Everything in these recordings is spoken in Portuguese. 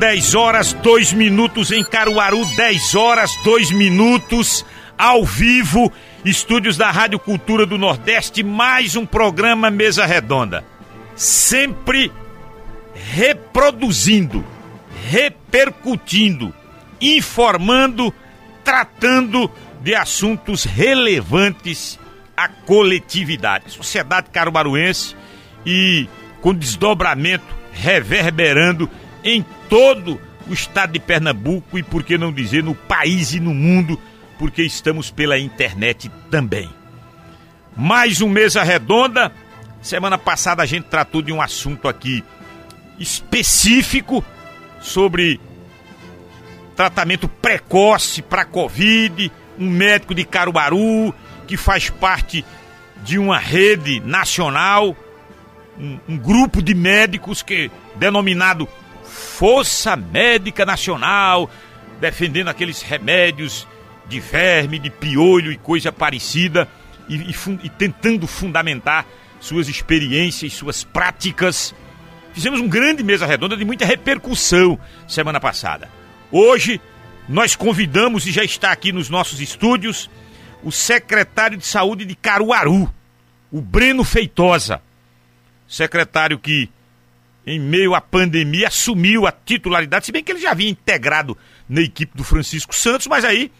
cena. São 10 horas 2 minutos em Caruaru, 10 horas 2 minutos ao vivo, estúdios da Rádio Cultura do Nordeste, mais um programa Mesa Redonda. Sempre reproduzindo, repercutindo, informando, tratando de assuntos relevantes à coletividade, sociedade caruaruense e com desdobramento reverberando em todo o estado de Pernambuco e por que não dizer no país e no mundo, porque estamos pela internet também. Mais um mesa redonda. Semana passada a gente tratou de um assunto aqui específico sobre tratamento precoce para Covid, um médico de Caruaru que faz parte de uma rede nacional, um, um grupo de médicos que denominado Força Médica Nacional, defendendo aqueles remédios de verme, de piolho e coisa parecida, e, e, e tentando fundamentar suas experiências, suas práticas. Fizemos um grande mesa redonda de muita repercussão semana passada. Hoje nós convidamos e já está aqui nos nossos estúdios o secretário de saúde de Caruaru, o Breno Feitosa. Secretário que, em meio à pandemia, assumiu a titularidade, se bem que ele já havia integrado na equipe do Francisco Santos, mas aí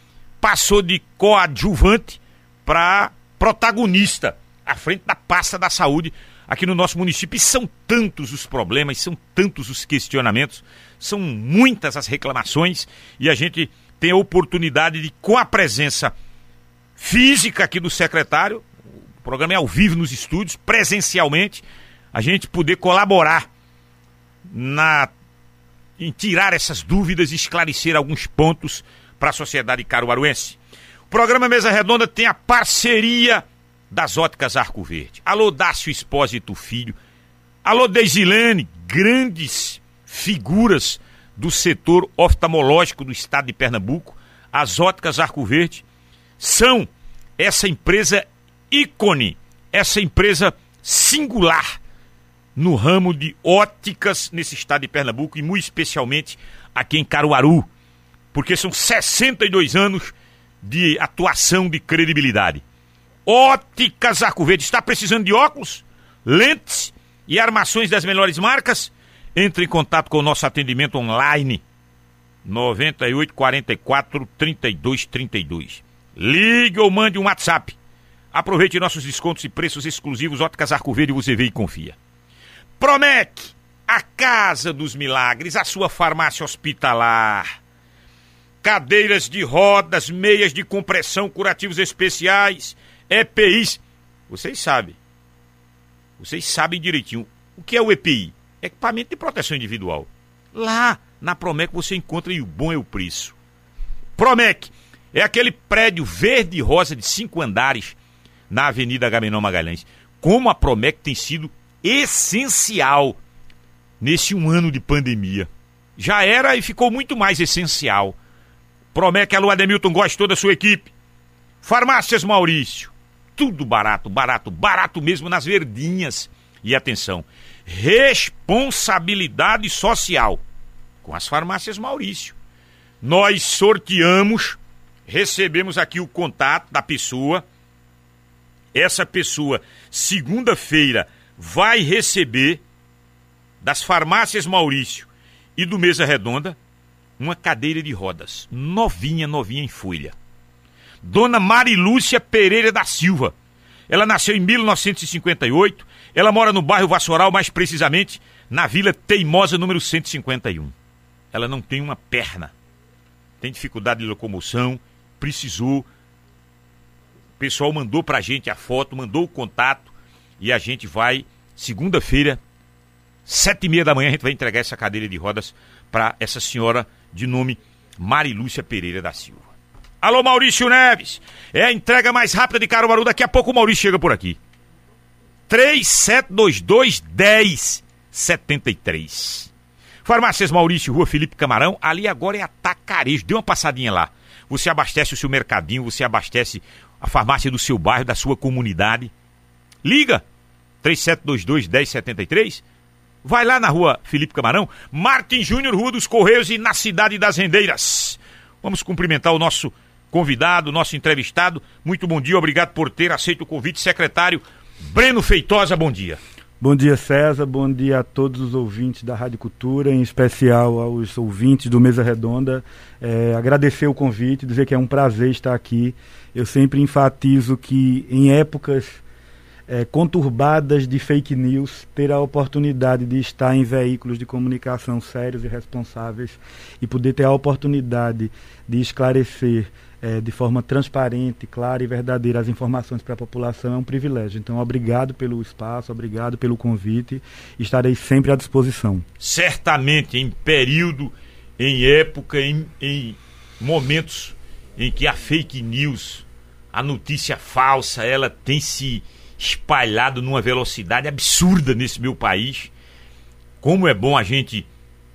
passou de coadjuvante para protagonista à frente da pasta da saúde aqui no nosso município. E são tantos os problemas, são tantos os questionamentos, são muitas as reclamações e a gente tem a oportunidade de, com a presença física aqui do secretário, o programa é ao vivo nos estúdios, presencialmente, a gente poder colaborar na em tirar essas dúvidas e esclarecer alguns pontos para a sociedade caruaruense. O programa Mesa Redonda tem a parceria das óticas Arco Verde. Alô, Dácio Espósito Filho. Alô, Deisilene, grandes figuras do setor oftalmológico do estado de Pernambuco. As óticas Arco Verde são essa empresa ícone, essa empresa singular no ramo de óticas nesse estado de Pernambuco e muito especialmente aqui em Caruaru, porque são 62 anos de atuação de credibilidade. Óticas Arco Verde. Está precisando de óculos, lentes e armações das melhores marcas? Entre em contato com o nosso atendimento online 98 44 32 32. Ligue ou mande um WhatsApp. Aproveite nossos descontos e preços exclusivos Óticas Arco Verde você vê e confia. Promec, a casa dos milagres, a sua farmácia hospitalar. Cadeiras de rodas, meias de compressão, curativos especiais EPIs. Vocês sabem. Vocês sabem direitinho. O que é o EPI? Equipamento de proteção individual. Lá na Promec você encontra e o bom é o preço. Promec é aquele prédio verde e rosa de cinco andares na Avenida Agamenon Magalhães. Como a Promec tem sido essencial nesse um ano de pandemia. Já era e ficou muito mais essencial. Promec, alô Ademilton, gosta toda a sua equipe. Farmácias Maurício tudo barato, barato, barato mesmo nas verdinhas. E atenção, responsabilidade social com as farmácias Maurício. Nós sorteamos, recebemos aqui o contato da pessoa. Essa pessoa, segunda-feira, vai receber das farmácias Maurício e do Mesa Redonda uma cadeira de rodas, novinha, novinha em folha. Dona Marilúcia Pereira da Silva. Ela nasceu em 1958. Ela mora no bairro Vassoural, mais precisamente na Vila Teimosa, número 151. Ela não tem uma perna. Tem dificuldade de locomoção. Precisou. O pessoal mandou pra gente a foto, mandou o contato. E a gente vai, segunda-feira, sete e meia da manhã, a gente vai entregar essa cadeira de rodas para essa senhora de nome Marilúcia Pereira da Silva. Alô, Maurício Neves. É a entrega mais rápida de Caruaru. Daqui a pouco o Maurício chega por aqui. 3722 1073. Farmácias Maurício, Rua Felipe Camarão. Ali agora é atacarejo. Dê uma passadinha lá. Você abastece o seu mercadinho, você abastece a farmácia do seu bairro, da sua comunidade. Liga 3722 1073 Vai lá na rua Felipe Camarão, Martin Júnior, Rua dos Correios e na Cidade das Rendeiras. Vamos cumprimentar o nosso convidado, nosso entrevistado. Muito bom dia, obrigado por ter aceito o convite, secretário Breno Feitosa, bom dia. Bom dia, César. Bom dia a todos os ouvintes da Rádio Cultura, em especial aos ouvintes do Mesa Redonda. É, agradecer o convite, dizer que é um prazer estar aqui. Eu sempre enfatizo que em épocas é, conturbadas de fake news, ter a oportunidade de estar em veículos de comunicação sérios e responsáveis e poder ter a oportunidade de esclarecer é, de forma transparente, clara e verdadeira as informações para a população é um privilégio. Então, obrigado pelo espaço, obrigado pelo convite. Estarei sempre à disposição. Certamente, em período, em época, em, em momentos em que a fake news, a notícia falsa, ela tem se espalhado numa velocidade absurda nesse meu país. Como é bom a gente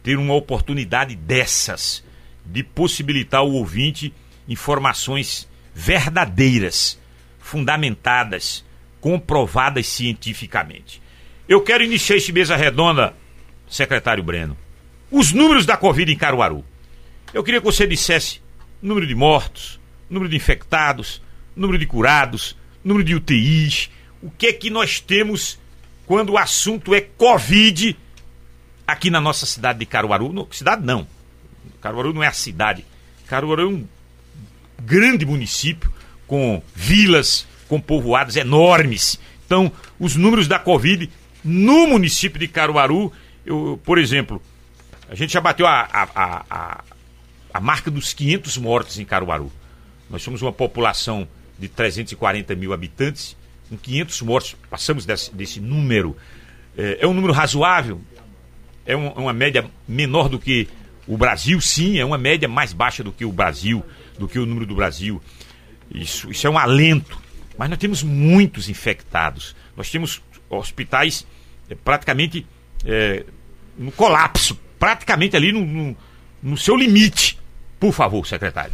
ter uma oportunidade dessas de possibilitar ao ouvinte informações verdadeiras, fundamentadas, comprovadas cientificamente. Eu quero iniciar esse mesa redonda, secretário Breno. Os números da Covid em Caruaru. Eu queria que você dissesse número de mortos, número de infectados, número de curados, número de UTIs, o que é que nós temos quando o assunto é Covid aqui na nossa cidade de Caruaru. No, cidade não. Caruaru não é a cidade. Caruaru é um grande município com vilas, com povoados enormes. Então, os números da Covid no município de Caruaru, eu, por exemplo, a gente já bateu a, a, a, a marca dos 500 mortos em Caruaru. Nós somos uma população de 340 mil habitantes com 500 mortos, passamos desse, desse número. É, é, um número razoável? É um, uma média menor do que o Brasil? Sim, é uma média mais baixa do que o Brasil, do que o número do Brasil. Isso, isso é um alento. Mas nós temos muitos infectados. Nós temos hospitais é, praticamente é, no colapso, praticamente ali no, no, no seu limite. Por favor, secretário.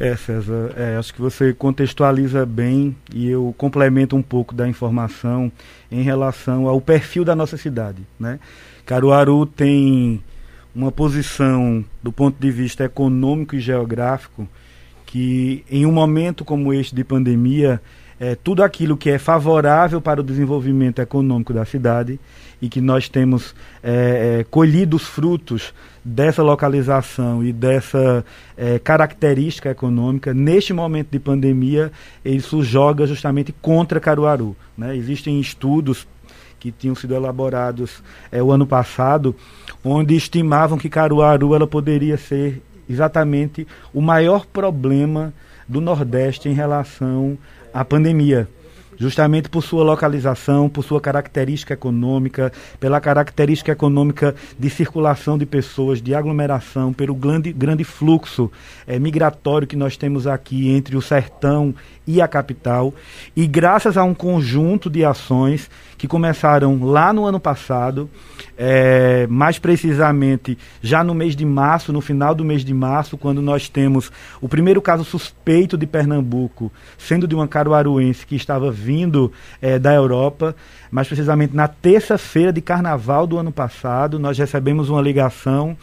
É, César, é, acho que você contextualiza bem e eu complemento um pouco da informação em relação ao perfil da nossa cidade. Né? Caruaru tem uma posição do ponto de vista econômico e geográfico que em um momento como este de pandemia é, tudo aquilo que é favorável para o desenvolvimento econômico da cidade e que nós temos é, é, colhido os frutos dessa localização e dessa é, característica econômica, neste momento de pandemia, isso joga justamente contra Caruaru. Né? Existem estudos que tinham sido elaborados é, o ano passado, onde estimavam que Caruaru ela poderia ser exatamente o maior problema do Nordeste em relação à pandemia justamente por sua localização, por sua característica econômica, pela característica econômica de circulação de pessoas, de aglomeração, pelo grande, grande fluxo é, migratório que nós temos aqui entre o sertão e a capital. E graças a um conjunto de ações que começaram lá no ano passado, é, mais precisamente já no mês de março, no final do mês de março, quando nós temos o primeiro caso suspeito de Pernambuco, sendo de uma caruaruense que estava vindo é, da Europa, mais precisamente na terça-feira de carnaval do ano passado, nós recebemos uma ligação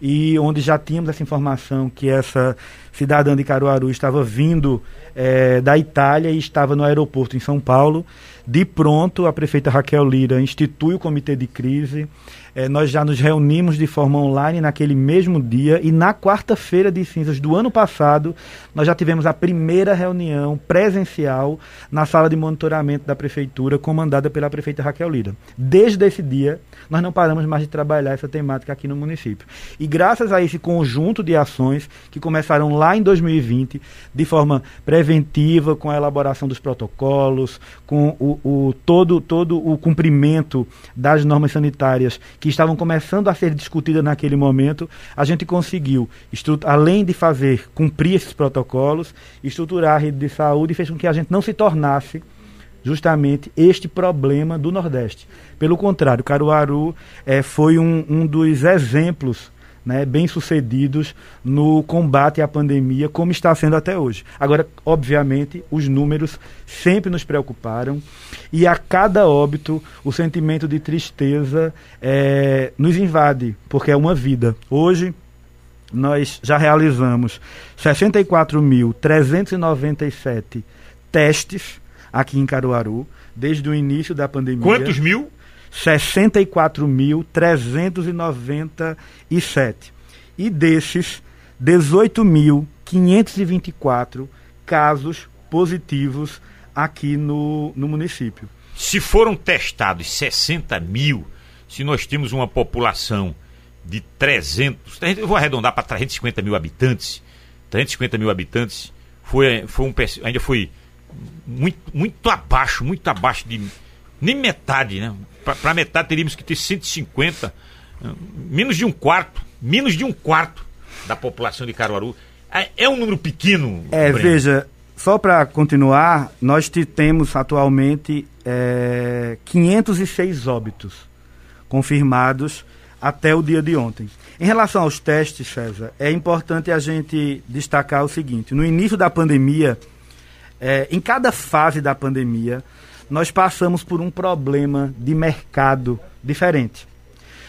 e onde já tínhamos essa informação que essa cidadã de Caruaru estava vindo é, da Itália e estava no aeroporto em São Paulo. De pronto, a prefeita Raquel Lira institui o comitê de crise. É, nós já nos reunimos de forma online naquele mesmo dia e na quarta-feira de cinzas do ano passado, nós já tivemos a primeira reunião presencial na sala de monitoramento da prefeitura, comandada pela prefeita Raquel Lira. Desde esse dia, nós não paramos mais de trabalhar essa temática aqui no município. E graças a esse conjunto de ações que começaram lá em 2020, de forma preventiva, com a elaboração dos protocolos, com o, o todo, todo o cumprimento das normas sanitárias que estavam começando a ser discutidas naquele momento, a gente conseguiu, além de fazer cumprir esses protocolos, estruturar a rede de saúde e fez com que a gente não se tornasse justamente este problema do Nordeste. Pelo contrário, Caruaru é, foi um, um dos exemplos né, bem-sucedidos no combate à pandemia, como está sendo até hoje. Agora, obviamente, os números sempre nos preocuparam e a cada óbito o sentimento de tristeza é, nos invade, porque é uma vida. Hoje, nós já realizamos 64.397 testes aqui em Caruaru, desde o início da pandemia. Quantos mil? 64.397. E desses, 18.524 casos positivos aqui no, no município. Se foram testados 60 mil, se nós temos uma população de 300, eu vou arredondar para 350 mil habitantes, 350 mil habitantes, foi, foi um, ainda foi muito, muito abaixo, muito abaixo de nem metade, né? Para metade teríamos que ter 150, menos de um quarto, menos de um quarto da população de Caruaru. É, é um número pequeno. É, Breno. veja, só para continuar, nós temos atualmente é, 506 óbitos confirmados até o dia de ontem. Em relação aos testes, César, é importante a gente destacar o seguinte: no início da pandemia, é, em cada fase da pandemia, nós passamos por um problema de mercado diferente.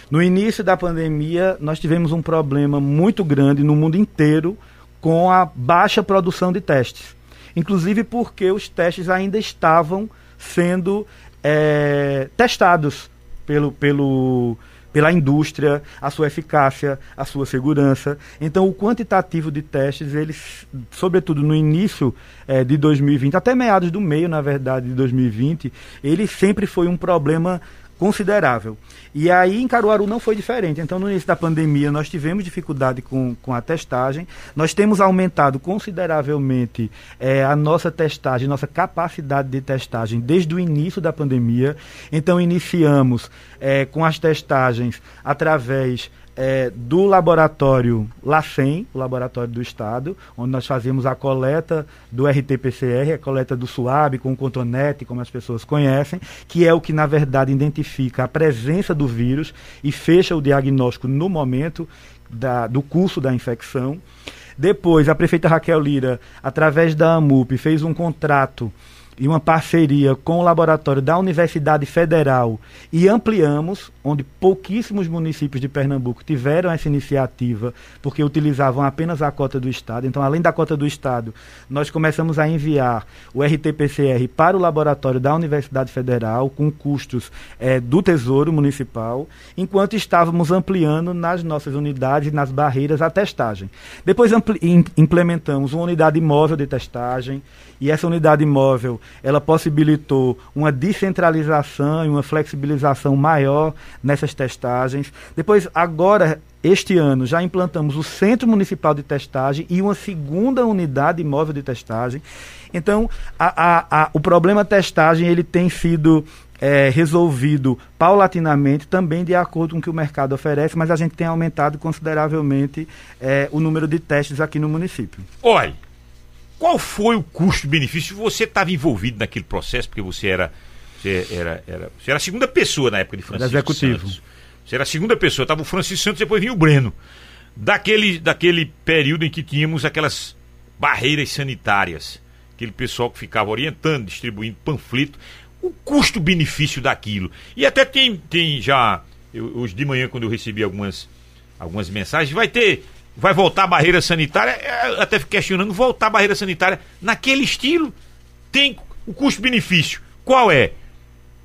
No início da pandemia, nós tivemos um problema muito grande no mundo inteiro com a baixa produção de testes. Inclusive porque os testes ainda estavam sendo é, testados pelo, pelo, pela indústria, a sua eficácia, a sua segurança. Então, o quantitativo de testes, eles, sobretudo no início é, de 2020, até meados do meio, na verdade, de 2020, ele sempre foi um problema considerável. E aí em Caruaru não foi diferente. Então, no início da pandemia, nós tivemos dificuldade com, com a testagem. Nós temos aumentado consideravelmente é, a nossa testagem, nossa capacidade de testagem desde o início da pandemia. Então, iniciamos é, com as testagens através é, do laboratório LACEN, o laboratório do Estado, onde nós fazemos a coleta do RT-PCR, a coleta do SUAB com o cotonete, como as pessoas conhecem, que é o que, na verdade, identifica a presença do vírus e fecha o diagnóstico no momento da, do curso da infecção. Depois, a prefeita Raquel Lira, através da AMUP, fez um contrato e uma parceria com o laboratório da Universidade Federal e ampliamos, onde pouquíssimos municípios de Pernambuco tiveram essa iniciativa, porque utilizavam apenas a cota do Estado. Então, além da cota do Estado, nós começamos a enviar o RT-PCR para o laboratório da Universidade Federal, com custos é, do Tesouro Municipal, enquanto estávamos ampliando nas nossas unidades, nas barreiras, a testagem. Depois implementamos uma unidade móvel de testagem, e essa unidade móvel ela possibilitou uma descentralização e uma flexibilização maior nessas testagens. Depois, agora, este ano, já implantamos o Centro Municipal de Testagem e uma segunda unidade móvel de testagem. Então, a, a, a, o problema testagem ele tem sido é, resolvido paulatinamente, também de acordo com o que o mercado oferece, mas a gente tem aumentado consideravelmente é, o número de testes aqui no município. Olha, qual foi o custo-benefício? Você estava envolvido naquele processo, porque você era, você era, era, você era a segunda pessoa na época de Francisco era executivo. Santos. Você era a segunda pessoa, estava o Francisco Santos, depois vinha o Breno. Daquele, daquele período em que tínhamos aquelas barreiras sanitárias, aquele pessoal que ficava orientando, distribuindo panfleto, o custo-benefício daquilo. E até tem, tem já, eu, hoje de manhã, quando eu recebi algumas, algumas mensagens, vai ter vai voltar a barreira sanitária, é, eu até fiquei questionando, voltar a barreira sanitária naquele estilo, tem o custo-benefício. Qual é?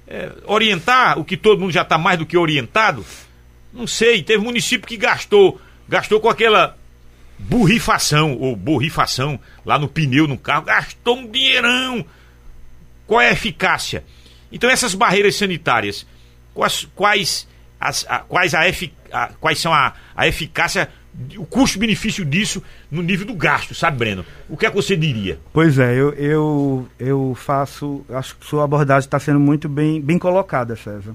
é? Orientar o que todo mundo já está mais do que orientado? Não sei, teve município que gastou, gastou com aquela burrifação, ou borrifação, lá no pneu, no carro, gastou um dinheirão. Qual é a eficácia? Então essas barreiras sanitárias, quais, quais, as, a, quais, a, efic, a, quais são a, a eficácia o custo-benefício disso no nível do gasto, sabe, Breno? O que é que você diria? Pois é, eu, eu, eu faço. Acho que sua abordagem está sendo muito bem, bem colocada, César.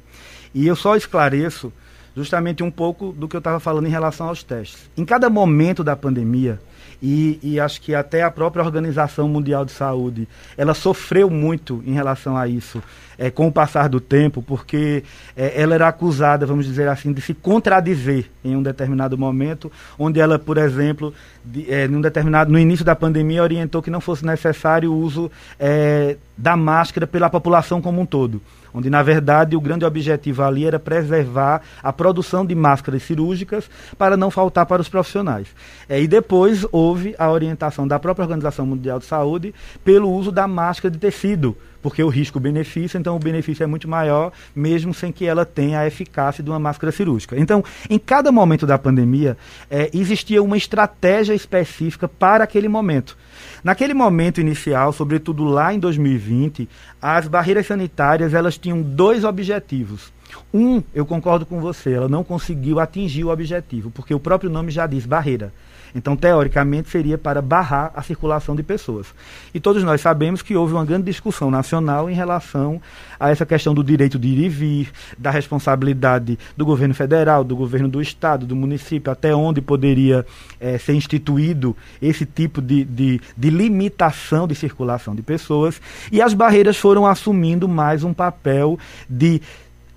E eu só esclareço, justamente um pouco do que eu estava falando em relação aos testes. Em cada momento da pandemia, e, e, acho que até a própria Organização Mundial de Saúde, ela sofreu muito em relação a isso é, com o passar do tempo, porque é, ela era acusada, vamos dizer assim, de se contradizer em um determinado momento, onde ela, por exemplo, de, é, num determinado, no início da pandemia, orientou que não fosse necessário o uso é, da máscara pela população como um todo onde na verdade o grande objetivo ali era preservar a produção de máscaras cirúrgicas para não faltar para os profissionais. É, e depois houve a orientação da própria Organização Mundial de Saúde pelo uso da máscara de tecido, porque o risco-benefício, então o benefício é muito maior, mesmo sem que ela tenha a eficácia de uma máscara cirúrgica. Então, em cada momento da pandemia, é, existia uma estratégia específica para aquele momento. Naquele momento inicial, sobretudo lá em 2020, as barreiras sanitárias elas tinham dois objetivos. Um, eu concordo com você, ela não conseguiu atingir o objetivo, porque o próprio nome já diz barreira. Então, teoricamente, seria para barrar a circulação de pessoas. E todos nós sabemos que houve uma grande discussão nacional em relação a essa questão do direito de ir e vir, da responsabilidade do governo federal, do governo do estado, do município, até onde poderia é, ser instituído esse tipo de, de, de limitação de circulação de pessoas. E as barreiras foram assumindo mais um papel de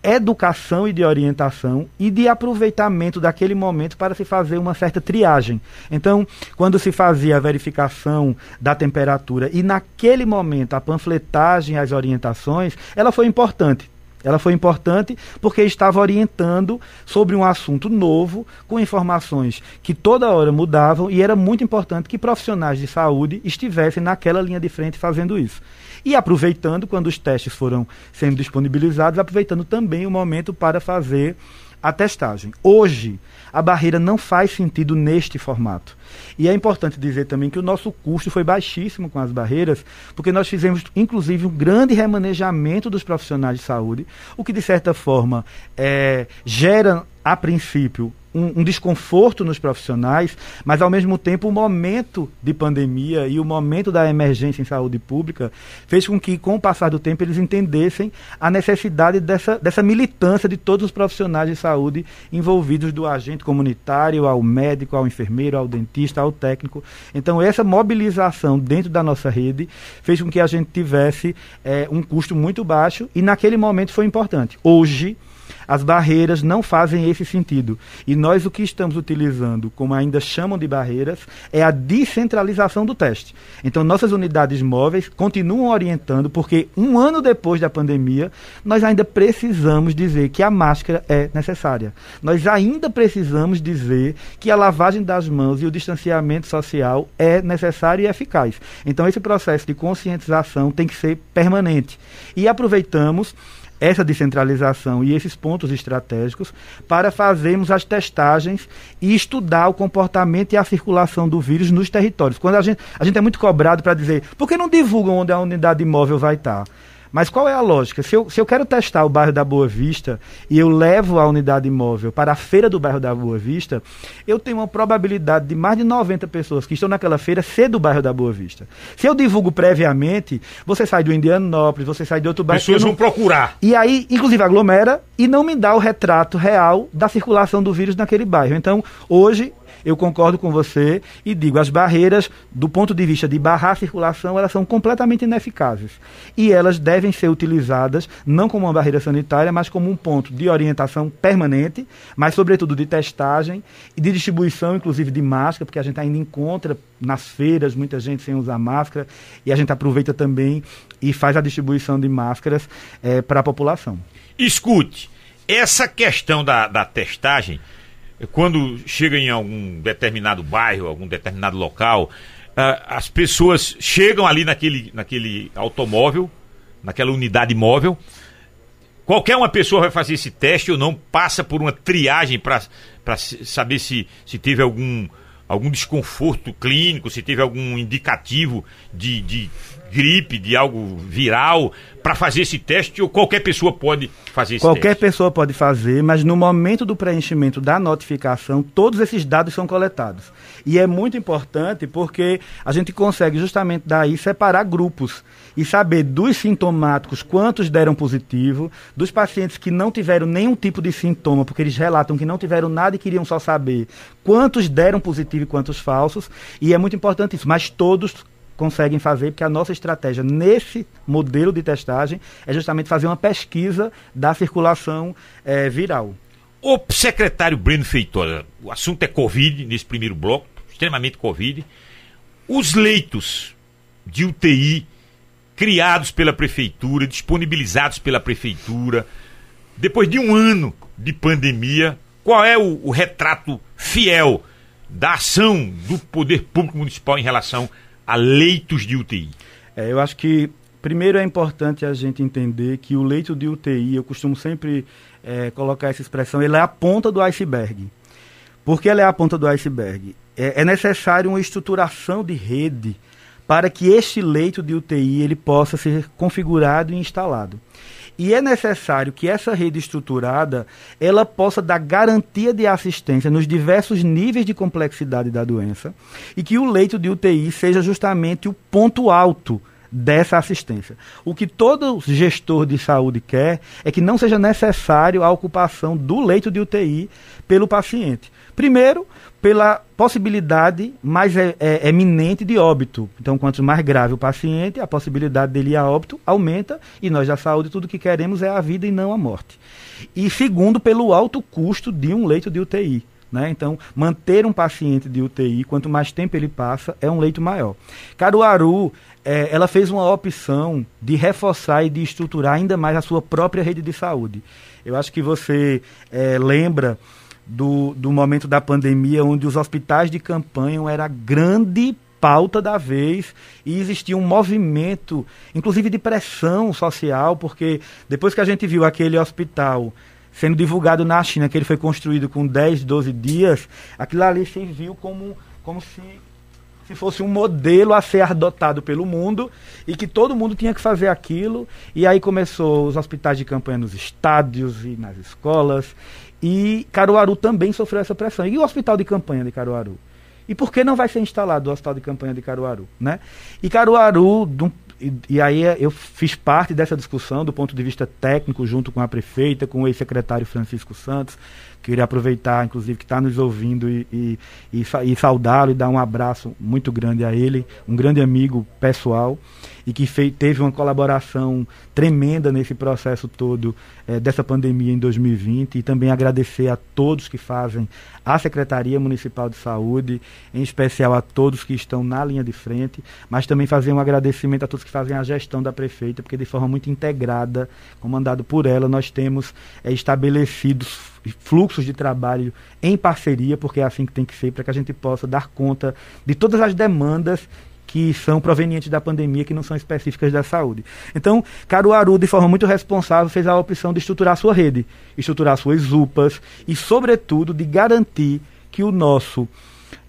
educação e de orientação e de aproveitamento daquele momento para se fazer uma certa triagem. Então, quando se fazia a verificação da temperatura e naquele momento a panfletagem, as orientações, ela foi importante. Ela foi importante porque estava orientando sobre um assunto novo, com informações que toda hora mudavam, e era muito importante que profissionais de saúde estivessem naquela linha de frente fazendo isso. E aproveitando, quando os testes foram sendo disponibilizados, aproveitando também o momento para fazer a testagem. Hoje, a barreira não faz sentido neste formato. E é importante dizer também que o nosso custo foi baixíssimo com as barreiras, porque nós fizemos, inclusive, um grande remanejamento dos profissionais de saúde, o que, de certa forma, é, gera, a princípio, um, um, desconforto nos profissionais, mas ao mesmo tempo o momento de pandemia e o momento da emergência em saúde pública fez com que, com o passar do tempo, eles entendessem a necessidade dessa, dessa militância de todos os profissionais de saúde envolvidos, do agente comunitário ao médico, ao enfermeiro, ao dentista, ao técnico. Então, essa mobilização dentro da nossa rede fez com que a gente tivesse é, um custo muito baixo e, naquele momento, foi importante. Hoje, as barreiras não fazem esse sentido. E nós o que estamos utilizando, como ainda chamam de barreiras, é a descentralização do teste. Então, nossas unidades móveis continuam orientando, porque um ano depois da pandemia, nós ainda precisamos dizer que a máscara é necessária. Nós ainda precisamos dizer que a lavagem das mãos e o distanciamento social é necessário e eficaz. Então, esse processo de conscientização tem que ser permanente. E aproveitamos essa descentralização e esses pontos estratégicos para fazermos as testagens e estudar o comportamento e a circulação do vírus nos territórios. Quando a gente, a gente é muito cobrado para dizer, por que não divulgam onde a unidade imóvel vai estar? Mas qual é a lógica? Se eu, se eu quero testar o bairro da Boa Vista e eu levo a unidade imóvel para a feira do bairro da Boa Vista, eu tenho uma probabilidade de mais de 90 pessoas que estão naquela feira ser do bairro da Boa Vista. Se eu divulgo previamente, você sai do Indianópolis, você sai de outro bairro. Pessoas não... vão procurar. E aí, inclusive, aglomera e não me dá o retrato real da circulação do vírus naquele bairro. Então, hoje, eu concordo com você e digo, as barreiras, do ponto de vista de barrar a circulação, elas são completamente ineficazes. E elas devem ser utilizadas não como uma barreira sanitária, mas como um ponto de orientação permanente, mas sobretudo de testagem e de distribuição, inclusive de máscara, porque a gente ainda encontra nas feiras muita gente sem usar máscara e a gente aproveita também e faz a distribuição de máscaras é, para a população. Escute, essa questão da, da testagem quando chega em algum determinado bairro, algum determinado local, uh, as pessoas chegam ali naquele, naquele automóvel, naquela unidade móvel. Qualquer uma pessoa vai fazer esse teste ou não, passa por uma triagem para saber se, se teve algum, algum desconforto clínico, se teve algum indicativo de, de gripe, de algo viral, para fazer esse teste ou qualquer pessoa pode fazer esse qualquer teste? pessoa pode fazer, mas no momento do preenchimento da notificação, todos esses dados são coletados. E é muito importante porque a gente consegue justamente daí separar grupos e saber dos sintomáticos quantos deram positivo, dos pacientes que não tiveram nenhum tipo de sintoma, porque eles relatam que não tiveram nada e queriam só saber quantos deram positivo e quantos falsos. E é muito importante isso, mas todos conseguem fazer, porque a nossa estratégia nesse modelo de testagem é justamente fazer uma pesquisa da circulação é, viral. O secretário Breno Feitosa, o assunto é Covid nesse primeiro bloco, extremamente Covid. Os leitos de UTI criados pela prefeitura, disponibilizados pela prefeitura, depois de um ano de pandemia, qual é o, o retrato fiel da ação do poder público municipal em relação a leitos de UTI? É, eu acho que primeiro é importante a gente entender que o leito de UTI, eu costumo sempre é, colocar essa expressão, ele é a ponta do iceberg. Por que ela é a ponta do iceberg? É, é necessário uma estruturação de rede para que este leito de UTI ele possa ser configurado e instalado. E é necessário que essa rede estruturada ela possa dar garantia de assistência nos diversos níveis de complexidade da doença e que o leito de UTI seja justamente o ponto alto dessa assistência. O que todo gestor de saúde quer é que não seja necessário a ocupação do leito de UTI pelo paciente. Primeiro, pela possibilidade mais é, é, eminente de óbito. Então, quanto mais grave o paciente, a possibilidade dele ir a óbito aumenta e nós da saúde tudo que queremos é a vida e não a morte. E segundo, pelo alto custo de um leito de UTI. Né? Então, manter um paciente de UTI, quanto mais tempo ele passa, é um leito maior. Caruaru, é, ela fez uma opção de reforçar e de estruturar ainda mais a sua própria rede de saúde. Eu acho que você é, lembra do, do momento da pandemia, onde os hospitais de campanha era a grande pauta da vez e existia um movimento, inclusive de pressão social, porque depois que a gente viu aquele hospital sendo divulgado na China, que ele foi construído com 10, 12 dias, aquilo ali se viu como, como se, se fosse um modelo a ser adotado pelo mundo e que todo mundo tinha que fazer aquilo. E aí começou os hospitais de campanha nos estádios e nas escolas. E Caruaru também sofreu essa pressão. E o hospital de campanha de Caruaru? E por que não vai ser instalado o hospital de campanha de Caruaru? Né? E Caruaru, e, e, aí eu fiz parte dessa discussão do ponto de vista técnico, junto com a prefeita, com o ex-secretário Francisco Santos. Queria aproveitar, inclusive, que está nos ouvindo e, e, e, e saudá-lo e dar um abraço muito grande a ele, um grande amigo pessoal e que teve uma colaboração tremenda nesse processo todo é, dessa pandemia em 2020 e também agradecer a todos que fazem a Secretaria Municipal de Saúde, em especial a todos que estão na linha de frente, mas também fazer um agradecimento a todos que fazem a gestão da prefeita, porque de forma muito integrada, comandado por ela, nós temos é, estabelecidos fluxos de trabalho em parceria, porque é assim que tem que ser, para que a gente possa dar conta de todas as demandas que são provenientes da pandemia, que não são específicas da saúde. Então, Caruaru, de forma muito responsável, fez a opção de estruturar sua rede, estruturar suas UPAs e, sobretudo, de garantir que o nosso,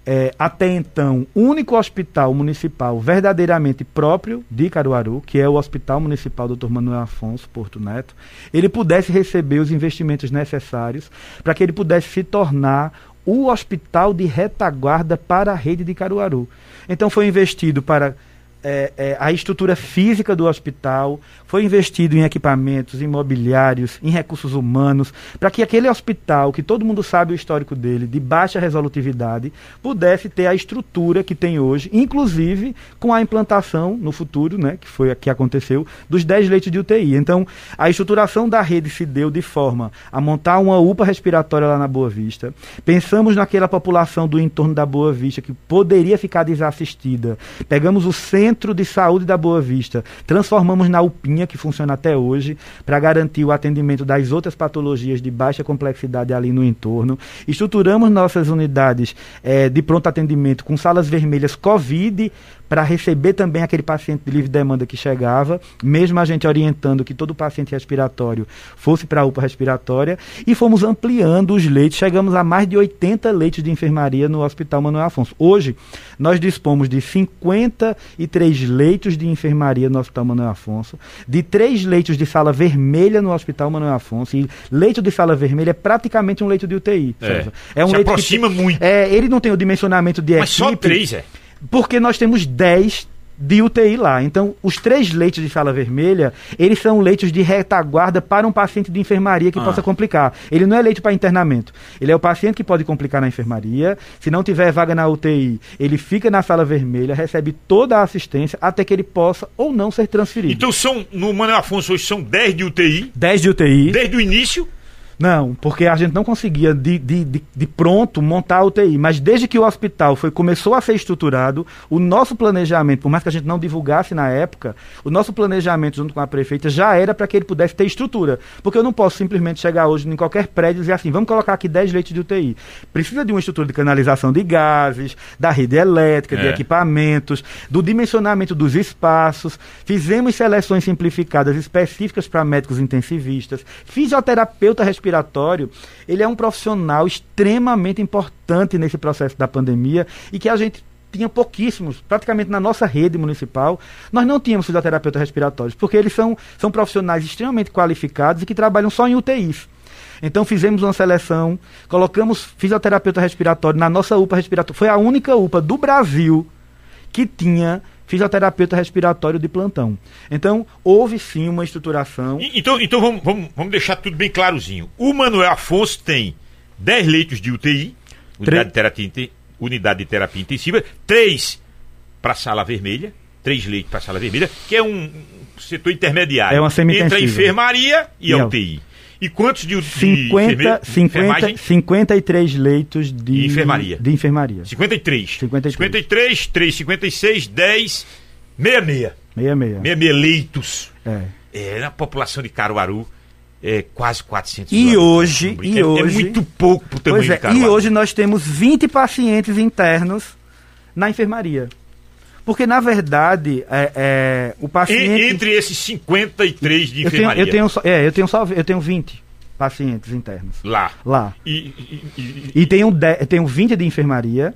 é, até então, único hospital municipal verdadeiramente próprio de Caruaru, que é o Hospital Municipal Dr. Manuel Afonso Porto Neto, ele pudesse receber os investimentos necessários para que ele pudesse se tornar o hospital de retaguarda para a rede de Caruaru. Então foi investido para é, é, a estrutura física do hospital, foi investido em equipamentos, imobiliários, em recursos humanos, para que aquele hospital, que todo mundo sabe o histórico dele, de baixa resolutividade, pudesse ter a estrutura que tem hoje, inclusive com a implantação no futuro, né, que foi que aconteceu, dos 10 leitos de UTI. Então, a estruturação da rede se deu de forma a montar uma UPA respiratória lá na Boa Vista. Pensamos naquela população do entorno da Boa Vista que poderia ficar desassistida. Pegamos o centro Centro de Saúde da Boa Vista. Transformamos na UPinha, que funciona até hoje, para garantir o atendimento das outras patologias de baixa complexidade ali no entorno. Estruturamos nossas unidades é, de pronto atendimento com salas vermelhas Covid para receber também aquele paciente de livre demanda que chegava, mesmo a gente orientando que todo paciente respiratório fosse para a UPA respiratória, e fomos ampliando os leitos, chegamos a mais de 80 leitos de enfermaria no Hospital Manuel Afonso. Hoje, nós dispomos de 53 leitos de enfermaria no Hospital Manuel Afonso, de três leitos de sala vermelha no Hospital Manuel Afonso, e leito de sala vermelha é praticamente um leito de UTI. É, é um Se leito aproxima que, muito. É, ele não tem o dimensionamento de Mas equipe. Mas só três, é? Porque nós temos 10 de UTI lá. Então, os três leitos de sala vermelha, eles são leitos de retaguarda para um paciente de enfermaria que ah. possa complicar. Ele não é leito para internamento. Ele é o paciente que pode complicar na enfermaria. Se não tiver vaga na UTI, ele fica na sala vermelha, recebe toda a assistência até que ele possa ou não ser transferido. Então, são no Manuel Afonso hoje são 10 de UTI? 10 de UTI. Desde o início? Não, porque a gente não conseguia de, de, de, de, pronto montar a UTI. Mas desde que o hospital foi, começou a ser estruturado, o nosso planejamento, por mais que a gente não divulgasse na época, o nosso planejamento junto com a prefeita já era para que ele pudesse ter estrutura. Porque eu não posso simplesmente chegar hoje em qualquer prédio e dizer assim, vamos colocar aqui 10 leitos de UTI. Precisa de uma estrutura de canalização de gases, da rede elétrica, é. de equipamentos, do dimensionamento dos espaços. Fizemos seleções simplificadas específicas para médicos intensivistas, fisioterapeuta respiratório, ele é um profissional extremamente importante nesse processo da pandemia e que a gente tinha pouquíssimos, praticamente na nossa rede municipal, nós não tínhamos fisioterapeutas respiratórios, porque eles são, são profissionais extremamente qualificados e que trabalham só em UTIs. Então fizemos uma seleção, colocamos fisioterapeuta respiratório na nossa UPA respiratória. Foi a única UPA do Brasil que tinha fisioterapeuta respiratório de plantão. Então, houve sim uma estruturação. Então, então vamos, vamos, vamos deixar tudo bem clarozinho. O Manuel Afonso tem 10 leitos de UTI, unidade, de terapia, unidade de terapia intensiva, 3 para a sala vermelha, 3 leitos para a sala vermelha, que é um setor intermediário é uma entre a enfermaria e, e a UTI. E quantos de, 50, de 50, 53 leitos de enfermaria. De enfermaria. 53. 53. 53, 3, 56, 10, 66. 66. 66 leitos. É. é. Na população de Caruaru, é quase 400 E hoje, e é, hoje... É muito pouco para o tamanho pois é. E hoje nós temos 20 pacientes internos na enfermaria. Porque, na verdade, é, é, o paciente. entre esses 53 de enfermaria. Eu tenho, eu tenho, é, eu tenho, só, eu tenho 20 pacientes internos. Lá. Lá. E, e, e, e tenho, de, tenho 20 de enfermaria.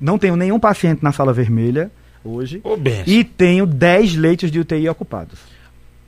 Não tenho nenhum paciente na sala vermelha hoje. Oh, e tenho 10 leitos de UTI ocupados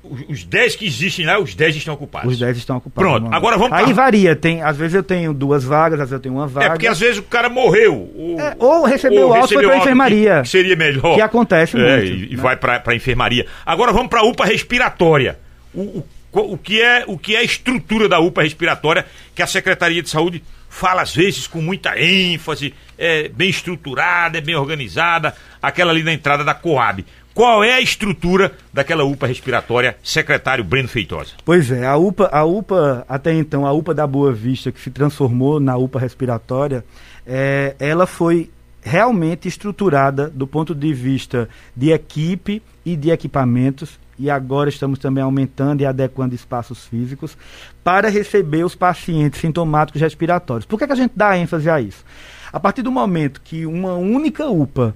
os 10 que existem lá, os 10 estão ocupados. Os 10 estão ocupados. Pronto, agora vamos Aí varia, tem, às vezes eu tenho duas vagas, às vezes eu tenho uma vaga. É porque às vezes o cara morreu. Ou, é, ou recebeu ou alta e foi pra enfermaria. Que, que, seria melhor. Que acontece é, muito. E, né? vai pra enfermaria. Agora vamos pra UPA respiratória. O, o, o, que é, o que é a estrutura da UPA respiratória que a Secretaria de Saúde fala às vezes com muita ênfase, é bem estruturada, é bem organizada, aquela ali na entrada da Coab. Qual é a estrutura daquela UPA respiratória, secretário Breno Feitosa? Pois é, a UPA, a UPA, até então, a UPA da Boa Vista, que se transformou na UPA respiratória, é, ela foi realmente estruturada do ponto de vista de equipe e de equipamentos, e agora estamos também aumentando e adequando espaços físicos para receber os pacientes sintomáticos respiratórios. Por que, que a gente dá ênfase a isso? A partir do momento que uma única UPA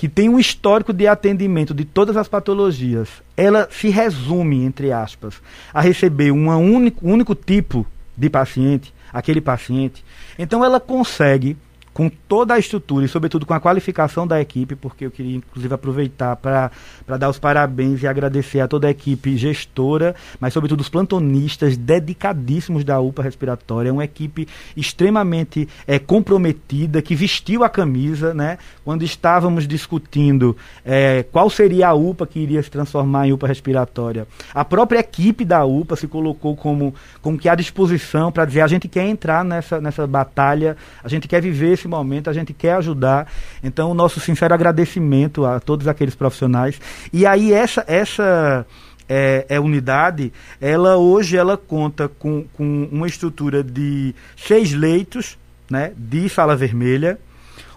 que tem um histórico de atendimento de todas as patologias, ela se resume, entre aspas, a receber um único, único tipo de paciente, aquele paciente. Então ela consegue com toda a estrutura e, sobretudo, com a qualificação da equipe, porque eu queria, inclusive, aproveitar para dar os parabéns e agradecer a toda a equipe gestora, mas, sobretudo, os plantonistas dedicadíssimos da UPA Respiratória. É uma equipe extremamente é, comprometida, que vestiu a camisa, né? Quando estávamos discutindo é, qual seria a UPA que iria se transformar em UPA Respiratória, a própria equipe da UPA se colocou como, como que à disposição para dizer a gente quer entrar nessa, nessa batalha, a gente quer viver esse momento, a gente quer ajudar. Então, o nosso sincero agradecimento a todos aqueles profissionais. E aí, essa, essa é, é, unidade, ela hoje ela conta com, com uma estrutura de seis leitos né, de sala vermelha,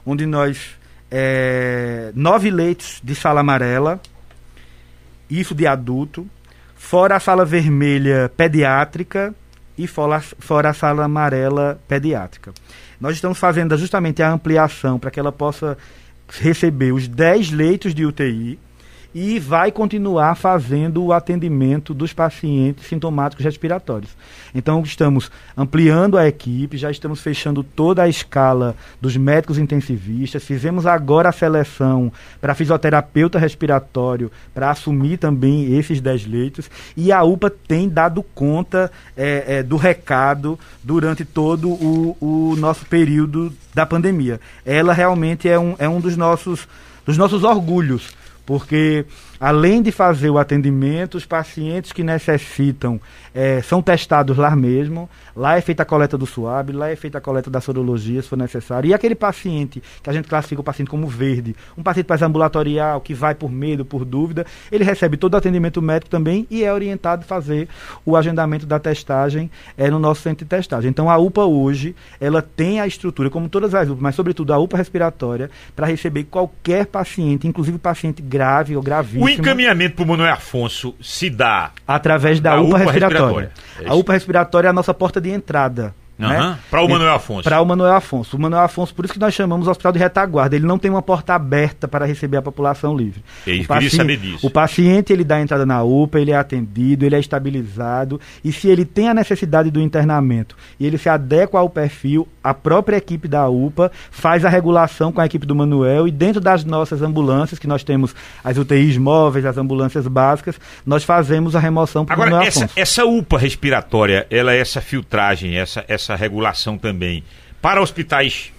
onde nós. É, nove leitos de sala amarela, isso de adulto, fora a sala vermelha pediátrica e fora, fora a sala amarela pediátrica. Nós estamos fazendo justamente a ampliação para que ela possa receber os 10 leitos de UTI e vai continuar fazendo o atendimento dos pacientes sintomáticos respiratórios. Então, estamos ampliando a equipe, já estamos fechando toda a escala dos médicos intensivistas, fizemos agora a seleção para fisioterapeuta respiratório para assumir também esses 10 leitos e a UPA tem dado conta é, é, do recado durante todo o, o nosso período da pandemia. Ela realmente é um, é um dos nossos, dos nossos orgulhos porque além de fazer o atendimento, os pacientes que necessitam é, são testados lá mesmo. Lá é feita a coleta do suave, lá é feita a coleta da sorologia, se for necessário. E aquele paciente, que a gente classifica o paciente como verde, um paciente mais ambulatorial, que vai por medo, por dúvida, ele recebe todo o atendimento médico também e é orientado a fazer o agendamento da testagem é, no nosso centro de testagem. Então a UPA hoje, ela tem a estrutura, como todas as UPAs, mas sobretudo a UPA respiratória, para receber qualquer paciente, inclusive paciente grave ou gravíssimo. O encaminhamento para o Manuel Afonso se dá através da, da UPA, UPA respiratória. respiratória. É a UPA respiratória é a nossa porta de entrada. Uhum. Né? Para o Manuel Afonso. Para o Manuel Afonso. O Manuel Afonso, por isso que nós chamamos o hospital de retaguarda. Ele não tem uma porta aberta para receber a população livre. Eu o paciente, saber disso. O paciente ele dá entrada na UPA, ele é atendido, ele é estabilizado e se ele tem a necessidade do internamento e ele se adequa ao perfil, a própria equipe da UPA faz a regulação com a equipe do Manuel e dentro das nossas ambulâncias, que nós temos as UTIs móveis, as ambulâncias básicas, nós fazemos a remoção para o Manuel essa, Afonso. essa UPA respiratória, ela é essa filtragem, essa, essa regulação também para hospitais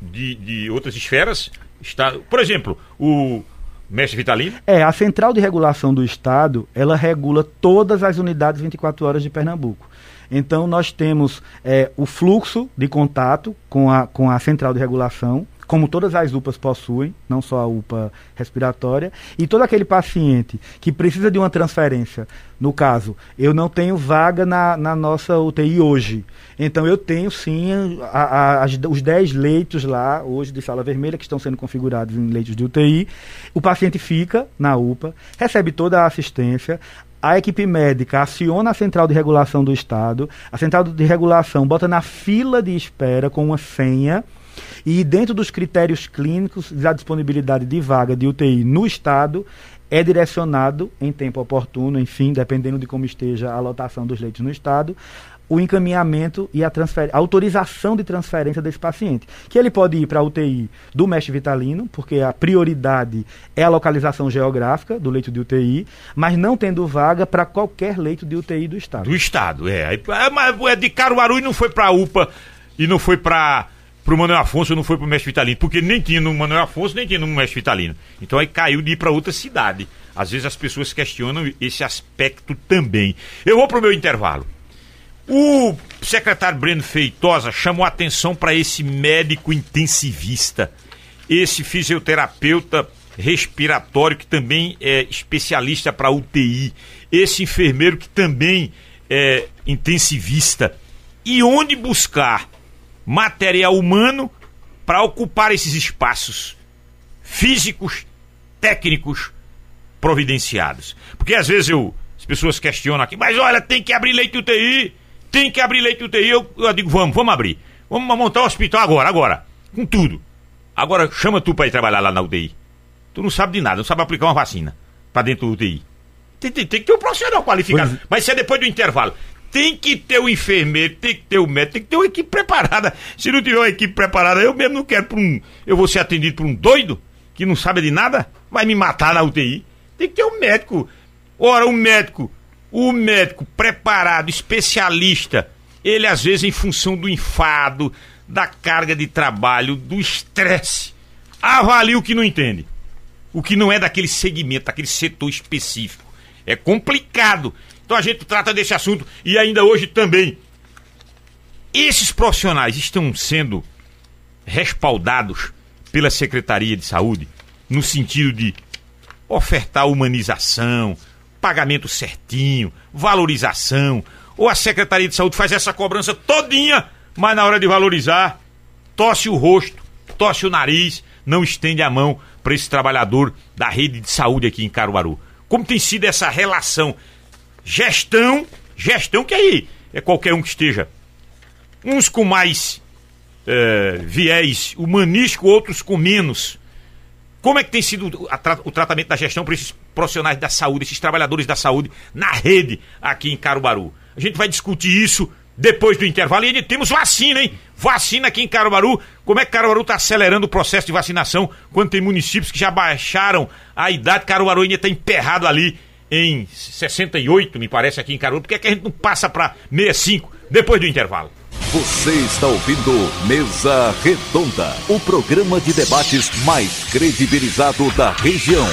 de, de outras esferas? Está, por exemplo, o Mestre Vitalino? É, a Central de Regulação do Estado, ela regula todas as unidades 24 horas de Pernambuco. Então, nós temos é, o fluxo de contato com a, com a central de regulação, como todas as UPAs possuem, não só a UPA respiratória, e todo aquele paciente que precisa de uma transferência, no caso, eu não tenho vaga na, na nossa UTI hoje, então eu tenho sim a, a, as, os 10 leitos lá, hoje de sala vermelha, que estão sendo configurados em leitos de UTI, o paciente fica na UPA, recebe toda a assistência, a equipe médica aciona a central de regulação do Estado, a central de regulação bota na fila de espera com uma senha e dentro dos critérios clínicos da disponibilidade de vaga de UTI no Estado, é direcionado em tempo oportuno, enfim, dependendo de como esteja a lotação dos leitos no Estado, o encaminhamento e a, a autorização de transferência desse paciente. Que ele pode ir para a UTI do mestre vitalino, porque a prioridade é a localização geográfica do leito de UTI, mas não tendo vaga para qualquer leito de UTI do Estado. Do Estado, é. É, é de Caruaru e não foi para a UPA e não foi para pro Manuel Afonso não foi pro Mestre Vitalino, porque nem tinha no Manuel Afonso, nem tinha no Mestre Vitalino. Então aí caiu de ir para outra cidade. Às vezes as pessoas questionam esse aspecto também. Eu vou pro meu intervalo. O secretário Breno Feitosa chamou atenção para esse médico intensivista, esse fisioterapeuta respiratório que também é especialista para UTI, esse enfermeiro que também é intensivista. E onde buscar material humano para ocupar esses espaços físicos, técnicos providenciados. Porque às vezes eu, as pessoas questionam aqui, mas olha, tem que abrir leite UTI, tem que abrir leite UTI. Eu, eu digo, vamos, vamos abrir. Vamos montar o um hospital agora, agora, com tudo. Agora chama tu para ir trabalhar lá na UTI. Tu não sabe de nada, não sabe aplicar uma vacina para dentro do UTI. Tem, tem, tem, que ter um profissional qualificado. Pois... Mas isso é depois do intervalo tem que ter o enfermeiro, tem que ter o médico, tem que ter uma equipe preparada. Se não tiver uma equipe preparada, eu mesmo não quero para um. Eu vou ser atendido por um doido que não sabe de nada, vai me matar na UTI. Tem que ter um médico. Ora, o médico, o médico preparado, especialista, ele às vezes em função do enfado, da carga de trabalho, do estresse, avalia o que não entende. O que não é daquele segmento, daquele setor específico. É complicado. Então a gente trata desse assunto e ainda hoje também. Esses profissionais estão sendo respaldados pela Secretaria de Saúde no sentido de ofertar humanização, pagamento certinho, valorização, ou a Secretaria de Saúde faz essa cobrança todinha, mas na hora de valorizar, tosse o rosto, tosse o nariz, não estende a mão para esse trabalhador da rede de saúde aqui em Caruaru. Como tem sido essa relação Gestão, gestão que aí é qualquer um que esteja. Uns com mais é, viés humanístico, outros com menos. Como é que tem sido o tratamento da gestão para esses profissionais da saúde, esses trabalhadores da saúde na rede aqui em Caruaru? A gente vai discutir isso depois do intervalo. E temos vacina, hein? Vacina aqui em Caruaru. Como é que Caruaru está acelerando o processo de vacinação quando tem municípios que já baixaram a idade? Caruaru ainda está emperrado ali em 68, me parece, aqui em Caruaru. Por que, é que a gente não passa para 65 depois do intervalo? Você está ouvindo Mesa Redonda, o programa de debates mais credibilizado da região.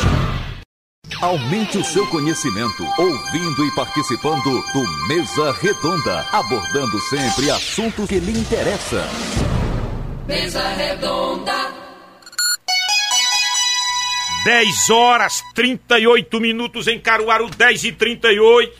Aumente o seu conhecimento ouvindo e participando do Mesa Redonda, abordando sempre assuntos que lhe interessam. Mesa Redonda. 10 horas 38 minutos em Caruaru, 10 e 38.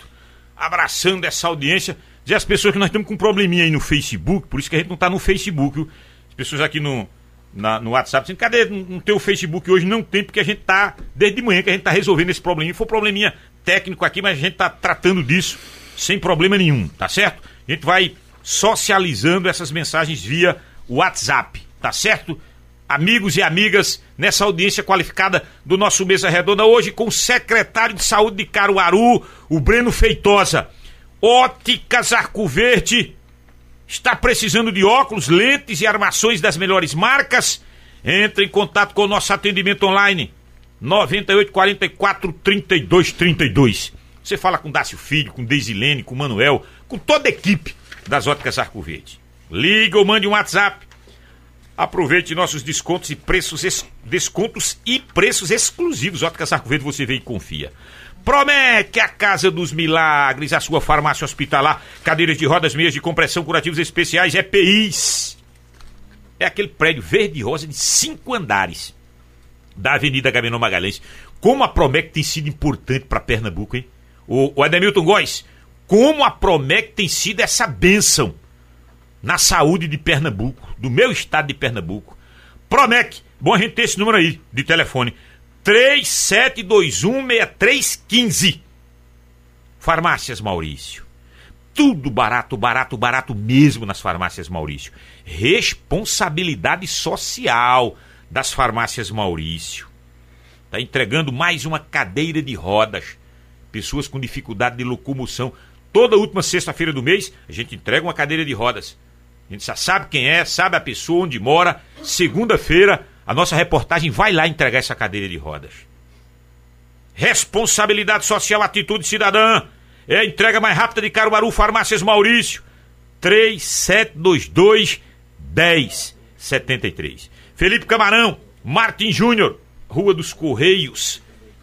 Abraçando essa audiência. Dizer às pessoas que nós estamos com um probleminha aí no Facebook, por isso que a gente não está no Facebook. Viu? As pessoas aqui no, na, no WhatsApp dizendo, cadê? Não tem o Facebook hoje? Não tem, porque a gente está, desde de manhã que a gente está resolvendo esse probleminha. Foi um probleminha técnico aqui, mas a gente está tratando disso sem problema nenhum, tá certo? A gente vai socializando essas mensagens via WhatsApp, tá certo? Amigos e amigas, nessa audiência qualificada do nosso Mesa Redonda, hoje com o secretário de Saúde de Caruaru, o Breno Feitosa. Óticas Arco Verde. Está precisando de óculos, lentes e armações das melhores marcas? Entre em contato com o nosso atendimento online. 98 44 32 32. Você fala com Dácio Filho, com Deisilene, com Manuel, com toda a equipe das Óticas Arco Verde. Liga ou mande um WhatsApp. Aproveite nossos descontos e preços descontos e preços exclusivos. Óticas Arco Verde você vê e confia. Promete a Casa dos Milagres, a sua farmácia hospitalar, cadeiras de rodas, meias de compressão, curativos especiais, EPIs. É aquele prédio verde e rosa de cinco andares da Avenida Gabriel Magalhães. Como a Promec tem sido importante para Pernambuco, hein? O, o Ademilton Góes, como a Promec tem sido essa bênção na saúde de Pernambuco, do meu estado de Pernambuco. Promec, bom a gente ter esse número aí de telefone. 37216315. Farmácias Maurício. Tudo barato, barato, barato mesmo nas farmácias Maurício. Responsabilidade social das farmácias Maurício. Está entregando mais uma cadeira de rodas. Pessoas com dificuldade de locomoção. Toda última sexta-feira do mês, a gente entrega uma cadeira de rodas. A gente já sabe quem é, sabe a pessoa, onde mora. Segunda-feira, a nossa reportagem vai lá entregar essa cadeira de rodas. Responsabilidade social, atitude cidadã. É a entrega mais rápida de Caruaru, Farmácias Maurício. 3722 1073. Felipe Camarão, Martin Júnior, Rua dos Correios.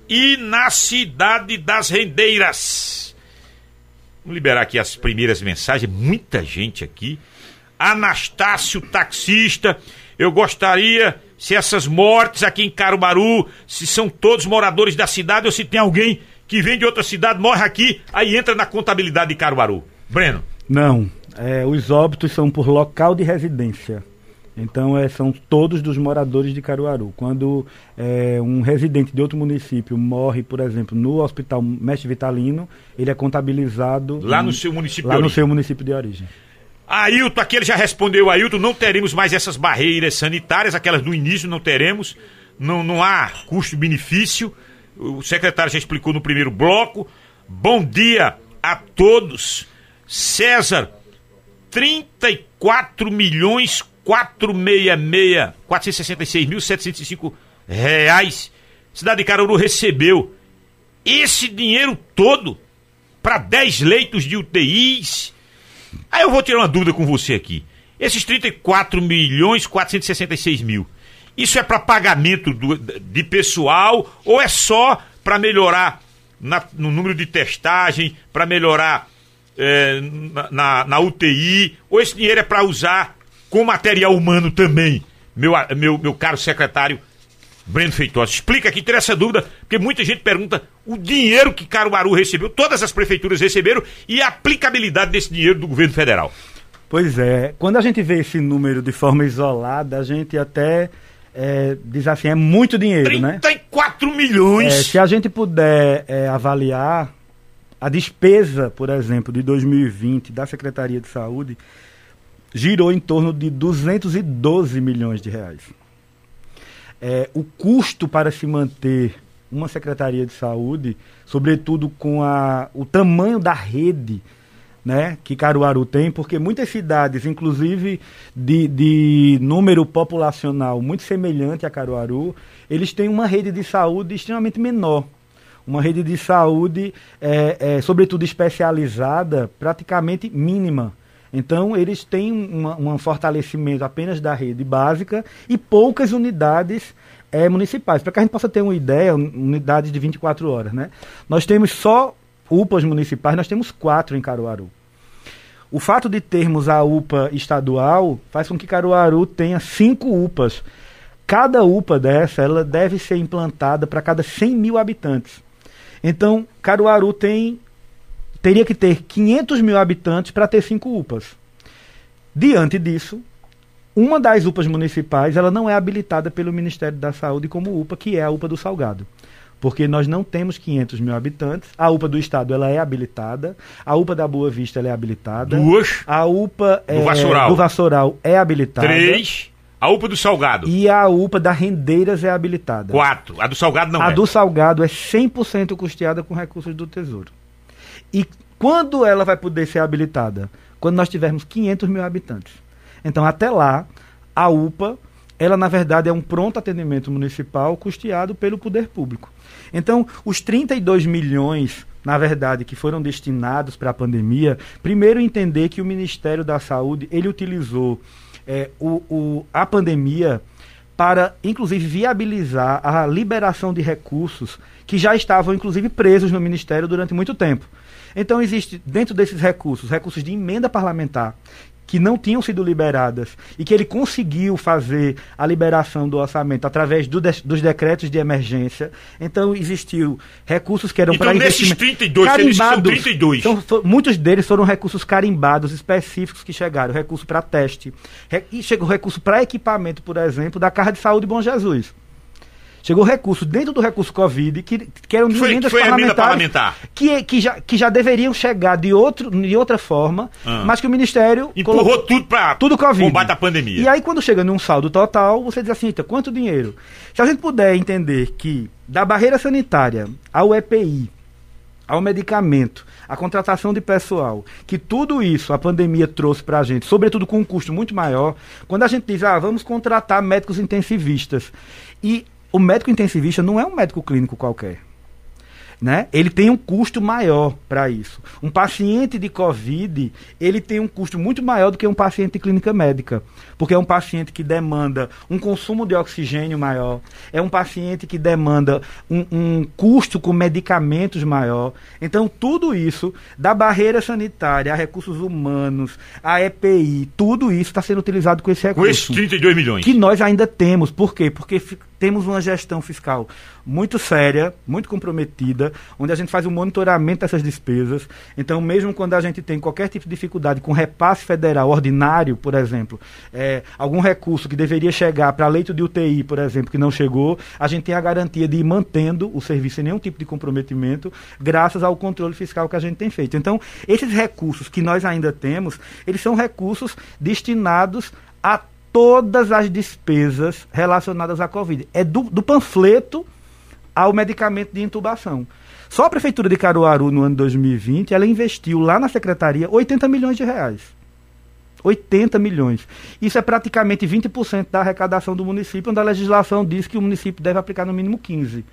E na Cidade das Rendeiras. Vamos liberar aqui as primeiras mensagens. Muita gente aqui. Anastácio, taxista. Eu gostaria se essas mortes aqui em Caruaru, se são todos moradores da cidade ou se tem alguém que vem de outra cidade, morre aqui, aí entra na contabilidade de Caruaru. Breno. Não, é, os óbitos são por local de residência. Então é, são todos dos moradores de Caruaru. Quando é, um residente de outro município morre, por exemplo, no Hospital Mestre Vitalino, ele é contabilizado lá no seu município lá no seu município de origem. Ailton, aqui ele já respondeu, Ailton, não teremos mais essas barreiras sanitárias, aquelas do início não teremos, não, não há custo-benefício, o secretário já explicou no primeiro bloco. Bom dia a todos. César, 34 milhões 466, 466 mil 705 reais. Cidade de Caruru recebeu esse dinheiro todo para 10 leitos de UTIs, Aí eu vou tirar uma dúvida com você aqui. Esses 34 milhões 466 mil, isso é para pagamento do, de pessoal ou é só para melhorar na, no número de testagem, para melhorar é, na, na, UTI, ou esse dinheiro é para usar com material humano também, meu, meu, meu caro secretário Breno Feitosa. Explica aqui, tira essa dúvida, porque muita gente pergunta o dinheiro que Caruaru recebeu, todas as prefeituras receberam e a aplicabilidade desse dinheiro do governo federal. Pois é, quando a gente vê esse número de forma isolada, a gente até é, diz assim, é muito dinheiro, 34 né? milhões! É, se a gente puder é, avaliar a despesa, por exemplo, de 2020 da Secretaria de Saúde, girou em torno de 212 milhões de reais. É, o custo para se manter uma secretaria de saúde, sobretudo com a, o tamanho da rede né, que Caruaru tem, porque muitas cidades, inclusive de, de número populacional muito semelhante a Caruaru, eles têm uma rede de saúde extremamente menor. Uma rede de saúde, é, é, sobretudo especializada, praticamente mínima. Então, eles têm um fortalecimento apenas da rede básica e poucas unidades é, municipais. Para que a gente possa ter uma ideia, unidades de 24 horas. Né? Nós temos só UPAs municipais, nós temos quatro em Caruaru. O fato de termos a UPA estadual faz com que Caruaru tenha cinco UPAs. Cada UPA dessa ela deve ser implantada para cada 100 mil habitantes. Então, Caruaru tem teria que ter 500 mil habitantes para ter cinco UPAs. Diante disso, uma das UPAs municipais ela não é habilitada pelo Ministério da Saúde como UPA, que é a UPA do Salgado porque nós não temos 500 mil habitantes. A UPA do Estado ela é habilitada. A UPA da Boa Vista ela é habilitada. Duas. A UPA do, é, Vassoural. do Vassoural é habilitada. Três. A UPA do Salgado. E a UPA da Rendeiras é habilitada. Quatro. A do Salgado não a é. A do Salgado é 100% custeada com recursos do Tesouro. E quando ela vai poder ser habilitada? Quando nós tivermos 500 mil habitantes. Então, até lá, a UPA, ela na verdade é um pronto atendimento municipal custeado pelo poder público. Então, os 32 milhões, na verdade, que foram destinados para a pandemia, primeiro entender que o Ministério da Saúde ele utilizou é, o, o, a pandemia para, inclusive, viabilizar a liberação de recursos que já estavam, inclusive, presos no Ministério durante muito tempo. Então, existe dentro desses recursos, recursos de emenda parlamentar, que não tinham sido liberadas e que ele conseguiu fazer a liberação do orçamento através do de, dos decretos de emergência. Então existiu recursos que eram então, para investimento 32, carimbados. 32. Então, muitos deles foram recursos carimbados específicos que chegaram, recurso para teste, re, e chegou recurso para equipamento, por exemplo, da Casa de Saúde Bom Jesus. Chegou recurso dentro do recurso Covid, que, que eram de foi, emendas foi parlamentares, parlamentar. Que, que, já, que já deveriam chegar de, outro, de outra forma, ah. mas que o Ministério empurrou colocou, tudo para tudo COVID. combate à pandemia. E aí, quando chega num saldo total, você diz assim, quanto dinheiro? Se a gente puder entender que da barreira sanitária ao EPI, ao medicamento, à contratação de pessoal, que tudo isso a pandemia trouxe para a gente, sobretudo com um custo muito maior, quando a gente diz, ah, vamos contratar médicos intensivistas, e o médico intensivista não é um médico clínico qualquer né? Ele tem um custo maior para isso. Um paciente de COVID, ele tem um custo muito maior do que um paciente de clínica médica, porque é um paciente que demanda um consumo de oxigênio maior, é um paciente que demanda um, um custo com medicamentos maior. Então, tudo isso, da barreira sanitária a recursos humanos, a EPI, tudo isso está sendo utilizado com esse recurso. Com esses 32 milhões. Que nós ainda temos. Por quê? Porque temos uma gestão fiscal muito séria, muito comprometida, onde a gente faz o um monitoramento dessas despesas. Então, mesmo quando a gente tem qualquer tipo de dificuldade com repasse federal ordinário, por exemplo, é, algum recurso que deveria chegar para leito de UTI, por exemplo, que não chegou, a gente tem a garantia de ir mantendo o serviço sem nenhum tipo de comprometimento, graças ao controle fiscal que a gente tem feito. Então, esses recursos que nós ainda temos, eles são recursos destinados a todas as despesas relacionadas à Covid. É do, do panfleto ao medicamento de intubação. Só a Prefeitura de Caruaru, no ano 2020, ela investiu lá na Secretaria 80 milhões de reais. 80 milhões. Isso é praticamente 20% da arrecadação do município, onde a legislação diz que o município deve aplicar no mínimo 15%.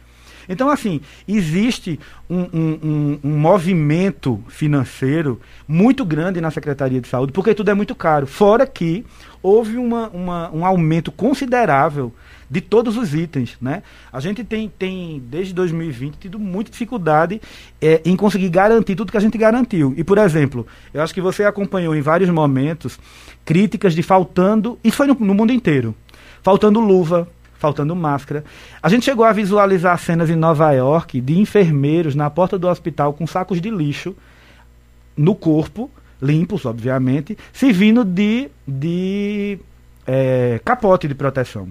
Então, assim, existe um, um, um, um, movimento financeiro muito grande na Secretaria de Saúde, porque tudo é muito caro. Fora que houve uma, uma, um aumento considerável de todos os itens. Né? A gente tem, tem desde 2020, tido muita dificuldade é, em conseguir garantir tudo que a gente garantiu. E, por exemplo, eu acho que você acompanhou em vários momentos críticas de faltando, isso foi no, no mundo inteiro, faltando luva, faltando máscara. A gente chegou a visualizar cenas em Nova York de enfermeiros na porta do hospital com sacos de lixo no corpo, limpos, obviamente, servindo de, de é, capote de proteção.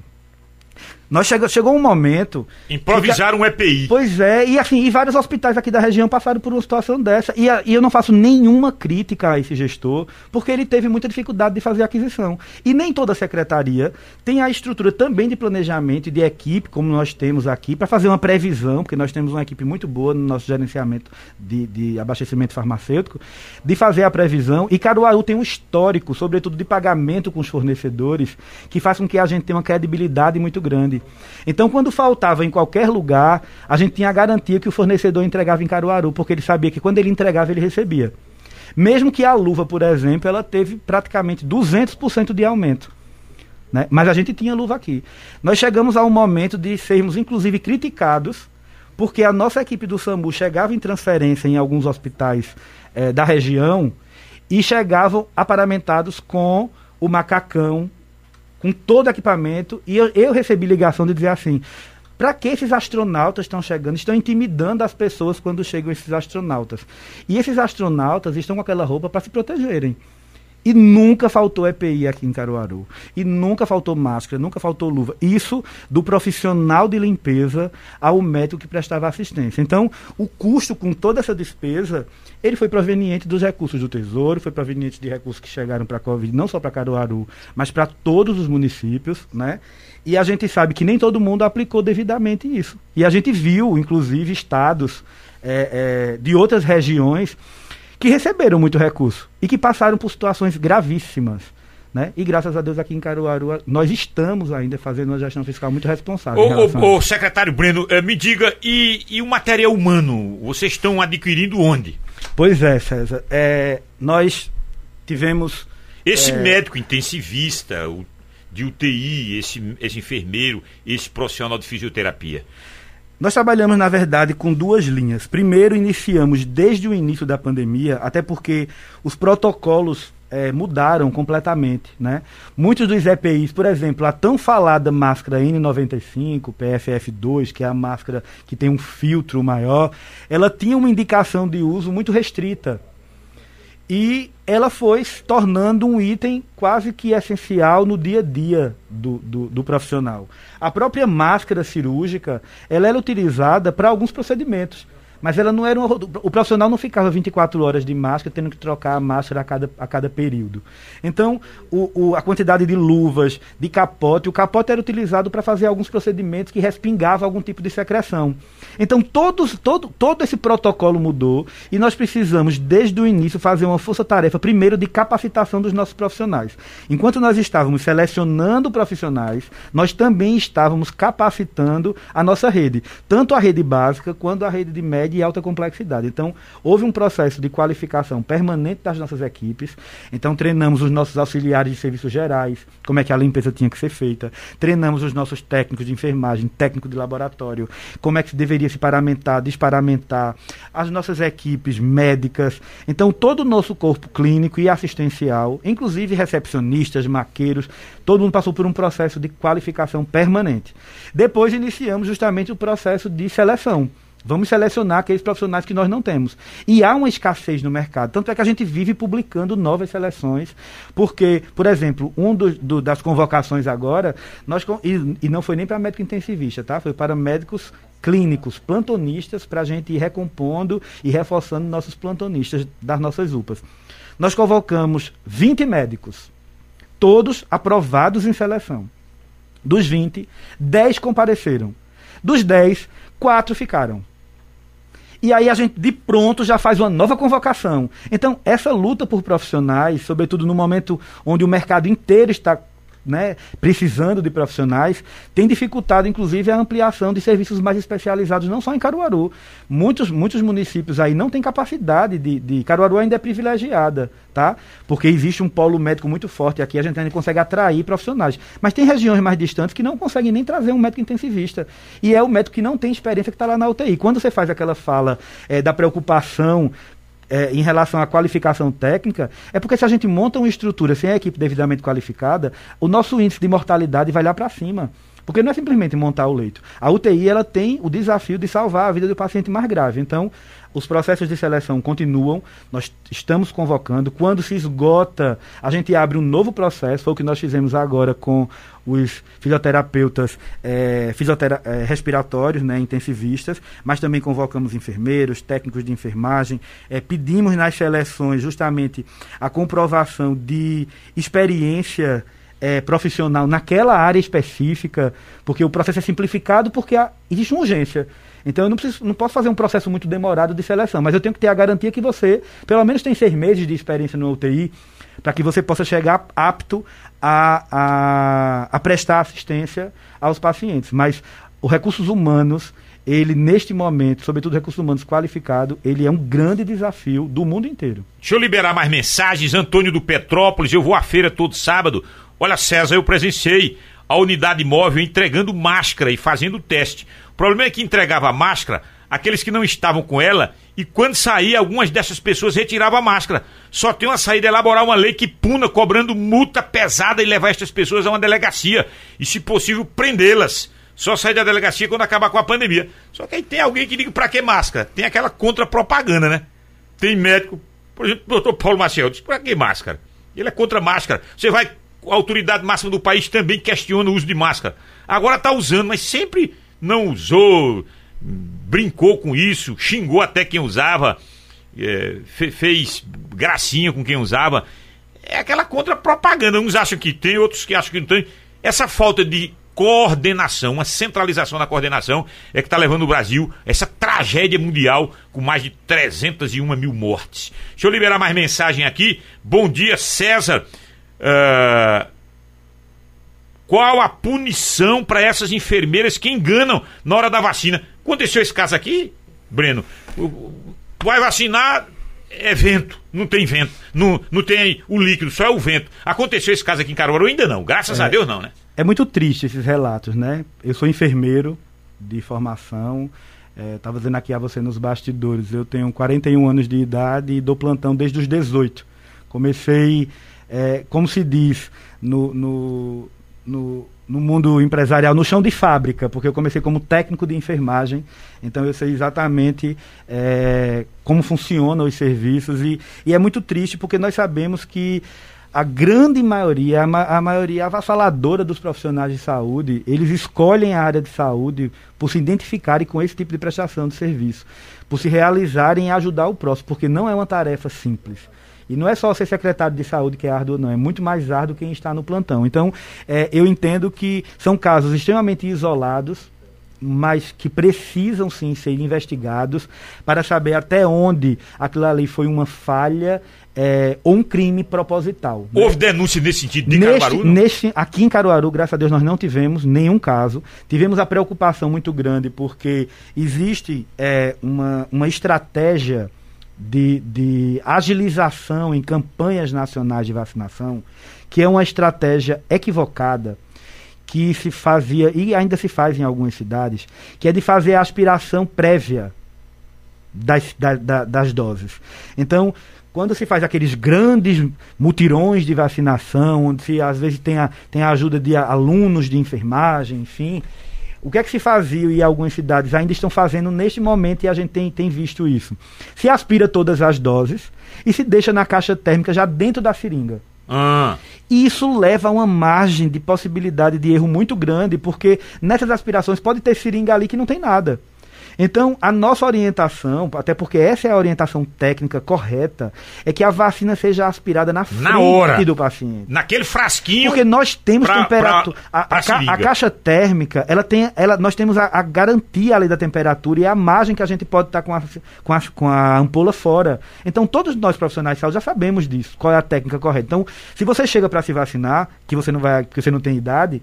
Nós chegou, chegou um momento. Improvisaram um EPI. Pois é, e assim, e vários hospitais aqui da região passaram por uma situação dessa. E, e, eu não faço nenhuma crítica a esse gestor, porque ele teve muita dificuldade de fazer aquisição. E nem toda secretaria tem a estrutura também de planejamento e de equipe, como nós temos aqui, para fazer uma previsão, porque nós temos uma equipe muito boa no nosso gerenciamento de, de abastecimento farmacêutico, de fazer a previsão. E Caruaru tem um histórico, sobretudo de pagamento com os fornecedores, que faz com que a gente tenha uma credibilidade muito grande. Então, quando faltava em qualquer lugar, a gente tinha a garantia que o fornecedor entregava em Caruaru, porque ele sabia que quando ele entregava, ele recebia. Mesmo que a luva, por exemplo, ela teve praticamente 200% de aumento. Né? Mas a gente tinha luva aqui. Nós chegamos a um momento de sermos, inclusive, criticados, porque a nossa equipe do SAMU chegava em transferência em alguns hospitais eh, da região e chegavam aparamentados com o macacão com todo o equipamento, e eu, eu recebi ligação de dizer assim: para que esses astronautas estão chegando? Estão intimidando as pessoas quando chegam esses astronautas. E esses astronautas estão com aquela roupa para se protegerem. E nunca faltou EPI aqui em Caruaru. E nunca faltou máscara, nunca faltou luva. Isso do profissional de limpeza ao médico que prestava assistência. Então, o custo com toda essa despesa, ele foi proveniente dos recursos do Tesouro, foi proveniente de recursos que chegaram para a Covid, não só para Caruaru, mas para todos os municípios, né? E a gente sabe que nem todo mundo aplicou devidamente isso. E a gente viu, inclusive, estados é, é, de outras regiões que receberam muito recurso e que passaram por situações gravíssimas. Né? E graças a Deus aqui em Caruaru nós estamos ainda fazendo uma gestão fiscal muito responsável. Ô, ô, secretário Breno, eh, me diga, e, e, o material humano, vocês estão adquirindo onde? Pois é, César. É, nós tivemos. Esse é... médico intensivista, o, de UTI, esse, esse enfermeiro, esse profissional de fisioterapia, nós trabalhamos, na verdade, com duas linhas. Primeiro, iniciamos desde o início da pandemia, até porque os protocolos é, mudaram completamente. Né? Muitos dos EPIs, por exemplo, a tão falada máscara N95, PFF2, que é a máscara que tem um filtro maior, ela tinha uma indicação de uso muito restrita e ela foi se tornando um item quase que essencial no dia a dia do, do, do profissional. A própria máscara cirúrgica ela era utilizada para alguns procedimentos. Mas ela não era uma, o profissional não ficava 24 horas de máscara tendo que trocar a máscara a cada, a cada período. Então, o, o, a quantidade de luvas, de capote, o capote era utilizado para fazer alguns procedimentos que respingavam algum tipo de secreção. Então, todos, todo, todo esse protocolo mudou e nós precisamos, desde o início, fazer uma força-tarefa, primeiro, de capacitação dos nossos profissionais. Enquanto nós estávamos selecionando profissionais, nós também estávamos capacitando a nossa rede, tanto a rede básica quanto a rede de média de alta complexidade. Então, houve um processo de qualificação permanente das nossas equipes. Então, treinamos os nossos auxiliares de serviços gerais, como é que a limpeza tinha que ser feita. Treinamos os nossos técnicos de enfermagem, técnico de laboratório, como é que deveria se paramentar, desparamentar. As nossas equipes médicas. Então, todo o nosso corpo clínico e assistencial, inclusive recepcionistas, maqueiros, todo mundo passou por um processo de qualificação permanente. Depois iniciamos justamente o processo de seleção. Vamos selecionar aqueles profissionais que nós não temos. E há uma escassez no mercado. Tanto é que a gente vive publicando novas seleções, porque, por exemplo, um do, do, das convocações agora, nós, e, e não foi nem para médico intensivista, tá? Foi para médicos clínicos, plantonistas, para a gente ir recompondo e reforçando nossos plantonistas das nossas UPAs. Nós convocamos 20 médicos, todos aprovados em seleção. Dos 20, 10 compareceram. Dos 10, 4 ficaram. E aí a gente de pronto já faz uma nova convocação. Então, essa luta por profissionais, sobretudo no momento onde o mercado inteiro está né, precisando de profissionais, tem dificultado, inclusive, a ampliação de serviços mais especializados, não só em Caruaru. Muitos, muitos municípios aí não têm capacidade de, de. Caruaru ainda é privilegiada, tá? Porque existe um polo médico muito forte aqui, a gente ainda consegue atrair profissionais. Mas tem regiões mais distantes que não conseguem nem trazer um médico intensivista. E é o médico que não tem experiência que está lá na UTI. Quando você faz aquela fala é, da preocupação é, em relação à qualificação técnica, é porque se a gente monta uma estrutura sem a equipe devidamente qualificada, o nosso índice de mortalidade vai lá para cima. Porque não é simplesmente montar o leito. A UTI ela tem o desafio de salvar a vida do paciente mais grave. Então, os processos de seleção continuam, nós estamos convocando. Quando se esgota, a gente abre um novo processo, foi o que nós fizemos agora com os fisioterapeutas é, fisiotera é, respiratórios, né, intensivistas, mas também convocamos enfermeiros, técnicos de enfermagem, é, pedimos nas seleções justamente a comprovação de experiência é, profissional naquela área específica, porque o processo é simplificado porque há, existe uma urgência. Então eu não, preciso, não posso fazer um processo muito demorado de seleção, mas eu tenho que ter a garantia que você, pelo menos, tem seis meses de experiência no UTI, para que você possa chegar apto a, a, a prestar assistência aos pacientes. Mas os recursos humanos, ele neste momento, sobretudo recursos humanos qualificados, ele é um grande desafio do mundo inteiro. Deixa eu liberar mais mensagens. Antônio do Petrópolis, eu vou à feira todo sábado. Olha, César, eu presenciei a unidade móvel entregando máscara e fazendo teste. O problema é que entregava a máscara aqueles que não estavam com ela e quando saía, algumas dessas pessoas retiravam a máscara. Só tem uma saída elaborar uma lei que puna cobrando multa pesada e levar estas pessoas a uma delegacia e, se possível, prendê-las. Só sair da delegacia quando acabar com a pandemia. Só que aí tem alguém que diga pra que máscara? Tem aquela contra-propaganda, né? Tem médico, por exemplo, o doutor Paulo Maciel, diz pra que máscara? Ele é contra máscara. Você vai, a autoridade máxima do país também questiona o uso de máscara. Agora tá usando, mas sempre não usou, brincou com isso, xingou até quem usava, é, fe, fez gracinha com quem usava. É aquela contra-propaganda. Uns acham que tem, outros que acham que não tem. Essa falta de coordenação, uma centralização na coordenação é que está levando o Brasil a essa tragédia mundial com mais de 301 mil mortes. Deixa eu liberar mais mensagem aqui. Bom dia, César. Uh, qual a punição para essas enfermeiras que enganam na hora da vacina? Aconteceu esse caso aqui, Breno. Vai vacinar, é vento, não tem vento, não, não tem o líquido, só é o vento. Aconteceu esse caso aqui em Caruaru? Ainda não, graças é, a Deus não, né? É muito triste esses relatos, né? Eu sou enfermeiro de formação, estava é, dizendo aqui a você nos bastidores, eu tenho 41 anos de idade e dou plantão desde os 18. Comecei, é, como se diz, no, no, no, no mundo empresarial, no chão de fábrica, porque eu comecei como técnico de enfermagem, então eu sei exatamente é, como funcionam os serviços e, e, é muito triste porque nós sabemos que a grande maioria, a, ma a maioria avassaladora dos profissionais de saúde, eles escolhem a área de saúde por se identificarem com esse tipo de prestação de serviço, por se realizarem e ajudar o próximo, porque não é uma tarefa simples. E não é só ser secretário de saúde que é árduo, não. É muito mais árduo quem está no plantão. Então, é, eu entendo que são casos extremamente isolados, mas que precisam sim ser investigados para saber até onde aquilo ali foi uma falha é, ou um crime proposital. Né? Houve denúncia nesse sentido de neste, Caruaru? Neste, aqui em Caruaru, graças a Deus, nós não tivemos nenhum caso. Tivemos a preocupação muito grande porque existe é, uma, uma estratégia de, de agilização em campanhas nacionais de vacinação, que é uma estratégia equivocada que se fazia e ainda se faz em algumas cidades, que é de fazer a aspiração prévia das, da, da, das doses. Então, quando se faz aqueles grandes mutirões de vacinação, onde se às vezes tem a, tem a ajuda de alunos de enfermagem, enfim, o que é que se fazia e algumas cidades ainda estão fazendo neste momento e a gente tem, tem visto isso? Se aspira todas as doses e se deixa na caixa térmica já dentro da seringa. Ah. Isso leva a uma margem de possibilidade de erro muito grande, porque nessas aspirações pode ter seringa ali que não tem nada. Então, a nossa orientação, até porque essa é a orientação técnica correta, é que a vacina seja aspirada na frente na hora, do paciente. Naquele frasquinho. Porque nós temos temperatura. A, a, a, caixa térmica, ela tem, ela, nós temos a, a, garantia ali da temperatura e a margem que a gente pode estar com a, com, a, com a ampola fora. Então, todos nós profissionais de saúde já sabemos disso, qual é a técnica correta. Então, se você chega para se vacinar, que você não vai, que você não tem idade,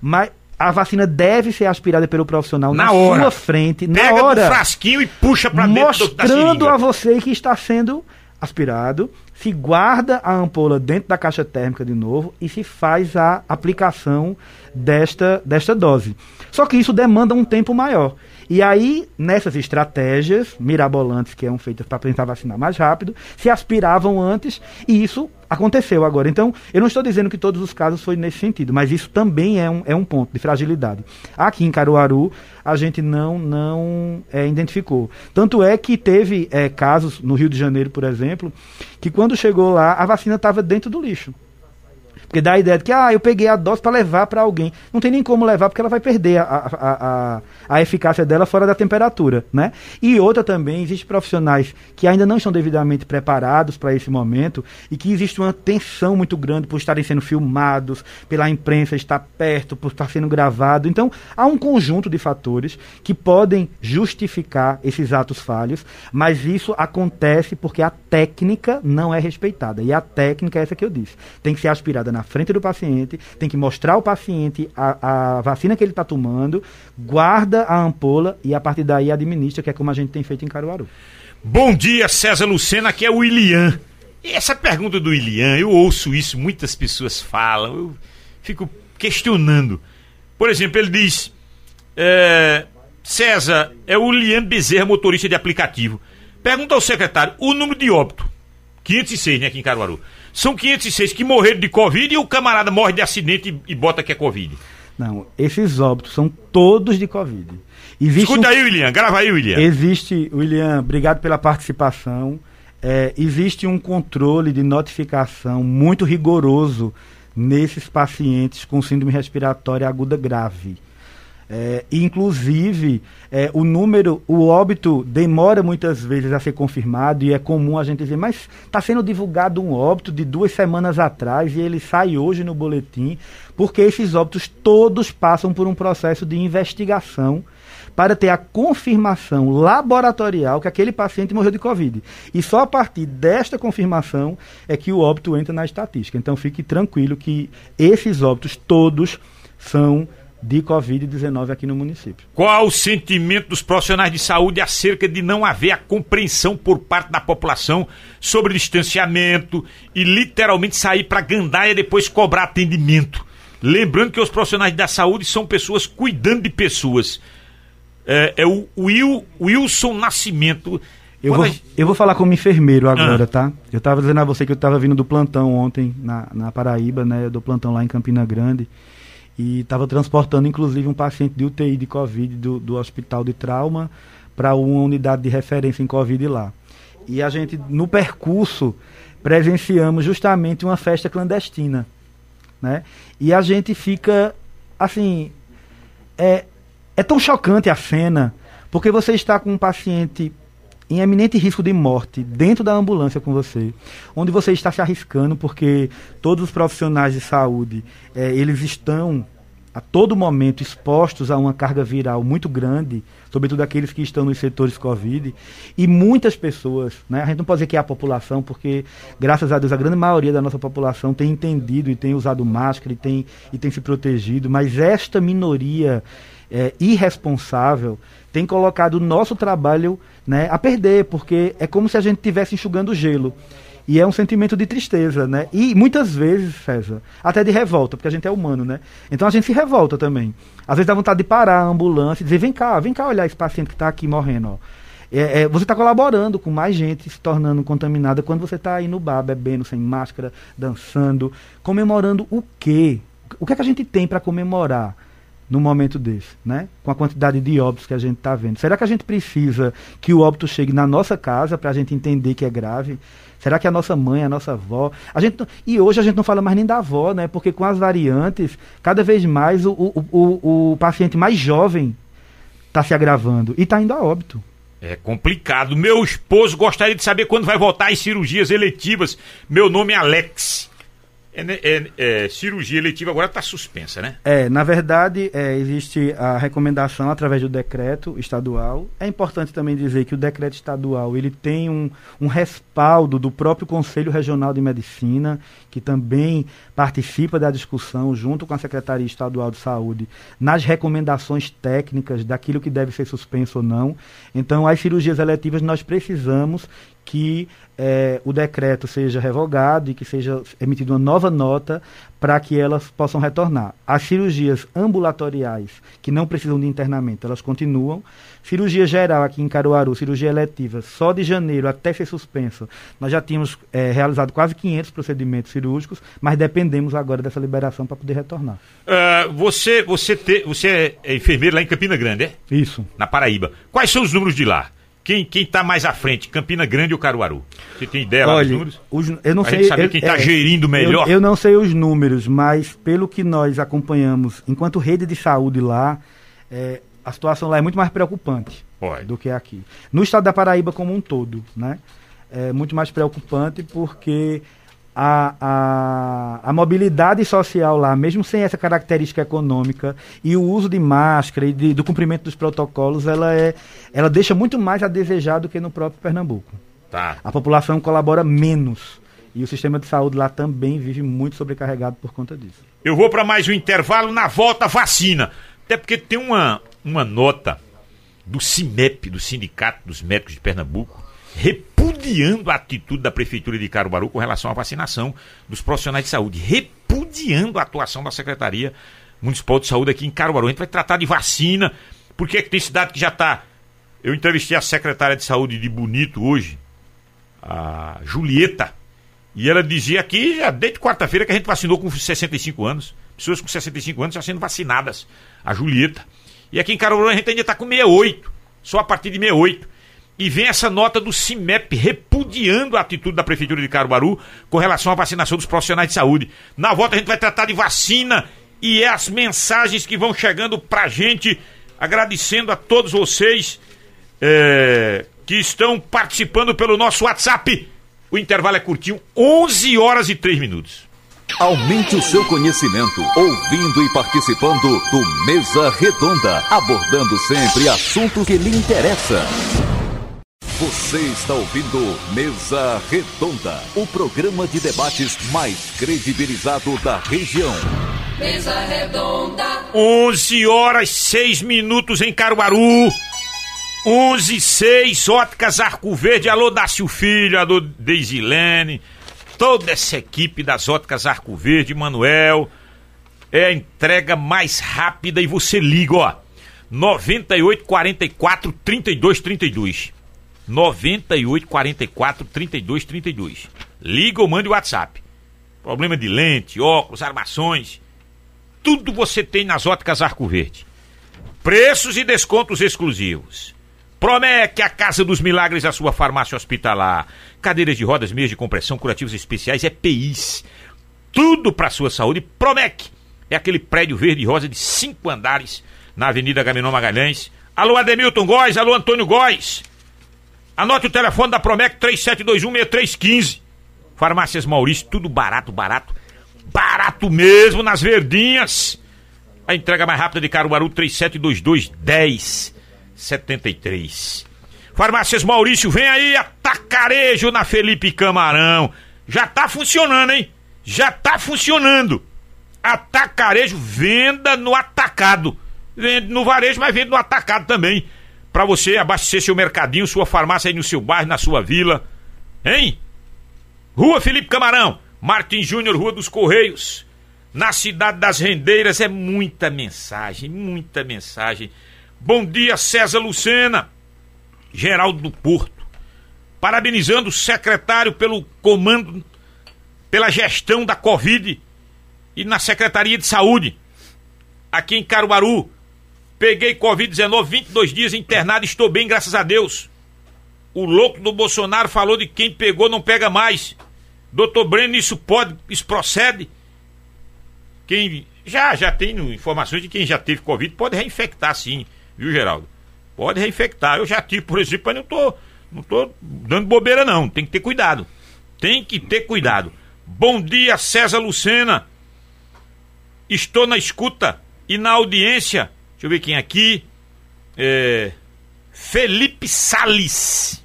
mas a vacina deve ser aspirada pelo profissional na, na hora. sua frente, Pega na hora. frasquinho e puxa para dentro Mostrando a você que está sendo aspirado, se guarda a ampola dentro da caixa térmica de novo e se faz a aplicação desta, desta dose. Só que isso demanda um tempo maior. E aí, nessas estratégias mirabolantes que eram feitas para tentar vacinar mais rápido, se aspiravam antes e isso aconteceu agora. Então, eu não estou dizendo que todos os casos foi nesse sentido, mas isso também é um, é um ponto de fragilidade. Aqui em Caruaru, a gente não, não é, identificou. Tanto é que teve é, casos no Rio de Janeiro, por exemplo, que quando chegou lá, a vacina estava dentro do lixo. Porque dá a ideia de que, ah, eu peguei a dose para levar para alguém. Não tem nem como levar, porque ela vai perder a, a, a, a, eficácia dela fora da temperatura, né? E outra também, existem profissionais que ainda não estão devidamente preparados para esse momento e que existe uma tensão muito grande por estarem sendo filmados, pela imprensa estar perto, por estar sendo gravado. Então, há um conjunto de fatores que podem justificar esses atos falhos, mas isso acontece porque a técnica não é respeitada. E a técnica é essa que eu disse. Tem que ser aspirada na frente do paciente, tem que mostrar ao paciente a, a vacina que ele está tomando, guarda a ampola e a partir daí administra, que é como a gente tem feito em Caruaru. Bom dia, César Lucena, aqui é o William. E essa pergunta do William, eu ouço isso, muitas pessoas falam, eu fico questionando. Por exemplo, ele diz: é, César, é o William Bezerra, motorista de aplicativo. Pergunta ao secretário o número de óbito. 506, né, aqui em Caruaru. São 506 que morreram de Covid e o camarada morre de acidente e, e bota que é Covid. Não, esses óbitos são todos de Covid. Existe Escuta um... aí, William, grava aí, William. Existe, William, obrigado pela participação. É, existe um controle de notificação muito rigoroso nesses pacientes com síndrome respiratória aguda grave. É, inclusive, é, o número, o óbito demora muitas vezes a ser confirmado e é comum a gente dizer, mas está sendo divulgado um óbito de duas semanas atrás e ele sai hoje no boletim, porque esses óbitos todos passam por um processo de investigação para ter a confirmação laboratorial que aquele paciente morreu de Covid. E só a partir desta confirmação é que o óbito entra na estatística. Então fique tranquilo que esses óbitos todos são de Covid-19 aqui no município. Qual o sentimento dos profissionais de saúde acerca de não haver a compreensão por parte da população sobre distanciamento e literalmente sair para gandaia e depois cobrar atendimento? Lembrando que os profissionais da saúde são pessoas cuidando de pessoas. É, é o Will, Wilson Nascimento. Eu vou, eu vou falar como enfermeiro agora, ah. tá? Eu estava dizendo a você que eu estava vindo do plantão ontem na, na Paraíba, né? Do plantão lá em Campina Grande e estava transportando inclusive um paciente de UTI de Covid do, do hospital de trauma para uma unidade de referência em Covid lá. E a gente, no percurso, presenciamos justamente uma festa clandestina. Né? E a gente fica, assim, é, é tão chocante a cena, porque você está com um paciente em eminente risco de morte dentro da ambulância com você, onde você está se arriscando porque todos os profissionais de saúde é, eles estão a todo momento expostos a uma carga viral muito grande, sobretudo aqueles que estão nos setores Covid, e muitas pessoas, né, a gente não pode dizer que é a população, porque graças a Deus a grande maioria da nossa população tem entendido e tem usado máscara e tem, e tem se protegido, mas esta minoria é, irresponsável tem colocado o nosso trabalho né, a perder, porque é como se a gente estivesse enxugando gelo. E é um sentimento de tristeza, né? E muitas vezes, César, até de revolta, porque a gente é humano, né? Então a gente se revolta também. Às vezes dá vontade de parar a ambulância e dizer, vem cá, vem cá olhar esse paciente que está aqui morrendo, ó. É, é, você está colaborando com mais gente se tornando contaminada quando você está aí no bar, bebendo, sem máscara, dançando, comemorando o quê? O que é que a gente tem para comemorar? Num momento desse, né? Com a quantidade de óbitos que a gente está vendo. Será que a gente precisa que o óbito chegue na nossa casa para a gente entender que é grave? Será que a nossa mãe, a nossa avó. A gente, e hoje a gente não fala mais nem da avó, né? Porque com as variantes, cada vez mais o, o, o, o paciente mais jovem está se agravando e está indo a óbito. É complicado. Meu esposo gostaria de saber quando vai voltar às cirurgias eletivas. Meu nome é Alex. É, né, é, é, cirurgia eletiva agora está suspensa, né? É, na verdade, é, existe a recomendação através do decreto estadual. É importante também dizer que o decreto estadual ele tem um, um respaldo do próprio Conselho Regional de Medicina, que também participa da discussão junto com a Secretaria Estadual de Saúde nas recomendações técnicas daquilo que deve ser suspenso ou não. Então, as cirurgias eletivas nós precisamos que é, o decreto seja revogado e que seja emitida uma nova nota para que elas possam retornar. As cirurgias ambulatoriais, que não precisam de internamento, elas continuam. Cirurgia geral aqui em Caruaru, cirurgia eletiva, só de janeiro até ser suspenso, nós já tínhamos é, realizado quase 500 procedimentos cirúrgicos, mas dependemos agora dessa liberação para poder retornar. Uh, você, você, te, você é enfermeiro lá em Campina Grande, é? Isso. Na Paraíba. Quais são os números de lá? Quem está mais à frente, Campina Grande ou Caruaru? Você tem ideia Olha, dos números? Os, eu não a sei. Saber eu, quem está é, gerindo melhor. Eu, eu, não sei os números, mas pelo que nós acompanhamos, enquanto rede de saúde lá, é, a situação lá é muito mais preocupante Pode. do que aqui. No estado da Paraíba como um todo, né? É muito mais preocupante porque a, a, a, mobilidade social lá, mesmo sem essa característica econômica, e o uso de máscara e de, do cumprimento dos protocolos, ela, é, ela deixa muito mais a desejar do que no próprio Pernambuco. Tá. A população colabora menos. E o sistema de saúde lá também vive muito sobrecarregado por conta disso. Eu vou para mais um intervalo, na volta vacina. Até porque tem uma, uma nota do CIMEP, do Sindicato dos Médicos de Pernambuco, repudiando a atitude da Prefeitura de Caruaru com relação à vacinação dos profissionais de saúde, repudiando a atuação da Secretaria Municipal de Saúde aqui em Caruaru. A gente vai tratar de vacina, porque é que tem cidade que já está. Eu entrevistei a secretária de saúde de Bonito hoje, a Julieta, e ela dizia aqui, já desde quarta-feira, que a gente vacinou com 65 anos. Pessoas com 65 anos já sendo vacinadas. A Julieta. E aqui em Caruaru a gente ainda está com 68. Só a partir de 68 e vem essa nota do CIMEP repudiando a atitude da Prefeitura de Caruaru com relação à vacinação dos profissionais de saúde. Na volta a gente vai tratar de vacina e é as mensagens que vão chegando pra gente, agradecendo a todos vocês é, que estão participando pelo nosso WhatsApp. O intervalo é curtinho, 11 horas e 3 minutos. Aumente o seu conhecimento, ouvindo e participando do Mesa Redonda, abordando sempre assuntos que lhe interessam. Você está ouvindo Mesa Redonda, o programa de debates mais credibilizado da região. Mesa Redonda. 11 horas 6 minutos em Caruaru. 11 6 Óticas Arco Verde. Alô, Dácio Filho, alô, Deisilene. Toda essa equipe das Óticas Arco Verde, Manuel. É a entrega mais rápida e você liga, ó. 98 44 32 32. 98 44 32 32. Liga ou mande o WhatsApp. Problema de lente, óculos, armações. Tudo você tem nas óticas Arco Verde. Preços e descontos exclusivos. Promete a Casa dos Milagres, a sua farmácia hospitalar. Cadeiras de rodas, meias de compressão, curativos especiais, EPIs. Tudo para sua saúde. Promec é aquele prédio verde e rosa de cinco andares na Avenida Gaminon Magalhães. Alô, Ademilton Góes, alô, Antônio Góes. Anote o telefone da Promec 37216315. Farmácias Maurício, tudo barato, barato. Barato mesmo nas verdinhas. A entrega mais rápida de Caruaru 3722 1073. Farmácias Maurício, vem aí, atacarejo na Felipe Camarão. Já tá funcionando, hein? Já tá funcionando. Atacarejo, venda no atacado. Vende no varejo, mas vende no atacado também para você abastecer seu mercadinho, sua farmácia aí no seu bairro, na sua vila. Hein? Rua Felipe Camarão, Martin Júnior, Rua dos Correios. Na cidade das Rendeiras é muita mensagem, muita mensagem. Bom dia, César Lucena, Geraldo do Porto. Parabenizando o secretário pelo comando, pela gestão da Covid e na Secretaria de Saúde. Aqui em Caruaru, Peguei Covid-19, 22 dias internado, estou bem, graças a Deus. O louco do Bolsonaro falou de quem pegou não pega mais. Doutor Breno, isso pode, isso procede? Quem já já tem informações de quem já teve Covid pode reinfectar sim, viu, Geraldo? Pode reinfectar. Eu já tive, por exemplo, mas não tô, não tô dando bobeira não. Tem que ter cuidado. Tem que ter cuidado. Bom dia, César Lucena. Estou na escuta e na audiência Deixa eu ver quem aqui. É, Felipe Sales.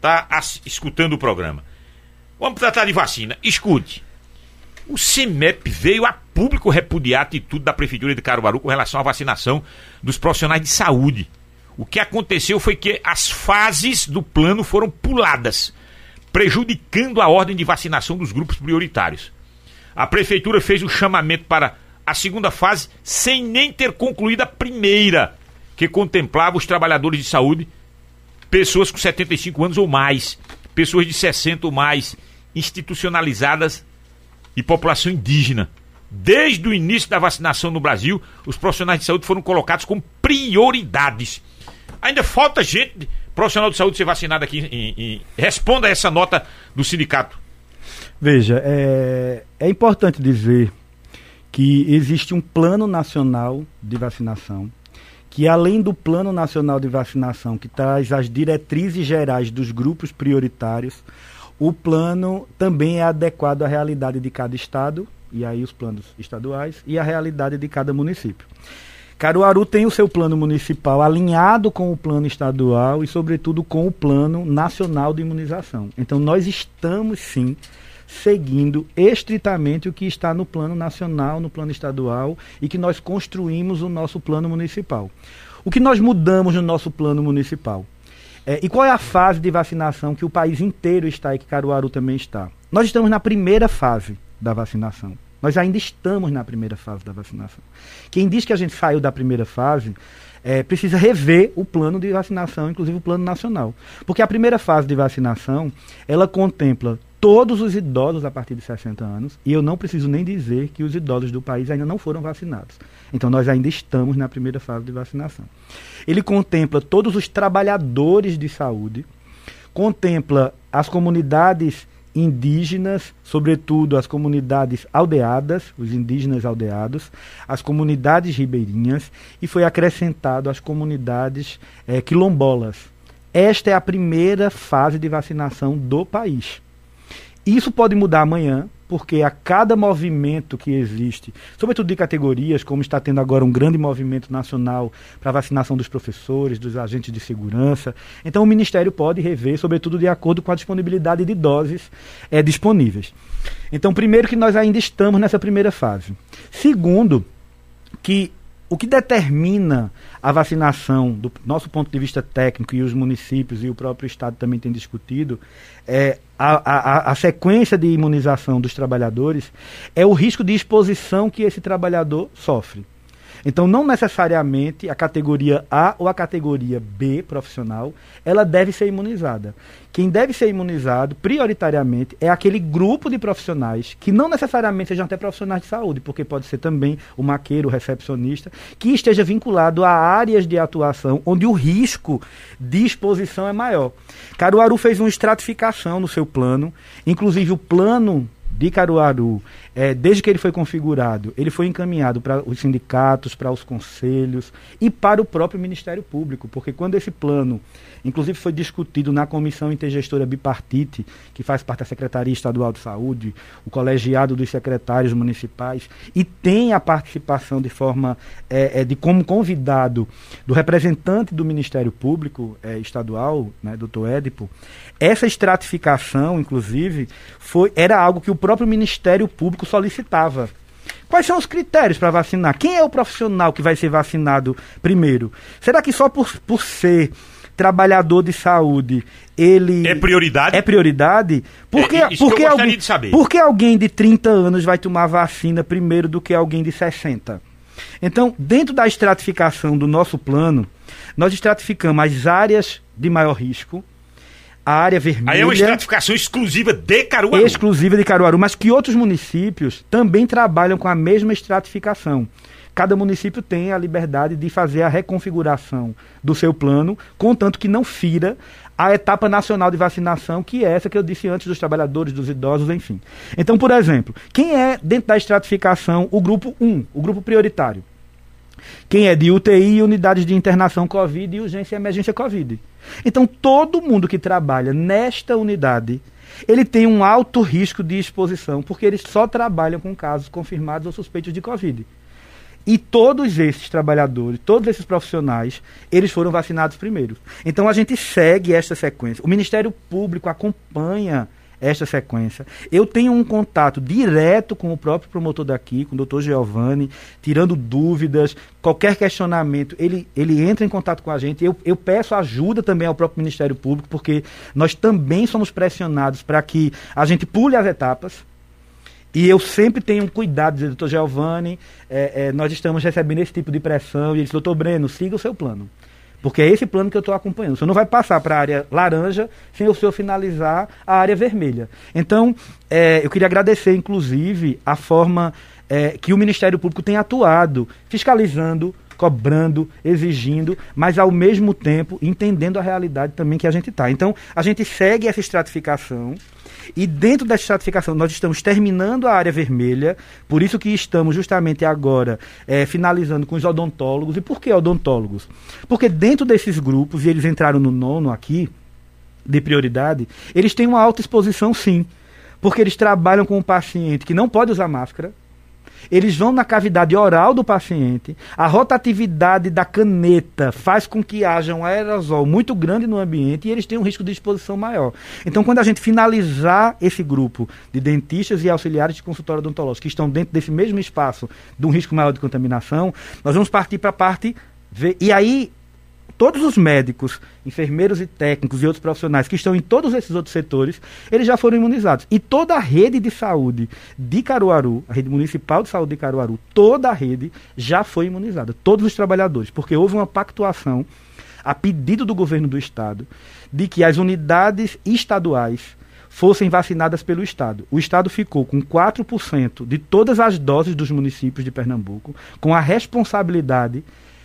Tá escutando o programa. Vamos tratar de vacina. Escute. O CIMEP veio a público repudiar a atitude da Prefeitura de Caruaru com relação à vacinação dos profissionais de saúde. O que aconteceu foi que as fases do plano foram puladas, prejudicando a ordem de vacinação dos grupos prioritários. A prefeitura fez o chamamento para a segunda fase sem nem ter concluído a primeira, que contemplava os trabalhadores de saúde, pessoas com 75 anos ou mais, pessoas de 60 ou mais, institucionalizadas e população indígena. Desde o início da vacinação no Brasil, os profissionais de saúde foram colocados como prioridades. Ainda falta gente, profissional de saúde, ser vacinado aqui. Em, em... Responda a essa nota do sindicato. Veja, é, é importante dizer que existe um plano nacional de vacinação, que além do plano nacional de vacinação, que traz as diretrizes gerais dos grupos prioritários, o plano também é adequado à realidade de cada estado, e aí os planos estaduais, e à realidade de cada município. Caruaru tem o seu plano municipal alinhado com o plano estadual e, sobretudo, com o plano nacional de imunização. Então, nós estamos sim seguindo estritamente o que está no plano nacional, no plano estadual e que nós construímos o nosso plano municipal. O que nós mudamos no nosso plano municipal? É, e qual é a fase de vacinação que o país inteiro está e que Caruaru também está? Nós estamos na primeira fase da vacinação. Nós ainda estamos na primeira fase da vacinação. Quem diz que a gente saiu da primeira fase é, precisa rever o plano de vacinação, inclusive o plano nacional. Porque a primeira fase de vacinação, ela contempla todos os idosos a partir de 60 anos, e eu não preciso nem dizer que os idosos do país ainda não foram vacinados. Então nós ainda estamos na primeira fase de vacinação. Ele contempla todos os trabalhadores de saúde, contempla as comunidades indígenas, sobretudo as comunidades aldeadas, os indígenas aldeados, as comunidades ribeirinhas e foi acrescentado as comunidades é, quilombolas. Esta é a primeira fase de vacinação do país. Isso pode mudar amanhã, porque a cada movimento que existe, sobretudo de categorias, como está tendo agora um grande movimento nacional para vacinação dos professores, dos agentes de segurança, então o Ministério pode rever, sobretudo de acordo com a disponibilidade de doses é, disponíveis. Então, primeiro, que nós ainda estamos nessa primeira fase. Segundo, que o que determina a vacinação, do nosso ponto de vista técnico, e os municípios e o próprio Estado também têm discutido, é, a, a, a, sequência de imunização dos trabalhadores é o risco de exposição que esse trabalhador sofre. Então, não necessariamente a categoria A ou a categoria B profissional, ela deve ser imunizada. Quem deve ser imunizado, prioritariamente, é aquele grupo de profissionais, que não necessariamente sejam até profissionais de saúde, porque pode ser também o maqueiro, o recepcionista, que esteja vinculado a áreas de atuação onde o risco de exposição é maior. Caruaru fez uma estratificação no seu plano, inclusive o plano de Caruaru, é, desde que ele foi configurado, ele foi encaminhado para os sindicatos, para os conselhos e para o próprio Ministério Público, porque quando esse plano, inclusive foi discutido na Comissão Intergestora Bipartite, que faz parte da Secretaria Estadual de Saúde, o colegiado dos secretários municipais, e tem a participação de forma é, é, de como convidado do representante do Ministério Público é, Estadual, né, doutor Édipo, essa estratificação, inclusive, foi, era algo que o próprio Ministério Público solicitava. Quais são os critérios para vacinar? Quem é o profissional que vai ser vacinado primeiro? Será que só por, por ser trabalhador de saúde, ele é prioridade? É prioridade? Porque, é, porque, alguém, de saber. porque alguém de 30 anos vai tomar vacina primeiro do que alguém de 60? Então, dentro da estratificação do nosso plano, nós estratificamos as áreas de maior risco, a área vermelha. Aí é uma estratificação exclusiva de Caruaru. Exclusiva de Caruaru, mas que outros municípios também trabalham com a mesma estratificação. Cada município tem a liberdade de fazer a reconfiguração do seu plano, contanto que não fira a etapa nacional de vacinação, que é essa que eu disse antes dos trabalhadores, dos idosos, enfim. Então, por exemplo, quem é, dentro da estratificação, o grupo 1, o grupo prioritário? Quem é de UTI, unidades de internação Covid e urgência e emergência Covid. Então, todo mundo que trabalha nesta unidade, ele tem um alto risco de exposição, porque eles só trabalham com casos confirmados ou suspeitos de Covid. E todos esses trabalhadores, todos esses profissionais, eles foram vacinados primeiro. Então a gente segue esta sequência. O Ministério Público acompanha esta sequência. Eu tenho um contato direto com o próprio promotor daqui, com o doutor Giovanni, tirando dúvidas, qualquer questionamento, ele, ele entra em contato com a gente. Eu, eu peço ajuda também ao próprio Ministério Público, porque nós também somos pressionados para que a gente pule as etapas. E eu sempre tenho cuidado, dizer, doutor Giovanni, é, é, nós estamos recebendo esse tipo de pressão. E ele disse, doutor Breno, siga o seu plano. Porque é esse plano que eu estou acompanhando. Senhor não vai passar para a área laranja sem o senhor finalizar a área vermelha. Então, é, eu queria agradecer, inclusive, a forma é, que o Ministério Público tem atuado, fiscalizando, cobrando, exigindo, mas ao mesmo tempo entendendo a realidade também que a gente está. Então, a gente segue essa estratificação. E dentro dessa estratificação, nós estamos terminando a área vermelha, por isso que estamos justamente agora é, finalizando com os odontólogos. E por que odontólogos? Porque dentro desses grupos, e eles entraram no nono aqui, de prioridade, eles têm uma alta exposição sim. Porque eles trabalham com um paciente que não pode usar máscara, eles vão na cavidade oral do paciente, a rotatividade da caneta faz com que haja um aerosol muito grande no ambiente e eles têm um risco de exposição maior. Então, quando a gente finalizar esse grupo de dentistas e auxiliares de consultório odontológico que estão dentro desse mesmo espaço de um risco maior de contaminação, nós vamos partir para a parte. E aí, todos os médicos, enfermeiros e técnicos e outros profissionais que estão em todos esses outros setores, eles já foram imunizados. E toda a rede de saúde de Caruaru, a rede municipal de saúde de Caruaru, toda a rede já foi imunizada, todos os trabalhadores, porque houve uma pactuação a pedido do governo do estado de que as unidades estaduais fossem vacinadas pelo Estado. O Estado ficou com 4% de todas as doses dos municípios de Pernambuco, com a responsabilidade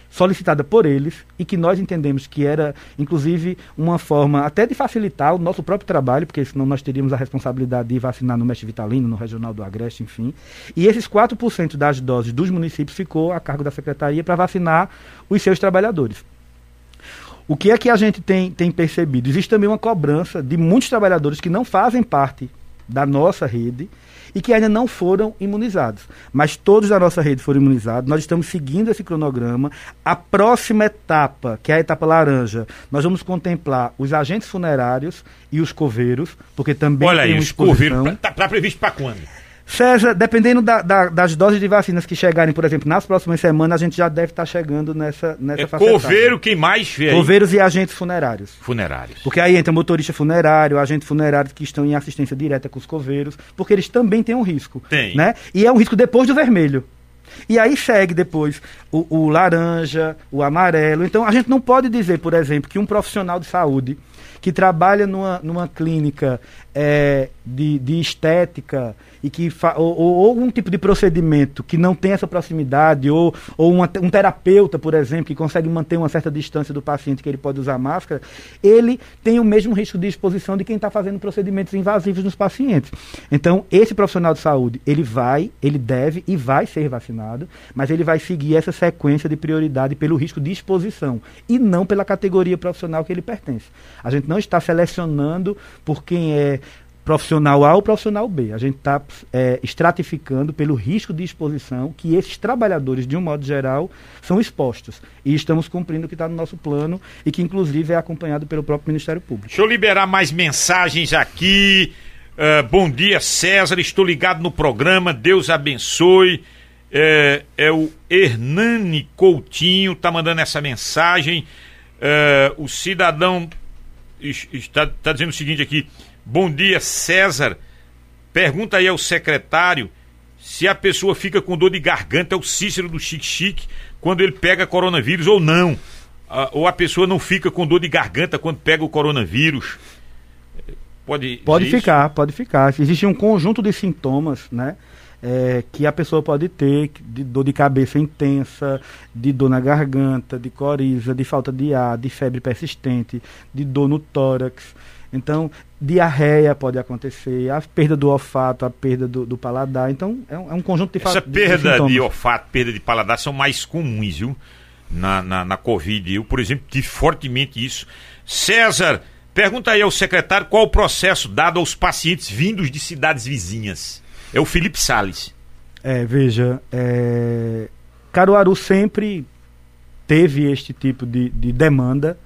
solicitada por eles e que nós entendemos que era, inclusive, uma forma até de facilitar o nosso próprio trabalho, porque senão nós teríamos a responsabilidade de vacinar no Mestre Vitalino, no Regional do Agreste, enfim. E esses 4% das doses dos municípios ficou a cargo da Secretaria para vacinar os seus trabalhadores. O que é que a gente tem, tem percebido? Existe também uma cobrança de muitos trabalhadores que não fazem parte da nossa rede e que ainda não foram imunizados. Mas todos da nossa rede foram imunizados. Nós estamos seguindo esse cronograma. A próxima etapa, que é a etapa laranja, nós vamos contemplar os agentes funerários e os coveiros, porque também Olha aí, os coveiros, está tá previsto para quando? César, dependendo da, da, das doses de vacinas que chegarem, por exemplo, nas próximas semanas, a gente já deve estar chegando nessa, nessa é Coveiro, quem mais vê Coveiros e agentes funerários. Funerários. Porque aí entra motorista funerário, agentes funerários que estão em assistência direta com os coveiros, porque eles também têm um risco. Tem. Né? E é um risco depois do vermelho. E aí segue depois o, o laranja, o amarelo. Então a gente não pode dizer, por exemplo, que um profissional de saúde que trabalha numa, numa clínica é, de, de estética e que ou, ou, algum tipo de procedimento que não tem essa proximidade, ou, ou uma, um terapeuta, por exemplo, que consegue manter uma certa distância do paciente que ele pode usar máscara, ele tem o mesmo risco de exposição de quem está fazendo procedimentos invasivos nos pacientes. Então, esse profissional de saúde, ele vai, ele deve e vai ser vacinado, mas ele vai seguir essa sequência de prioridade pelo risco de exposição e não pela categoria profissional que ele pertence. A gente não está selecionando por quem é profissional A ou profissional B. A gente está é, estratificando pelo risco de exposição que esses trabalhadores, de um modo geral, são expostos. E estamos cumprindo o que está no nosso plano e que, inclusive, é acompanhado pelo próprio Ministério Público. Deixa eu liberar mais mensagens aqui. Uh, bom dia, César. Estou ligado no programa. Deus abençoe. É, é o Hernani Coutinho, está mandando essa mensagem. Uh, o cidadão está, está dizendo o seguinte aqui. Bom dia, César. Pergunta aí ao secretário se a pessoa fica com dor de garganta, é o Cícero do Chique Chique, quando ele pega coronavírus ou não. Ah, ou a pessoa não fica com dor de garganta quando pega o coronavírus. Pode, pode ficar, isso? pode ficar. Existe um conjunto de sintomas, né? É, que a pessoa pode ter de dor de cabeça intensa, de dor na garganta, de coriza, de falta de ar, de febre persistente, de dor no tórax. Então, diarreia pode acontecer, a perda do olfato, a perda do, do paladar. Então, é um, é um conjunto de Essa perda de, de, olfato, perda de paladar são mais comuns, viu? Na, na, na Covid. Eu, por exemplo, tive fortemente isso. César, pergunta aí ao secretário qual o processo dado aos pacientes vindos de cidades vizinhas. É o Felipe Sales. É, veja, é... Caruaru sempre teve este tipo de, de demanda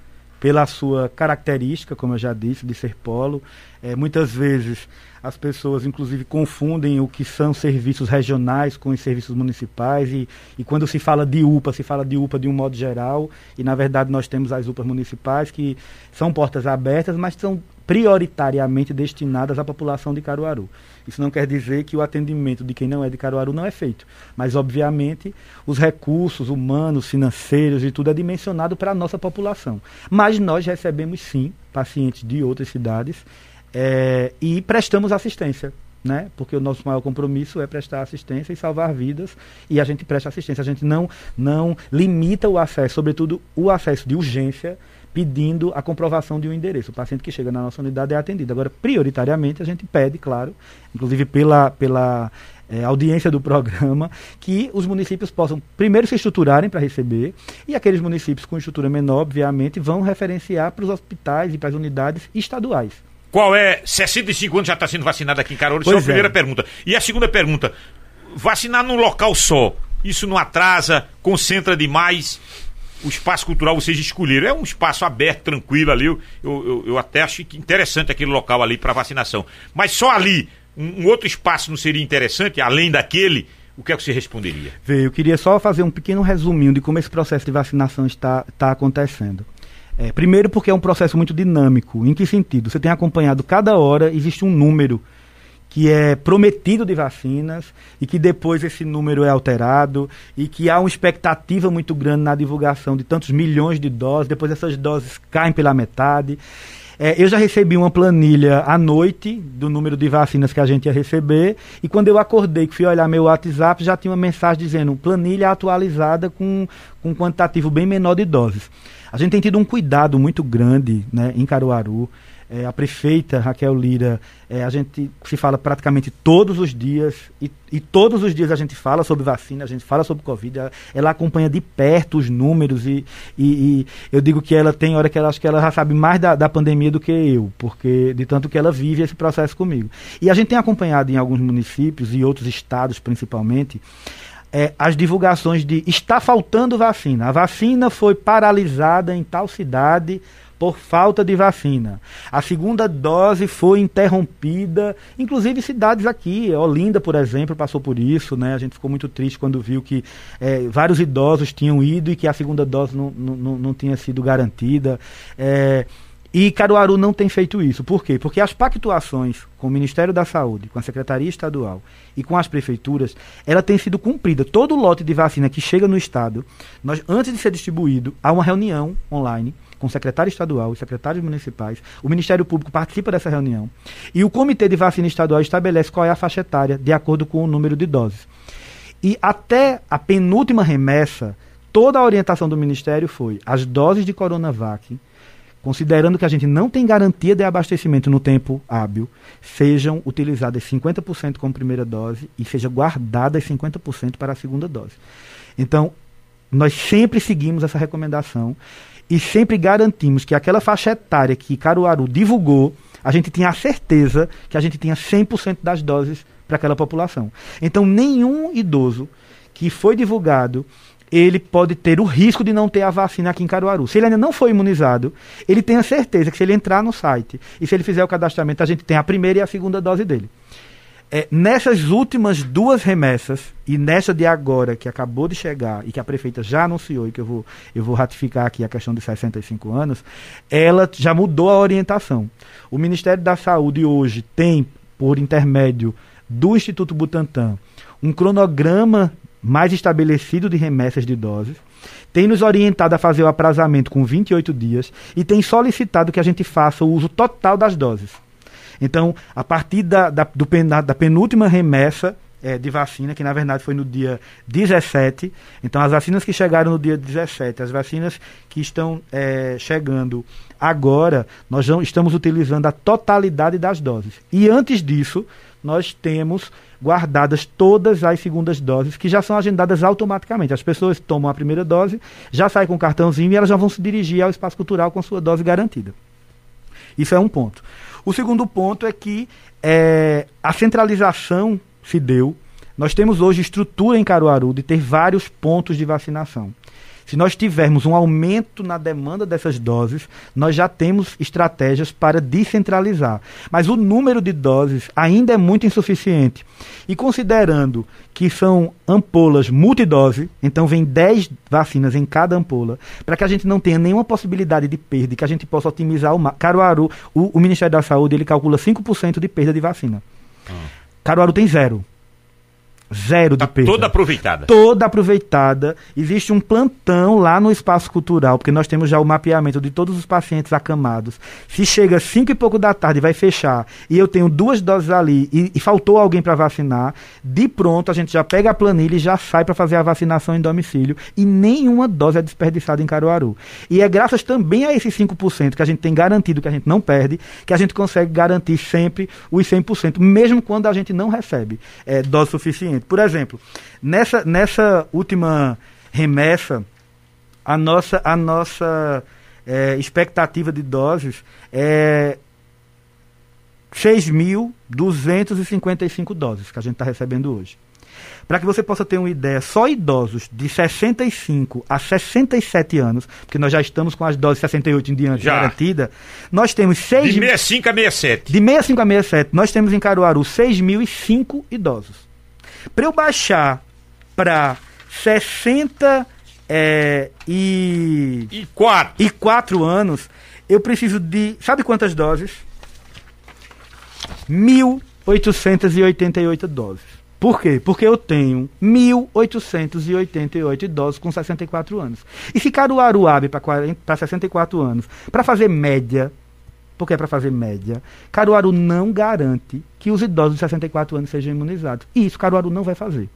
pela sua característica, como eu já disse, de ser polo. É, muitas vezes as pessoas, inclusive, confundem o que são serviços regionais com os serviços municipais. E, e quando se fala de UPA, se fala de UPA de um modo geral. E, na verdade, nós temos as UPAs municipais que são portas abertas, mas são prioritariamente destinadas à população de Caruaru. Isso não quer dizer que o atendimento de quem não é de Caruaru não é feito, mas obviamente os recursos humanos, financeiros e tudo é dimensionado para a nossa população. Mas nós recebemos sim pacientes de outras cidades é, e prestamos assistência. Né? Porque o nosso maior compromisso é prestar assistência e salvar vidas, e a gente presta assistência. A gente não, não limita o acesso, sobretudo o acesso de urgência, pedindo a comprovação de um endereço. O paciente que chega na nossa unidade é atendido. Agora, prioritariamente, a gente pede, claro, inclusive pela, pela é, audiência do programa, que os municípios possam primeiro se estruturarem para receber, e aqueles municípios com estrutura menor, obviamente, vão referenciar para os hospitais e para as unidades estaduais. Qual é? 65 anos já está sendo vacinado aqui em Caruaru? Essa é a primeira é. pergunta. E a segunda pergunta: vacinar num local só, isso não atrasa, concentra demais? O espaço cultural vocês escolheram. É um espaço aberto, tranquilo ali. Eu, eu, eu até acho interessante aquele local ali para vacinação. Mas só ali, um, um, outro espaço não seria interessante, além daquele? O que é que você responderia? Vê, eu queria só fazer um pequeno resuminho de como esse processo de vacinação está, está acontecendo. É, primeiro porque é um processo muito dinâmico. Em que sentido? Você tem acompanhado cada hora, existe um número que é prometido de vacinas e que depois esse número é alterado e que há uma expectativa muito grande na divulgação de tantos milhões de doses, depois essas doses caem pela metade. É, eu já recebi uma planilha à noite do número de vacinas que a gente ia receber e quando eu acordei que fui olhar meu WhatsApp já tinha uma mensagem dizendo planilha atualizada com, com um quantitativo bem menor de doses. A gente tem tido um cuidado muito grande né, em Caruaru é, a prefeita Raquel Lira, é, a gente se fala praticamente todos os dias, e, e, todos os dias a gente fala sobre vacina, a gente fala sobre Covid, ela, ela acompanha de perto os números, e, e, e, eu digo que ela tem hora que ela acho que ela já sabe mais da, da pandemia do que eu, porque de tanto que ela vive esse processo comigo. E a gente tem acompanhado em alguns municípios e outros estados principalmente, é, as divulgações de está faltando vacina. A vacina foi paralisada em tal cidade por falta de vacina. A segunda dose foi interrompida, inclusive cidades aqui, Olinda, por exemplo, passou por isso, né? A gente ficou muito triste quando viu que é, vários idosos tinham ido e que a segunda dose não, não, não tinha sido garantida. É, e Caruaru não tem feito isso. Por quê? Porque as pactuações com o Ministério da Saúde, com a Secretaria Estadual e com as prefeituras, ela tem sido cumprida. Todo lote de vacina que chega no Estado, nós, antes de ser distribuído, há uma reunião online com o secretário estadual secretários municipais. O Ministério Público participa dessa reunião. E o Comitê de Vacina Estadual estabelece qual é a faixa etária, de acordo com o número de doses. E até a penúltima remessa, toda a orientação do Ministério foi as doses de Coronavac, considerando que a gente não tem garantia de abastecimento no tempo hábil, sejam utilizadas 50% como primeira dose e seja guardadas 50% para a segunda dose. Então, nós sempre seguimos essa recomendação e sempre garantimos que aquela faixa etária que Caruaru divulgou, a gente tinha a certeza que a gente tinha 100% das doses para aquela população. Então, nenhum idoso que foi divulgado, ele pode ter o risco de não ter a vacina aqui em Caruaru. Se ele ainda não foi imunizado, ele tem a certeza que se ele entrar no site e se ele fizer o cadastramento, a gente tem a primeira e a segunda dose dele. É, nessas últimas duas remessas, e nessa de agora, que acabou de chegar, e que a prefeita já anunciou, e que eu vou, eu vou ratificar aqui a questão dos 65 anos, ela já mudou a orientação. O Ministério da Saúde hoje tem, por intermédio do Instituto Butantan, um cronograma mais estabelecido de remessas de doses, tem nos orientado a fazer o aprazamento com 28 dias e tem solicitado que a gente faça o uso total das doses. Então, a partir da, da, do, da penúltima remessa é, de vacina, que na verdade foi no dia 17. Então, as vacinas que chegaram no dia 17, as vacinas que estão é, chegando agora, nós estamos utilizando a totalidade das doses. E antes disso, nós temos guardadas todas as segundas doses, que já são agendadas automaticamente. As pessoas tomam a primeira dose, já saem com o cartãozinho e elas já vão se dirigir ao espaço cultural com sua dose garantida. Isso é um ponto. O segundo ponto é que é, a centralização se deu. Nós temos hoje estrutura em Caruaru de ter vários pontos de vacinação. Se nós tivermos um aumento na demanda dessas doses, nós já temos estratégias para descentralizar. Mas o número de doses ainda é muito insuficiente. E considerando que são ampolas multidose, então vem 10 vacinas em cada ampola, para que a gente não tenha nenhuma possibilidade de perda, que a gente possa otimizar o Caruaru, o, o Ministério da Saúde, ele calcula 5% de perda de vacina. Ah. Caruaru tem zero. Zero tá de perda. Toda aproveitada. Toda aproveitada. Existe um plantão lá no espaço cultural, porque nós temos já o mapeamento de todos os pacientes acamados. Se chega cinco e pouco da tarde, vai fechar, e eu tenho duas doses ali e, e faltou alguém para vacinar, de pronto a gente já pega a planilha e já sai para fazer a vacinação em domicílio. E nenhuma dose é desperdiçada em Caruaru. E é graças também a esses 5% que a gente tem garantido que a gente não perde, que a gente consegue garantir sempre os 100%, mesmo quando a gente não recebe é, dose suficiente. Por exemplo, nessa, nessa última remessa, a nossa, a nossa é, expectativa de doses é 6.255 doses que a gente está recebendo hoje. Para que você possa ter uma ideia, só idosos de 65 a 67 anos, porque nós já estamos com as doses 68 em diante já. garantida, nós temos 6... De 65 a 67. De 65 a 67, nós temos em Caruaru 6.005 idosos. Para eu baixar para 60 é, e, e, quatro. e quatro anos, eu preciso de. Sabe quantas doses? 1.888 doses. Por quê? Porque eu tenho 1.888 idosos com 64 anos. E se Caruaru abre para 64 anos, para fazer média, porque é para fazer média, Caruaru não garante que os idosos de 64 anos sejam imunizados. E isso Caruaru não vai fazer.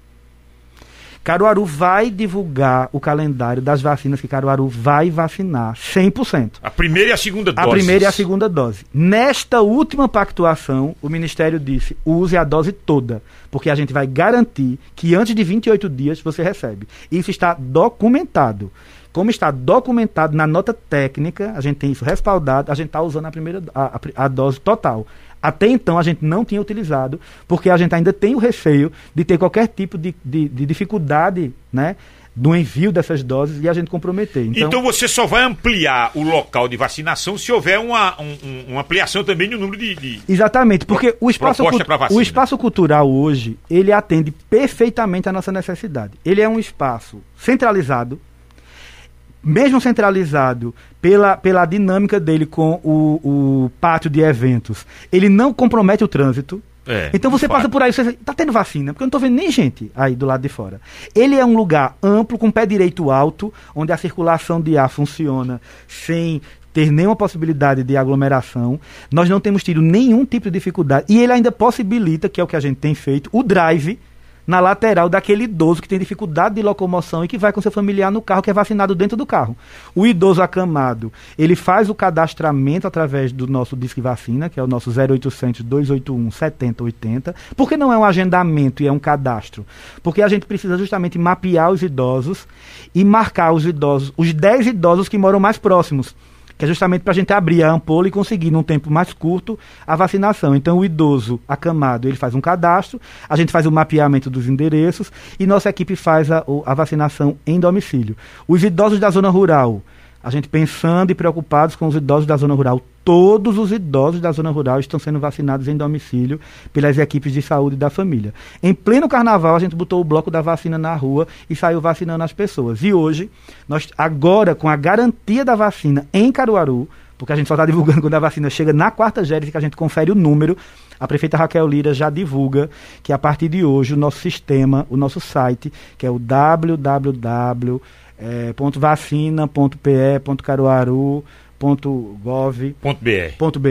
Caruaru vai divulgar o calendário das vacinas que Caruaru vai vacinar 100%. A primeira e a segunda dose. A primeira e a segunda dose. Nesta última pactuação, o Ministério disse: use a dose toda, porque a gente vai garantir que antes de 28 dias você recebe. Isso está documentado. Como está documentado na nota técnica, a gente tem isso respaldado, a gente está usando a primeira a, a, a dose total. Até então a gente não tinha utilizado, porque a gente ainda tem o receio de ter qualquer tipo de, de, de dificuldade, né? do envio dessas doses e a gente comprometer. Então, então você só vai ampliar o local de vacinação se houver uma, um, uma ampliação também no número de, de exatamente porque o espaço o espaço cultural hoje ele atende perfeitamente à nossa necessidade. Ele é um espaço centralizado mesmo centralizado pela, pela dinâmica dele com o, o pátio de eventos, ele não compromete o trânsito. É, então você passa por aí, você tá tendo vacina, porque eu não estou vendo nem gente aí do lado de fora. Ele é um lugar amplo, com pé direito alto, onde a circulação de ar funciona sem ter nenhuma possibilidade de aglomeração. Nós não temos tido nenhum tipo de dificuldade. E ele ainda possibilita, que é o que a gente tem feito, o drive na lateral daquele idoso que tem dificuldade de locomoção e que vai com seu familiar no carro, que é vacinado dentro do carro. O idoso acamado, ele faz o cadastramento através do nosso Disque Vacina, que é o nosso 0800 281 7080. Por que não é um agendamento e é um cadastro? Porque a gente precisa justamente mapear os idosos e marcar os idosos, os 10 idosos que moram mais próximos que é justamente para a gente abrir a ampola e conseguir, num tempo mais curto, a vacinação. Então, o idoso acamado, ele faz um cadastro, a gente faz o mapeamento dos endereços e nossa equipe faz a, a vacinação em domicílio. Os idosos da zona rural, a gente pensando e preocupados com os idosos da zona rural. Todos os idosos da zona rural estão sendo vacinados em domicílio pelas equipes de saúde da família. Em pleno carnaval, a gente botou o bloco da vacina na rua e saiu vacinando as pessoas. E hoje, nós agora, com a garantia da vacina em Caruaru, porque a gente só está divulgando quando a vacina chega na quarta génese, que a gente confere o número. A prefeita Raquel Lira já divulga que a partir de hoje o nosso sistema, o nosso site, que é o www é, ponto vacina, ponto PE, ponto Caruaru, ponto gov ponto br. Ponto br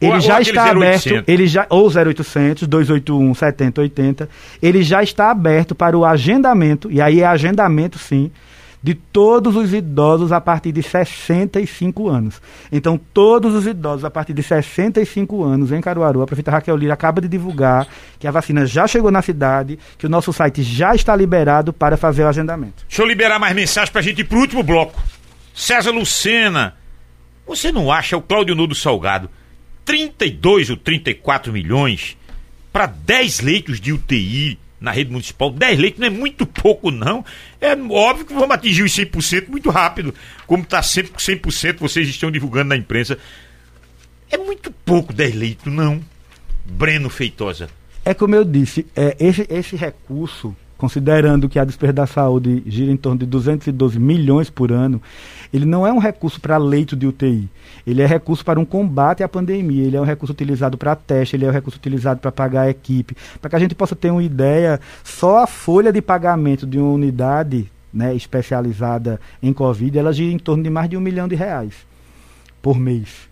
ele ou, já ou está aberto 0800. ele já ou 0800 281 7080 ele já está aberto para o agendamento e aí é agendamento sim de todos os idosos a partir de 65 anos. Então, todos os idosos a partir de 65 anos em Caruaru, a prefeita Raquel Lira acaba de divulgar que a vacina já chegou na cidade, que o nosso site já está liberado para fazer o agendamento. Deixa eu liberar mais mensagens para a gente ir para o último bloco. César Lucena, você não acha o Cláudio Nudo Salgado 32 ou 34 milhões para 10 leitos de UTI na rede municipal. 10 leitos não é muito pouco, não. É óbvio que vamos atingir os 100% muito rápido, como está sempre com 100%, vocês estão divulgando na imprensa. É muito pouco 10 leitos, não. Breno Feitosa. É como eu disse, é, esse, esse recurso, considerando que a despesa da saúde gira em torno de 212 milhões por ano, ele não é um recurso para leito de UTI. Ele é recurso para um combate à pandemia. Ele é um recurso utilizado para teste, ele é um recurso utilizado para pagar a equipe. Para que a gente possa ter uma ideia, só a folha de pagamento de uma unidade né, especializada em Covid, ela gira em torno de mais de um milhão de reais por mês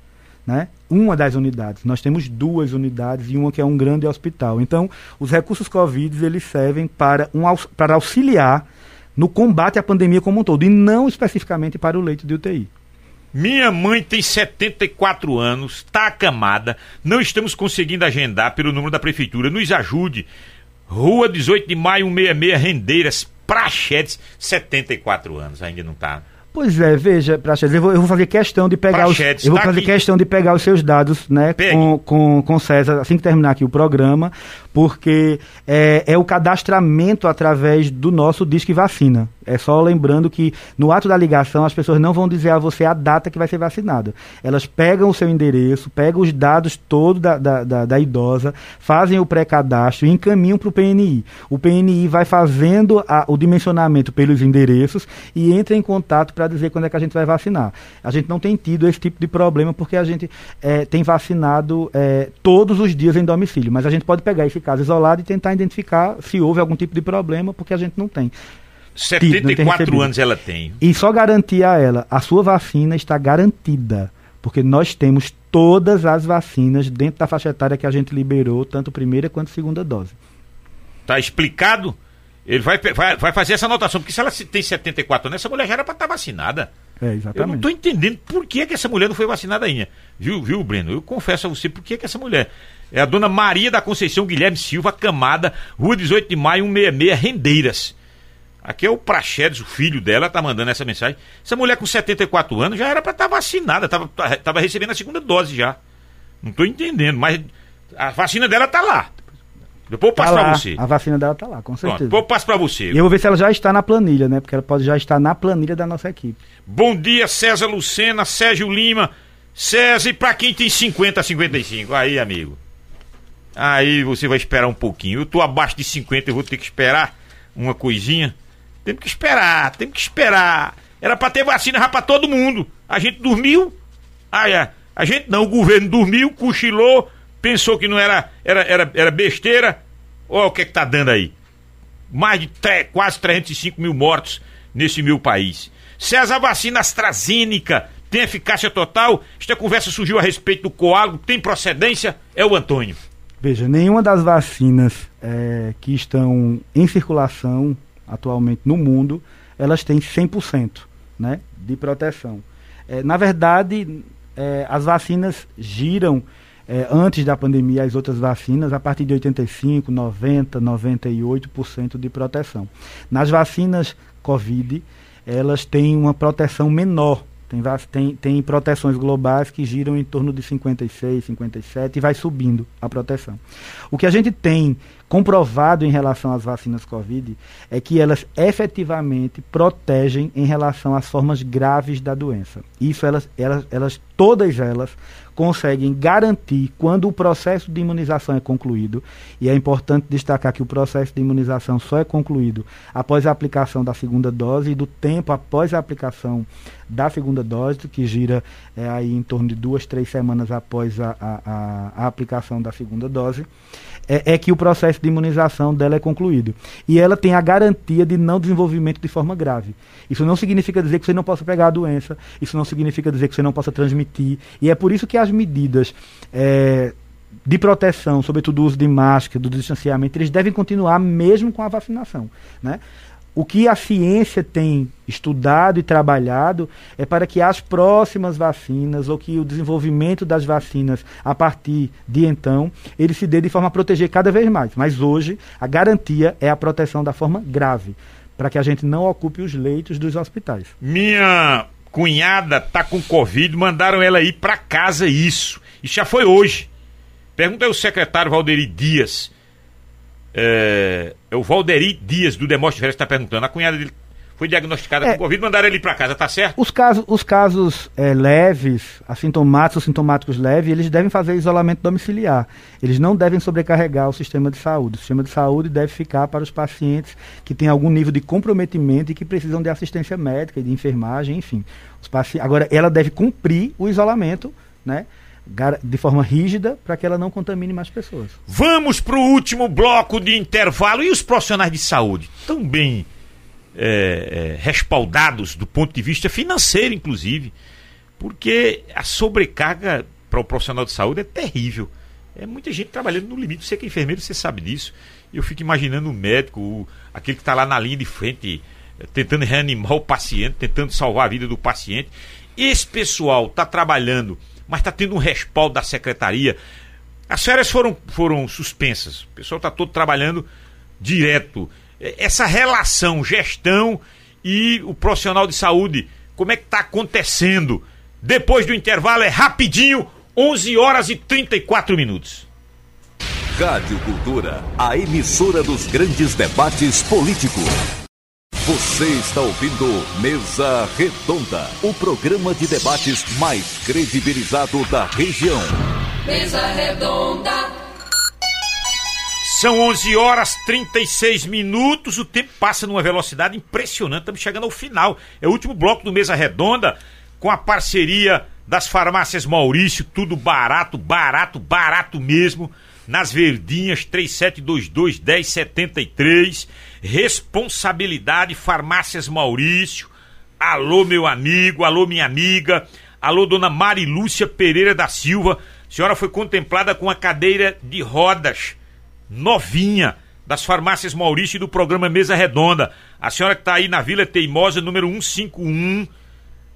né? Uma das unidades. Nós temos duas unidades e uma que é um grande hospital. Então, os recursos Covid eles servem para, um, para auxiliar no combate à pandemia como um todo e não especificamente para o leito de UTI. Minha mãe tem 74 anos, está acamada, não estamos conseguindo agendar pelo número da prefeitura. Nos ajude. Rua 18 de Maio 166, Rendeiras, Prachetes, 74 anos, ainda não está Pois é, veja, Praxedes, eu vou, eu vou fazer questão de pegar Praxedes, os, eu vou tá fazer aqui. questão de pegar os seus dados, né, com, com, com César, assim que terminar aqui o programa, porque é, é o cadastramento através do nosso Disque Vacina. É só lembrando que no ato da ligação as pessoas não vão dizer a você a data que vai ser vacinada. Elas pegam o seu endereço, pegam os dados todos da, da, da, da idosa, fazem o pré-cadastro e encaminham para o PNI. O PNI vai fazendo a, o dimensionamento pelos endereços e entra em contato para dizer quando é que a gente vai vacinar. A gente não tem tido esse tipo de problema porque a gente é, tem vacinado é, todos os dias em domicílio. Mas a gente pode pegar esse caso isolado e tentar identificar se houve algum tipo de problema, porque a gente não tem. 74 anos ela tem. E só garantir a ela, a sua vacina está garantida. Porque nós temos todas as vacinas dentro da faixa etária que a gente liberou, tanto primeira quanto segunda dose. Tá explicado? Ele vai, vai, vai fazer essa anotação, porque se ela tem 74 anos, essa mulher já era para estar tá vacinada. É, exatamente. Eu não estou entendendo por que, que essa mulher não foi vacinada ainda. Viu, viu, Breno? Eu confesso a você por que, que essa mulher. É a dona Maria da Conceição Guilherme Silva, Camada, Rua 18 de Maio, 166, Rendeiras. Aqui é o Praxedes, o filho dela, tá mandando essa mensagem. Essa mulher com 74 anos já era para estar tá vacinada, tava, tava recebendo a segunda dose já. Não tô entendendo, mas a vacina dela tá lá. Depois eu passo tá pra você. A vacina dela tá lá, com certeza. Pronto, depois eu passo pra você. E eu vou ver se ela já está na planilha, né? Porque ela pode já estar na planilha da nossa equipe. Bom dia, César Lucena, Sérgio Lima. César, e pra quem tem 50 a 55? Aí, amigo. Aí você vai esperar um pouquinho. Eu tô abaixo de 50, eu vou ter que esperar uma coisinha. Temos que esperar, temos que esperar. Era para ter vacina já para todo mundo. A gente dormiu. Ah, é. A gente não, o governo dormiu, cochilou, pensou que não era era, era, era besteira. Olha o que é que tá dando aí. Mais de quase 305 mil mortos nesse meu país. César, a vacina AstraZeneca tem eficácia total? Esta conversa surgiu a respeito do coágulo, tem procedência? É o Antônio. Veja, nenhuma das vacinas é, que estão em circulação atualmente no mundo, elas têm 100% né, de proteção. É, na verdade, é, as vacinas giram é, antes da pandemia as outras vacinas a partir de 85, 90, 98% de proteção. Nas vacinas COVID, elas têm uma proteção menor tem, tem, tem proteções globais que giram em torno de 56, 57 e vai subindo a proteção. O que a gente tem comprovado em relação às vacinas Covid é que elas efetivamente protegem em relação às formas graves da doença. Isso elas, elas, elas todas elas conseguem garantir quando o processo de imunização é concluído, e é importante destacar que o processo de imunização só é concluído após a aplicação da segunda dose e do tempo após a aplicação da segunda dose, que gira é, aí em torno de duas, três semanas após a, a, a, a aplicação da segunda dose, é, é, que o processo de imunização dela é concluído. E ela tem a garantia de não desenvolvimento de forma grave. Isso não significa dizer que você não possa pegar a doença, isso não significa dizer que você não possa transmitir. E é por isso que as medidas é, de proteção, sobretudo o uso de máscara, do distanciamento, eles devem continuar mesmo com a vacinação. Né? O que a ciência tem estudado e trabalhado é para que as próximas vacinas, ou que o desenvolvimento das vacinas a partir de então, ele se dê de forma a proteger cada vez mais. Mas hoje, a garantia é a proteção da forma grave, para que a gente não ocupe os leitos dos hospitais. Minha cunhada tá com Covid, mandaram ela ir para casa isso. Isso já foi hoje. Pergunta aí o secretário Valderi Dias É, é o Valderi Dias, do Demóstenes está perguntando. A cunhada dele foi diagnosticada É. com Covid, mandaram ele para casa, tá certo? Os casos, os casos é, leves, assintomáticos sintomáticos leves, eles devem fazer isolamento domiciliar. Eles não devem sobrecarregar o sistema de saúde. O sistema de saúde deve ficar para os pacientes que têm algum nível de comprometimento e que precisam de assistência médica e de enfermagem, enfim. Os paci... Agora, ela deve cumprir o isolamento, né? De forma rígida para que ela não contamine mais pessoas. Vamos para o último bloco de intervalo. E os profissionais de saúde? Tão bem é, é, respaldados do ponto de vista financeiro, inclusive. Porque a sobrecarga para o profissional de saúde é terrível. É muita gente trabalhando no limite. Você que é enfermeiro, você sabe disso. Eu fico imaginando o médico, o- aquele que está lá na linha de frente, eh, tentando reanimar o paciente, tentando salvar a vida do paciente. Esse pessoal está trabalhando, mas está tendo um respaldo da secretaria. As férias foram, foram suspensas. O pessoal está todo trabalhando direto. Essa relação, gestão e o profissional de saúde, como é que está acontecendo? Depois do intervalo é rapidinho, 11 horas e 34 minutos. Rádio Cultura, a emissora dos grandes debates políticos. Você está ouvindo Mesa Redonda, o programa de debates mais credibilizado da região. Mesa redonda, São 11 horas 36 minutos. O tempo passa numa velocidade impressionante. Estamos chegando ao final. É o último bloco do Mesa Redonda com a parceria das farmácias Maurício. Tudo barato, barato, barato mesmo. Nas Verdinhas 3722 1073. Responsabilidade Farmácias Maurício. Alô, meu amigo, alô, minha amiga, alô, dona Marilúcia Pereira da Silva. A senhora foi contemplada com a cadeira de rodas novinha das farmácias Maurício e do programa Mesa Redonda. A senhora que está aí na Vila Teimosa, número 151,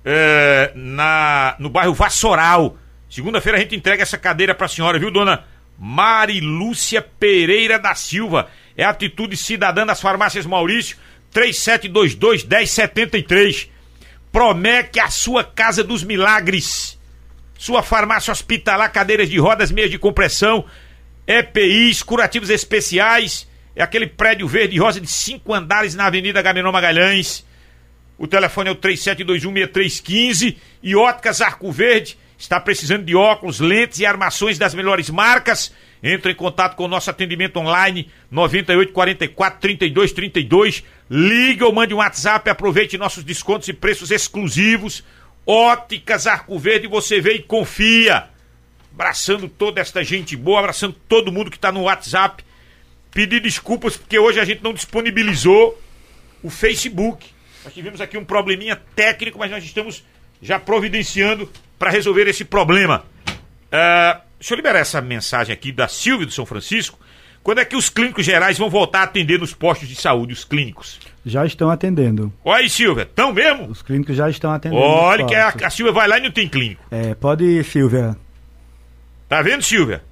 é, na, no bairro Vassoural. Segunda-feira a gente entrega essa cadeira para a senhora, viu, dona Marilúcia Pereira da Silva. É a atitude cidadã das farmácias Maurício, 3722 1073. Promete a sua Casa dos Milagres. Sua farmácia hospitalar, cadeiras de rodas, meias de compressão, EPIs, curativos especiais. É aquele prédio verde e rosa de cinco andares na Avenida Gaminão Magalhães. O telefone é o 37216315 e Óticas Arco Verde. Está precisando de óculos, lentes e armações das melhores marcas? Entre em contato com o nosso atendimento online 9844 3232. Ligue ou mande um WhatsApp, aproveite nossos descontos e preços exclusivos. Óticas Arco Verde, você vê e confia. Abraçando toda esta gente boa, abraçando todo mundo que está no WhatsApp. Pedir desculpas porque hoje a gente não disponibilizou o Facebook. Nós tivemos aqui um probleminha técnico, mas nós estamos já providenciando para resolver esse problema. Ah, deixa eu liberar essa mensagem aqui da Silvia do São Francisco. Quando é que os clínicos gerais vão voltar a atender nos postos de saúde, os clínicos? Já estão atendendo. Olha aí, Silvia, tão mesmo? Os clínicos já estão atendendo. Olha que a, a Silvia vai lá e não tem clínico. É, pode ir, Silvia. Tá vendo, Silvia?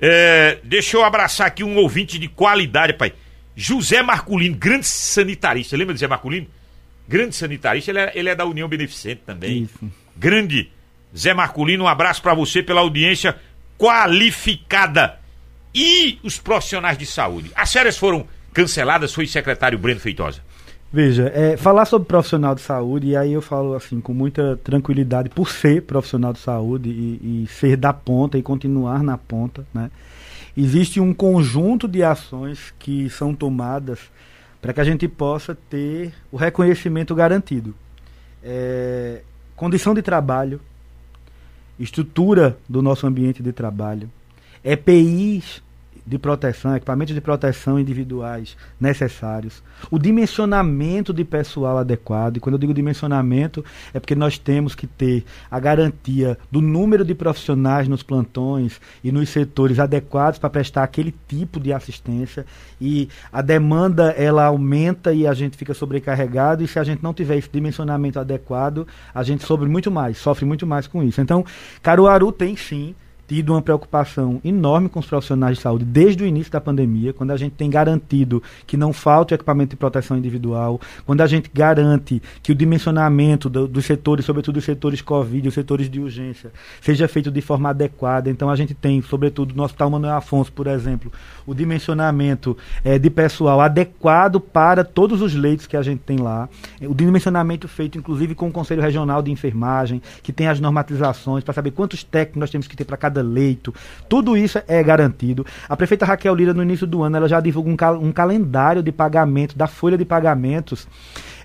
É, deixa eu abraçar aqui um ouvinte de qualidade, pai. José Marculino, grande sanitarista. Lembra de Zé Marculino? Grande sanitarista. Ele é, ele é da União Beneficente também. Isso. Grande Zé Marculino, um abraço pra você pela audiência qualificada. E os profissionais de saúde? As férias foram canceladas, foi o secretário Breno Feitosa. Veja, é, falar sobre profissional de saúde, e aí eu falo assim com muita tranquilidade por ser profissional de saúde e, e ser da ponta e continuar na ponta, né? Existe um conjunto de ações que são tomadas para que a gente possa ter o reconhecimento garantido. É, condição de trabalho, estrutura do nosso ambiente de trabalho, EPIs de proteção, equipamentos de proteção individuais necessários, o dimensionamento de pessoal adequado. E quando eu digo dimensionamento, é porque nós temos que ter a garantia do número de profissionais nos plantões e nos setores adequados para prestar aquele tipo de assistência. E a demanda ela aumenta e a gente fica sobrecarregado. E se a gente não tiver esse dimensionamento adequado, a gente sofre muito mais, sofre muito mais com isso. Então, Caruaru tem sim tido uma preocupação enorme com os profissionais de saúde desde o início da pandemia, quando a gente tem garantido que não falte equipamento de proteção individual, quando a gente garante que o dimensionamento do, dos setores, sobretudo os setores Covid, os setores de urgência, seja feito de forma adequada. Então a gente tem, sobretudo no Hospital Manuel Afonso, por exemplo, o dimensionamento é, de pessoal adequado para todos os leitos que a gente tem lá, o dimensionamento feito inclusive com o Conselho Regional de Enfermagem, que tem as normatizações para saber quantos técnicos nós temos que ter para cada leito. Tudo isso é garantido. A prefeita Raquel Lira, no início do ano, ela já divulga um, cal um calendário de pagamento, da folha de pagamentos.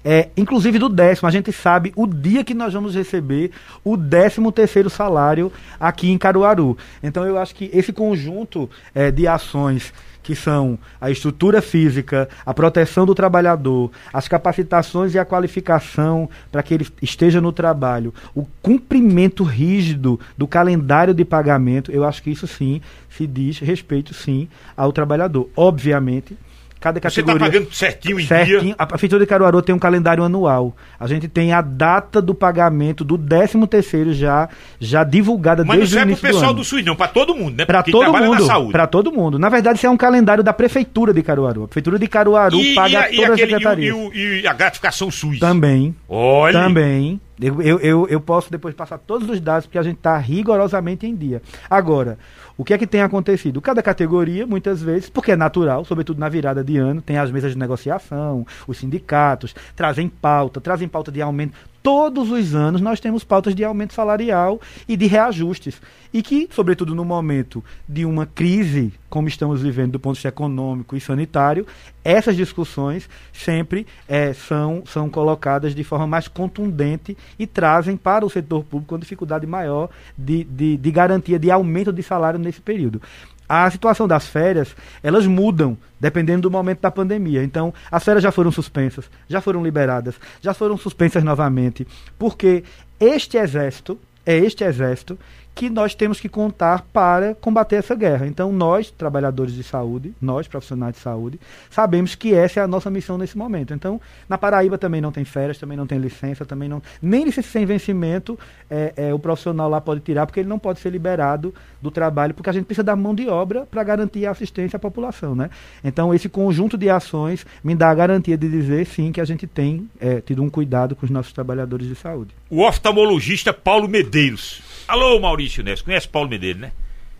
É, inclusive do décimo, a gente sabe o dia que nós vamos receber o décimo terceiro salário aqui em Caruaru. Então eu acho que esse conjunto é, de ações que são a estrutura física, a proteção do trabalhador, as capacitações e a qualificação para que ele esteja no trabalho, o cumprimento rígido do calendário de pagamento, eu acho que isso sim se diz respeito sim ao trabalhador. Obviamente, Cada categoria. Você está pagando certinho em certinho. dia? A Prefeitura de Caruaru tem um calendário anual. A gente tem a data do pagamento do 13 terceiro já, já divulgada Mas desde o início Mas não é para o pessoal do, do SUS, não, para todo mundo, né? Para todo mundo. Para todo mundo. Na verdade, isso é um calendário da Prefeitura de Caruaru. A Prefeitura de Caruaru e, paga e, todas as secretarias. E, e, e, a gratificação SUS? Também. Olha. Também. Eu, eu, eu, eu posso depois passar todos os dados, porque a gente está rigorosamente em dia. Agora, o que é que tem acontecido? Cada categoria, muitas vezes, porque é natural, sobretudo na virada de ano, tem as mesas de negociação, os sindicatos trazem pauta, trazem pauta de aumento todos os anos nós temos pautas de aumento salarial e de reajustes. E que, sobretudo no momento de uma crise, como estamos vivendo do ponto de vista econômico e sanitário, essas discussões sempre é, são, são colocadas de forma mais contundente e trazem para o setor público uma dificuldade maior de, de, de garantia de aumento de salário nesse período a situação das férias, elas mudam dependendo do momento da pandemia. Então, as férias já foram suspensas, já foram liberadas, já foram suspensas novamente, porque este exército, é este exército que nós temos que contar para combater essa guerra. Então, nós, trabalhadores de saúde, nós, profissionais de saúde, sabemos que essa é a nossa missão nesse momento. Então, na Paraíba também não tem férias, também não tem licença, também não. Nem licença sem vencimento é, é, o profissional lá pode tirar, porque ele não pode ser liberado do trabalho, porque a gente precisa da mão de obra para garantir a assistência à população. Né? Então, esse conjunto de ações me dá a garantia de dizer, sim, que a gente tem é, tido um cuidado com os nossos trabalhadores de saúde. O oftalmologista Paulo Medeiros. Alô, Maurício. Neves. Conhece Paulo Medeiros, né?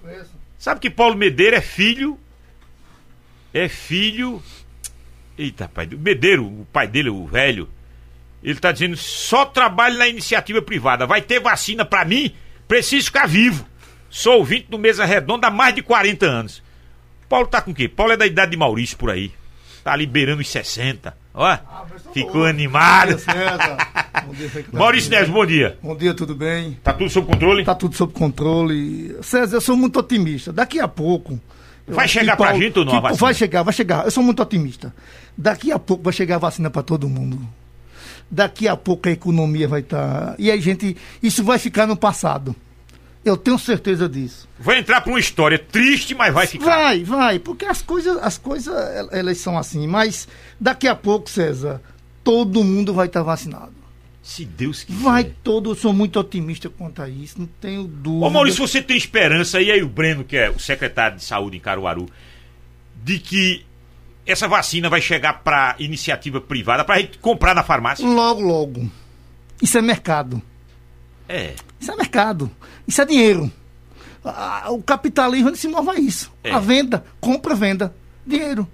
Conheço. Sabe que Paulo Medeiros é filho. É filho. Eita, pai. O Medeiro, o pai dele, o velho. Ele tá dizendo: só trabalho na iniciativa privada. Vai ter vacina para mim? Preciso ficar vivo. Sou ouvinte do Mesa Redonda há mais de 40 anos. Paulo tá com o quê? Paulo é da idade de Maurício por aí. Tá liberando os 60. Ó, ah, ficou animado. Bom dia, Maurício Neves, bom dia. Bom dia, tudo bem? Tá tudo sob controle? Tá tudo sob controle. César, eu sou muito otimista. Daqui a pouco. Vai chegar pra Paulo, gente ou não a? Vai chegar, vai chegar. Eu sou muito otimista. Daqui a pouco vai chegar a vacina para todo mundo. Daqui a pouco a economia vai estar. Tá... E aí, gente, isso vai ficar no passado. Eu tenho certeza disso. Vai entrar para uma história triste, mas vai ficar. Vai, vai, porque as coisas, as coisas elas são assim. Mas daqui a pouco, César, todo mundo vai estar vacinado. Se Deus quiser. Vai todo, eu sou muito otimista quanto a isso, não tenho dúvida. Ô Maurício, você tem esperança, e aí o Breno, que é o secretário de saúde em Caruaru, de que essa vacina vai chegar para iniciativa privada, para a gente comprar na farmácia? Logo, logo. Isso é mercado. É. Isso é mercado. Isso é dinheiro. O capitalismo se move a isso. É. A venda, compra, venda. Dinheiro.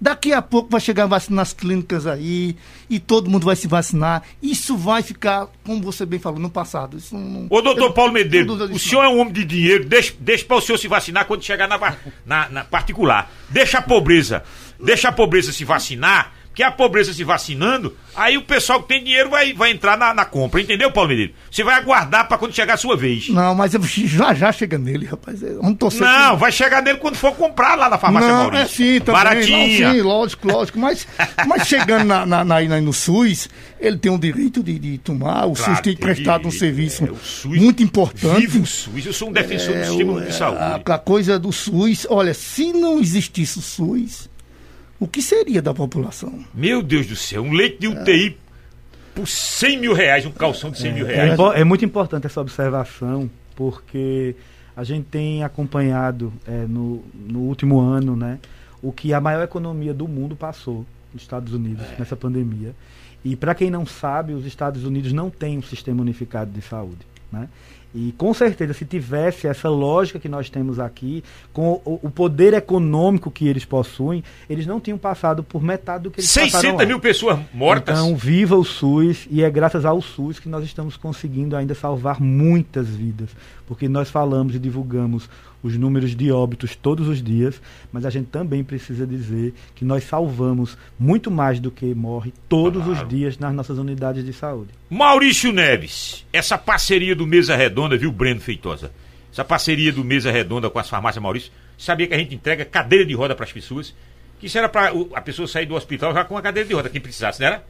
Daqui a pouco vai chegar a vacina nas clínicas aí e todo mundo vai se vacinar. Isso vai ficar, como você bem falou, no passado. Isso não, Ô, doutor eu, Paulo Medeiros, o senhor é um homem de dinheiro, deixa, deixa para o senhor se vacinar quando chegar na, na, na particular. Deixa a pobreza, deixa a pobreza se vacinar que a pobreza se vacinando, aí o pessoal que tem dinheiro vai, vai entrar na, na compra, entendeu, Paulo Medeiros? Você vai aguardar para quando chegar a sua vez. Não, mas já já chega nele, rapaz. Torcer não, que... vai chegar nele quando for comprar lá na farmácia não, Maurício. É sim, também. Baratinha. Não, sim, lógico, lógico. Mas, mas chegando na, na, na, no SUS, ele tem o direito de, de tomar. O claro, SUS tem prestado um serviço é, SUS, muito importante. Viva o SUS, eu sou um defensor é, do sistema de saúde. A, a coisa do SUS, olha, se não existisse o SUS o que seria da população? Meu Deus do céu, um leite de UTI é. por 100 mil reais, um calção de 100 é, mil reais. É, é, muito importante essa observação, porque A gente tem acompanhado é, no, no último ano né, o que a maior economia do mundo passou, nos Estados Unidos, é. nessa pandemia. E para quem não sabe, os Estados Unidos não têm um sistema unificado de saúde. Né? E com certeza, se tivesse essa lógica que nós temos aqui, com o, o, poder econômico que eles possuem, eles não tinham passado por metade do que eles 600 passaram. 600 mil pessoas mortas. Então, viva o SUS e é graças ao SUS que nós estamos conseguindo ainda salvar muitas vidas. Porque nós falamos e divulgamos os números de óbitos todos os dias, mas a gente também precisa dizer que nós salvamos muito mais do que morre todos claro. os dias nas nossas unidades de saúde. Maurício Neves, essa parceria do Mesa Redonda, viu, Breno Feitosa? Essa parceria do Mesa Redonda com as farmácias Maurício, sabia que a gente entrega cadeira de roda para as pessoas? Que isso era para a pessoa sair do hospital já com a cadeira de roda, quem precisasse, não era?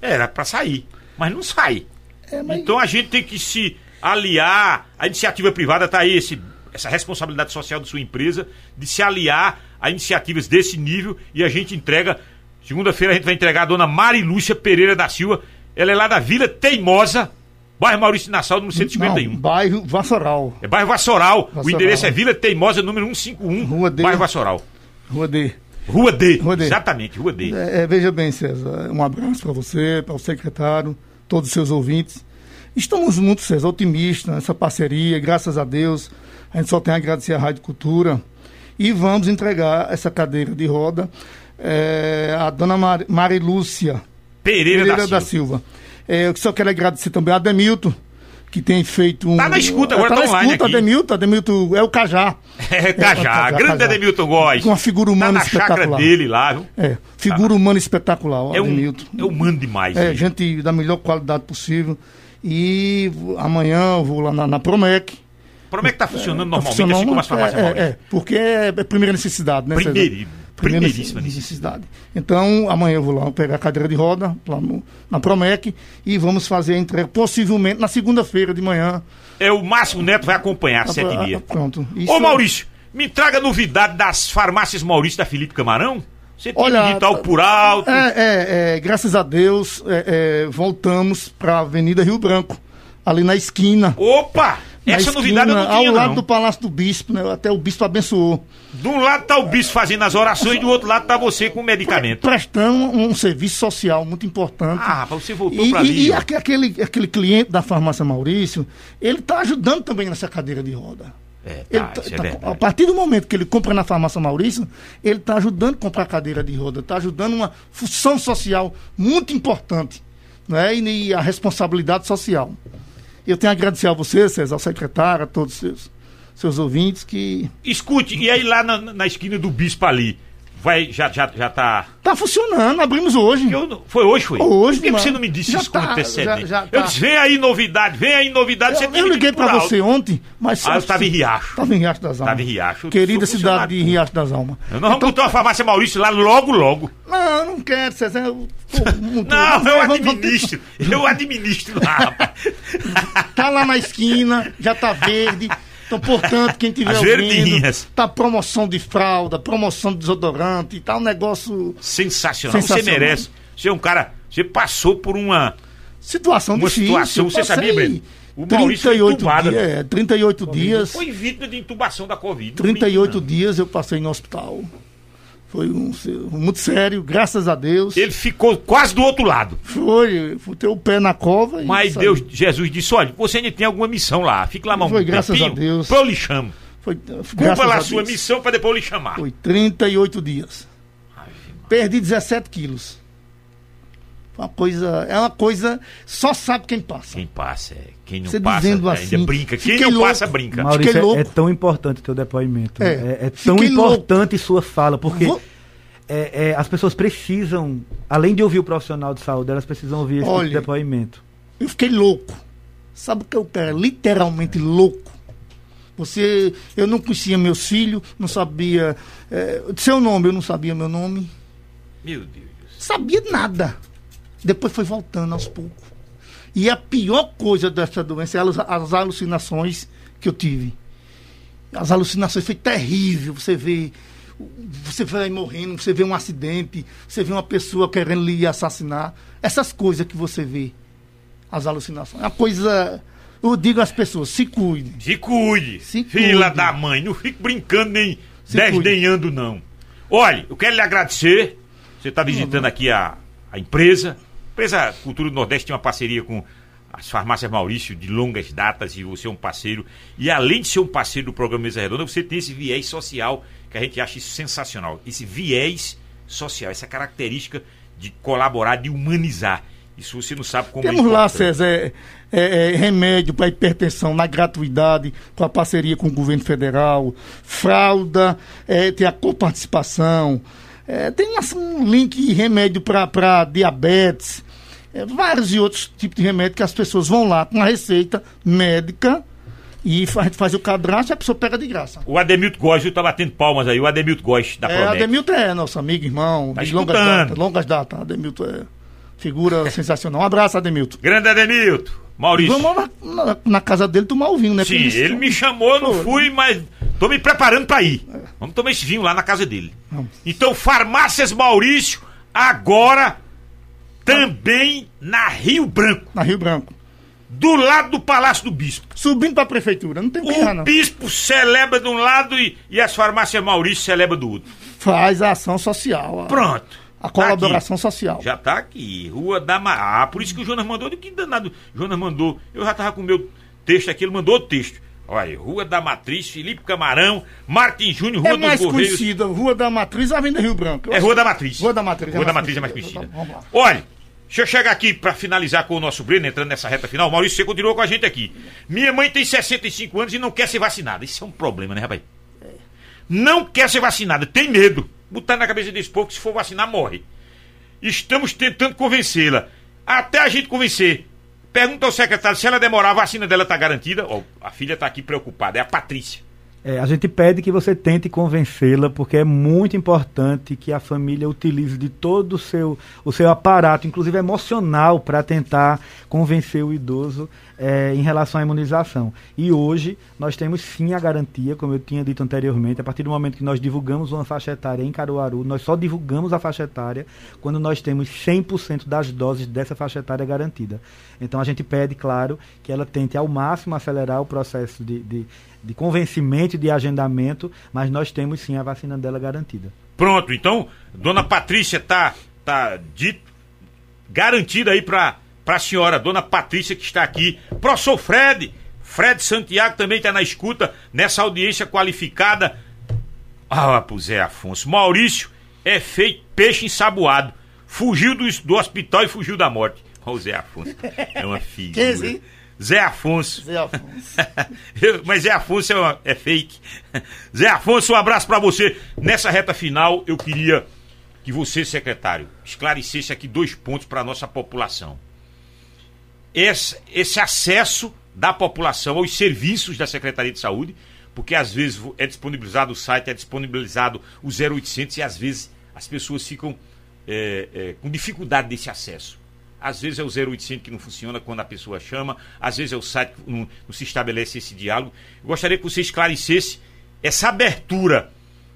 Era para sair, mas não sai. É, mas... Então a gente tem que se aliar. A iniciativa privada está aí, esse essa responsabilidade social da sua empresa de se aliar a iniciativas desse nível e a gente entrega. Segunda-feira a gente vai entregar a dona Marilúcia Pereira da Silva. Ela é lá da Vila Teimosa, bairro Maurício Nassau, número 151. Não, bairro Vassoural. É bairro Vassoural. Vassoural. O endereço é Vila Teimosa, número 151, Rua D. bairro Vassoural. Rua D. Rua D. Rua D. Exatamente, Rua D. É, é, veja bem, César, um abraço para você, para o secretário, todos os seus ouvintes. Estamos muito, César, otimistas nessa parceria, graças a Deus. A gente só tem a agradecer à Rádio Cultura. E vamos entregar essa cadeira de roda é, à dona Mar Marilúcia Pereira, Pereira da, da Silva. Silva. É, eu só quero agradecer também a Demilton, que tem feito um. Tá na escuta, agora tá, tá online. Escuta, aqui. Ademilton, Ademilton é o Cajá. É, Cajá, é, grande Cajá. Ademilton Góes. Uma figura humana tá espetacular. dele lá, viu? É, figura tá. humana espetacular, é Ademilton. Um, é humano demais. É, gente da melhor qualidade possível. E amanhã eu vou lá na, na Promec é que está funcionando é, normalmente, funcionando, assim como as farmácias é, é, porque é primeira necessidade, né? Primeiro, primeiríssima necessidade. Então, amanhã eu vou lá pegar a cadeira de roda, lá no, na Promec, e vamos fazer a entrega, possivelmente na segunda-feira de manhã. É, o Máximo Neto vai acompanhar às sete e meia. Pronto. Isso Ô, Maurício, me traga novidade das farmácias Maurício da Felipe Camarão? Você tem Olha, digital por alto. É, é, é graças a Deus, é, é, voltamos para a Avenida Rio Branco, ali na esquina. Opa! Essa esquina, novidade eu não tinha, Ao lado não. do Palácio do Bispo, né? Até o Bispo abençoou. De um lado tá o Bispo fazendo as orações e do outro lado tá você com o medicamento. Prestando um serviço social muito importante. Ah, você voltou para ali. E aquele, aquele cliente da farmácia Maurício, ele tá ajudando também nessa cadeira de roda. É, tá, tá, é tá, a partir do momento que ele compra na farmácia Maurício, ele está ajudando a comprar cadeira de roda, está ajudando uma função social muito importante né? e, e a responsabilidade social. Eu tenho a agradecer a você, César, ao secretário, a todos os seus, seus ouvintes que. Escute, e aí lá na, na esquina do Bispo ali, vai, já, já, já tá. Tá funcionando, abrimos hoje. Eu, foi hoje, foi? Hoje, Por que, você não me disse isso tá, com antecedência? Já, já eu tá. disse, vem aí novidade, vem aí novidade. Eu, eu liguei pra você ontem, mas. Ah, eu estava em Riacho. Estava em Riacho das Almas. Estava em Riacho. Querida cidade de Riacho das Almas. Nós vamos então, botar uma farmácia Maurício lá logo, logo. Não, não quero, César. Eu, não, eu administro. Eu administro lá, rapaz. tá lá na esquina, já tá verde. Então, portanto, quem tiver As ouvindo, verdinhas. tá promoção de fralda, promoção de desodorante, tá um negócio sensacional. sensacional. Você merece. Você é um cara, você passou por uma situação uma difícil. situação, você sabia, Breno? O 38 dias, é, 38 dias. Foi vítima de intubação da Covid. 38 dias eu passei no hospital. Foi um, muito sério, graças a Deus. Ele ficou quase do outro lado. Foi, ter o pé na cova. Mas Deus, Jesus disse: olha, você ainda tem alguma missão lá, fique lá, Foi graças tempinho, a Deus. Depois eu lhe chamo. Foi, Cumpra lá a sua Deus. missão para depois eu lhe chamar. Foi 38 dias. Ai, Perdi 17 quilos. Uma coisa, é uma coisa, só sabe quem passa. Quem passa, é. Quem não Você passa, dizendo assim, ainda brinca. Quem não louco. passa, brinca. Maurício, é, é, tão importante o teu depoimento. É, é, é tão importante louco. sua fala, porque Vou... é, é, as pessoas precisam, além de ouvir o profissional de saúde, elas precisam ouvir esse tipo Olha, tipo de depoimento. Eu fiquei louco. Sabe o que eu quero? Literalmente louco. Você, eu não conhecia meus filhos, não sabia é, seu nome, eu não sabia meu nome. Meu Deus. Sabia nada. Depois foi voltando aos poucos. E a pior coisa dessa doença é as, as alucinações que eu tive. As alucinações foi terrível. Você vê você vai morrendo, você vê um acidente, você vê uma pessoa querendo lhe assassinar. Essas coisas que você vê, as alucinações. É uma coisa eu digo às pessoas, se cuide. Se cuide. Se cuide. da mãe. Não fique brincando nem Se desdenhando, não. Olha, eu quero lhe agradecer. Você está visitando aqui a, a empresa. A empresa Cultura do Nordeste tem uma parceria com as farmácias Maurício de longas datas e você é um parceiro. E além de ser um parceiro do programa Mesa Redonda, você tem esse viés social que a gente acha isso sensacional. Esse viés social, essa característica de colaborar, de humanizar. Isso você não sabe como é Temos lá, importante. César, é, é, é, remédio para hipertensão na gratuidade, com a parceria com o governo federal, fralda, é, tem a coparticipação, é, tem assim, um link de remédio para diabetes, é, vários e outros tipos de remédio que as pessoas vão lá com a receita médica e a gente faz o cadastro e a pessoa pega de graça. O Ademilton Góes, viu? Tá batendo palmas aí. O Ademilton Góes da É, Promec. Ademilton é nosso amigo, irmão, Tá de longas datas, longas datas. Ademilton é figura sensacional. Um abraço, Ademilton. Grande Ademilton. Maurício. Vamos na, na- na casa dele tomar o vinho, né? Sim, ele me chamou, não fui, mas tô me preparando pra ir. Vamos tomar esse vinho lá na casa dele. Então, Farmácias Maurício, agora também na Rio Branco, Na Rio Branco. do lado do Palácio do Bispo. Subindo pra prefeitura, não tem que errar, O não. bispo celebra de um lado e, e as farmácias Maurício celebra do outro. Faz a ação social. A, Pronto. a colaboração Tá social. Já tá aqui. Rua da Ma... Ah, por isso que o Jonas mandou. Olha Que danado. Jonas mandou. Eu já tava com o meu texto aqui, ele mandou outro texto. Olha, aí, Rua da Matriz, Felipe Camarão, Martin Júnior, Rua É mais dos Correios. conhecida, Rua da Matriz, Avenida Rio Branco. Eu É Rua da Matriz. Rua da Matriz é Rua da mais Matriz é mais conhecida. Vamos lá. Olha, deixa eu chegar aqui pra finalizar com o nosso Breno, entrando nessa reta final. Maurício, você continua com a gente aqui. Minha mãe tem 65 anos e não quer ser vacinada. Isso é um problema, né, rapaz? Não quer ser vacinada, tem medo. Botar na cabeça desse povo que se for vacinar, morre. Estamos tentando convencê-la. Até a gente convencer. Pergunta ao secretário se ela demorar, a vacina dela tá garantida. Ó, a filha tá aqui preocupada, é a Patrícia. É, a gente pede que você tente convencê-la, porque é muito importante que a família utilize de todo o seu, o seu aparato, inclusive emocional, para tentar convencer o idoso é, em relação à imunização. E hoje nós temos sim a garantia, como eu tinha dito anteriormente, a partir do momento que nós divulgamos uma faixa etária em Caruaru, nós só divulgamos a faixa etária quando nós temos 100% das doses dessa faixa etária garantida. Então a gente pede, claro, que ela tente ao máximo acelerar o processo de, de, de convencimento e de agendamento, mas nós temos sim a vacina dela garantida. Pronto, então, dona Patrícia tá, tá dito, garantida aí pra, pra senhora, dona Patrícia que está aqui. Professor Fred, Fred Santiago também está na escuta, nessa audiência qualificada. Ah, pro Zé Afonso. Maurício é feito peixe ensaboado. Fugiu do, do hospital e fugiu da morte. Olha o Zé Afonso. É uma figura. Zé Afonso. Zé Afonso. Eu- Mas Zé Afonso é, uma- é fake. Zé Afonso, um abraço pra você. Nessa reta final, eu queria que você, secretário, esclarecesse aqui dois pontos para nossa população. Esse, esse acesso da população aos serviços da Secretaria de Saúde, porque às vezes é disponibilizado o site, é disponibilizado o 0800 e às vezes as pessoas ficam é, é, com dificuldade desse acesso. Às vezes é o 0800 que não funciona quando a pessoa chama, às vezes é o site que não, não se estabelece esse diálogo. Eu gostaria que você esclarecesse essa abertura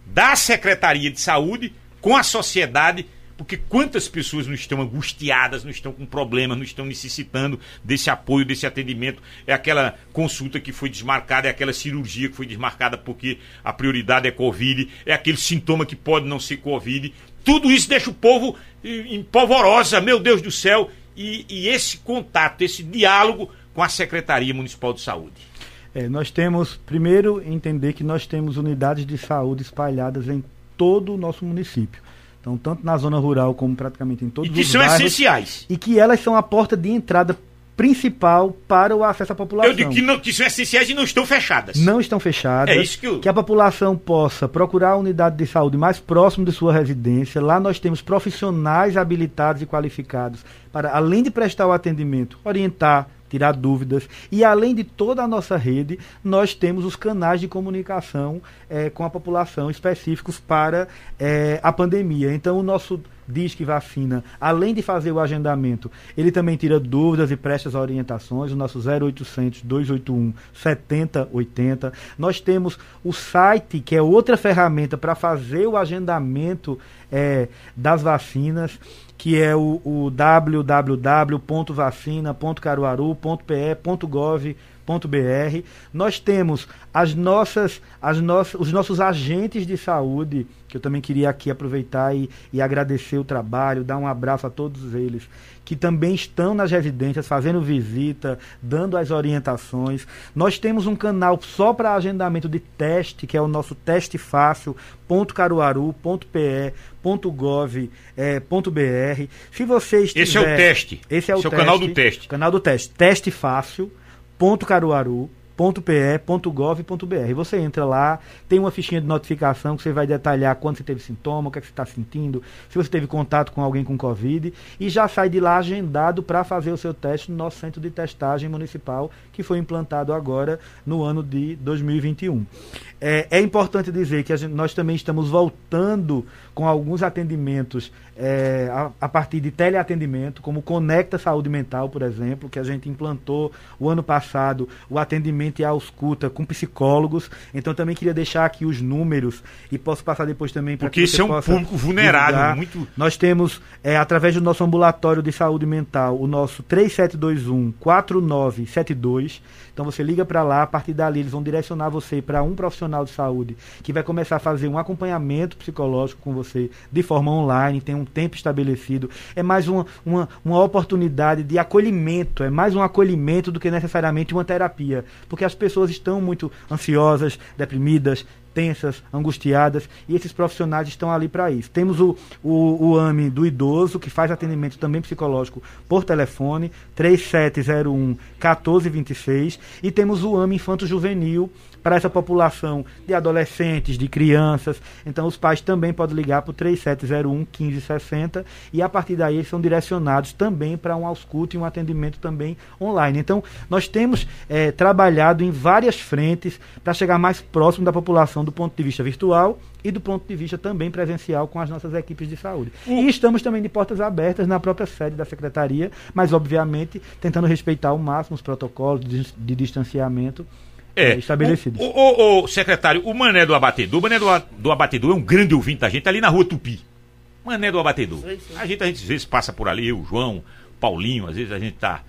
da Secretaria de Saúde com a sociedade, porque quantas pessoas não estão angustiadas, não estão com problemas, não estão necessitando desse apoio, desse atendimento. É aquela consulta que foi desmarcada, é aquela cirurgia que foi desmarcada porque a prioridade é Covid, é aquele sintoma que pode não ser Covid. Tudo isso deixa o povo em em polvorosa, meu Deus do céu. E, e esse contato, esse diálogo com a Secretaria Municipal de Saúde. É, nós temos, primeiro, entender que nós temos unidades de saúde espalhadas em todo o nosso município. Então, tanto na zona rural como praticamente em todos E que os são bairros. essenciais. E que elas são a porta de entrada principal para o acesso à população. Eu digo que, não, que são essenciais e não estão fechadas. não estão fechadas. É isso que eu- a população possa procurar a unidade de saúde mais próximo de sua residência. Lá nós temos profissionais habilitados e qualificados para, além de prestar o atendimento, orientar, tirar dúvidas. E além de toda a nossa rede, nós temos os canais de comunicação eh, com a população específicos para eh, a pandemia. Então, o nosso Disque Vacina, além de fazer o agendamento, ele também tira dúvidas e presta as orientações. O nosso 0800 281 7080. Nós temos o site, que é outra ferramenta para fazer o agendamento eh, das vacinas, que é o, o www.vacina.caruaru.pe.gov.br Nós temos as nossas, as nossas, os nossos agentes de saúde, que eu também queria aqui aproveitar e, e agradecer o trabalho, dar um abraço a todos eles, que também estão nas residências, fazendo visita, dando as orientações. Nós temos um canal só para agendamento de teste, que é o nosso teste fácil, .caruaru.pe.gov.br. É, Se vocês Esse é o teste. Esse é o, esse teste, é o canal do teste. Canal do teste. Teste fácil. Ponto Caruaru .pe.gov.br. Você entra lá, tem uma fichinha de notificação que você vai detalhar quando você teve sintoma, o que, é que você está sentindo, se você teve contato com alguém com Covid, e já sai de lá agendado para fazer o seu teste no nosso centro de testagem municipal, que foi implantado agora no ano de 2021. É, é importante dizer que gente, nós também estamos voltando com alguns atendimentos é, a, a, partir de teleatendimento, como Conecta Saúde Mental, por exemplo, que a gente implantou o ano passado, o atendimento e a ausculta com psicólogos. Então também queria deixar aqui os números e posso passar depois também para que Porque isso é um público vulnerável. Muito... Nós temos, é, através do nosso ambulatório de saúde mental, o nosso 3721 4972 então você liga para lá, a partir dali eles vão direcionar você para um profissional de saúde que vai começar a fazer um acompanhamento psicológico com você de forma online, tem um tempo estabelecido. É mais uma, uma, uma oportunidade de acolhimento, é mais um acolhimento do que necessariamente uma terapia. Porque as pessoas estão muito ansiosas, deprimidas, tensas, angustiadas, e esses profissionais estão ali para isso. Temos o, o, o AME do idoso, que faz atendimento também psicológico por telefone, 3701 1426, e temos o AME Infanto Juvenil, para essa população de adolescentes, de crianças. Então, os pais também podem ligar para o 3701 1560 e a partir daí eles são direcionados também para um ausculto e um atendimento também online. Então, nós temos é, trabalhado em várias frentes para chegar mais próximo da população do ponto de vista virtual e do ponto de vista também presencial com as nossas equipes de saúde. E estamos também de portas abertas na própria sede da secretaria, mas obviamente tentando respeitar ao máximo os protocolos de, de distanciamento é, estabelecidos. O, o, o, secretário, o Mané do Abatedor, o Mané do, do Abatedor é um grande ouvinte da gente, ali na rua Tupi. Mané do Abatedor. A gente, a gente às vezes passa por ali, eu, o João, Paulinho, às vezes a gente tá.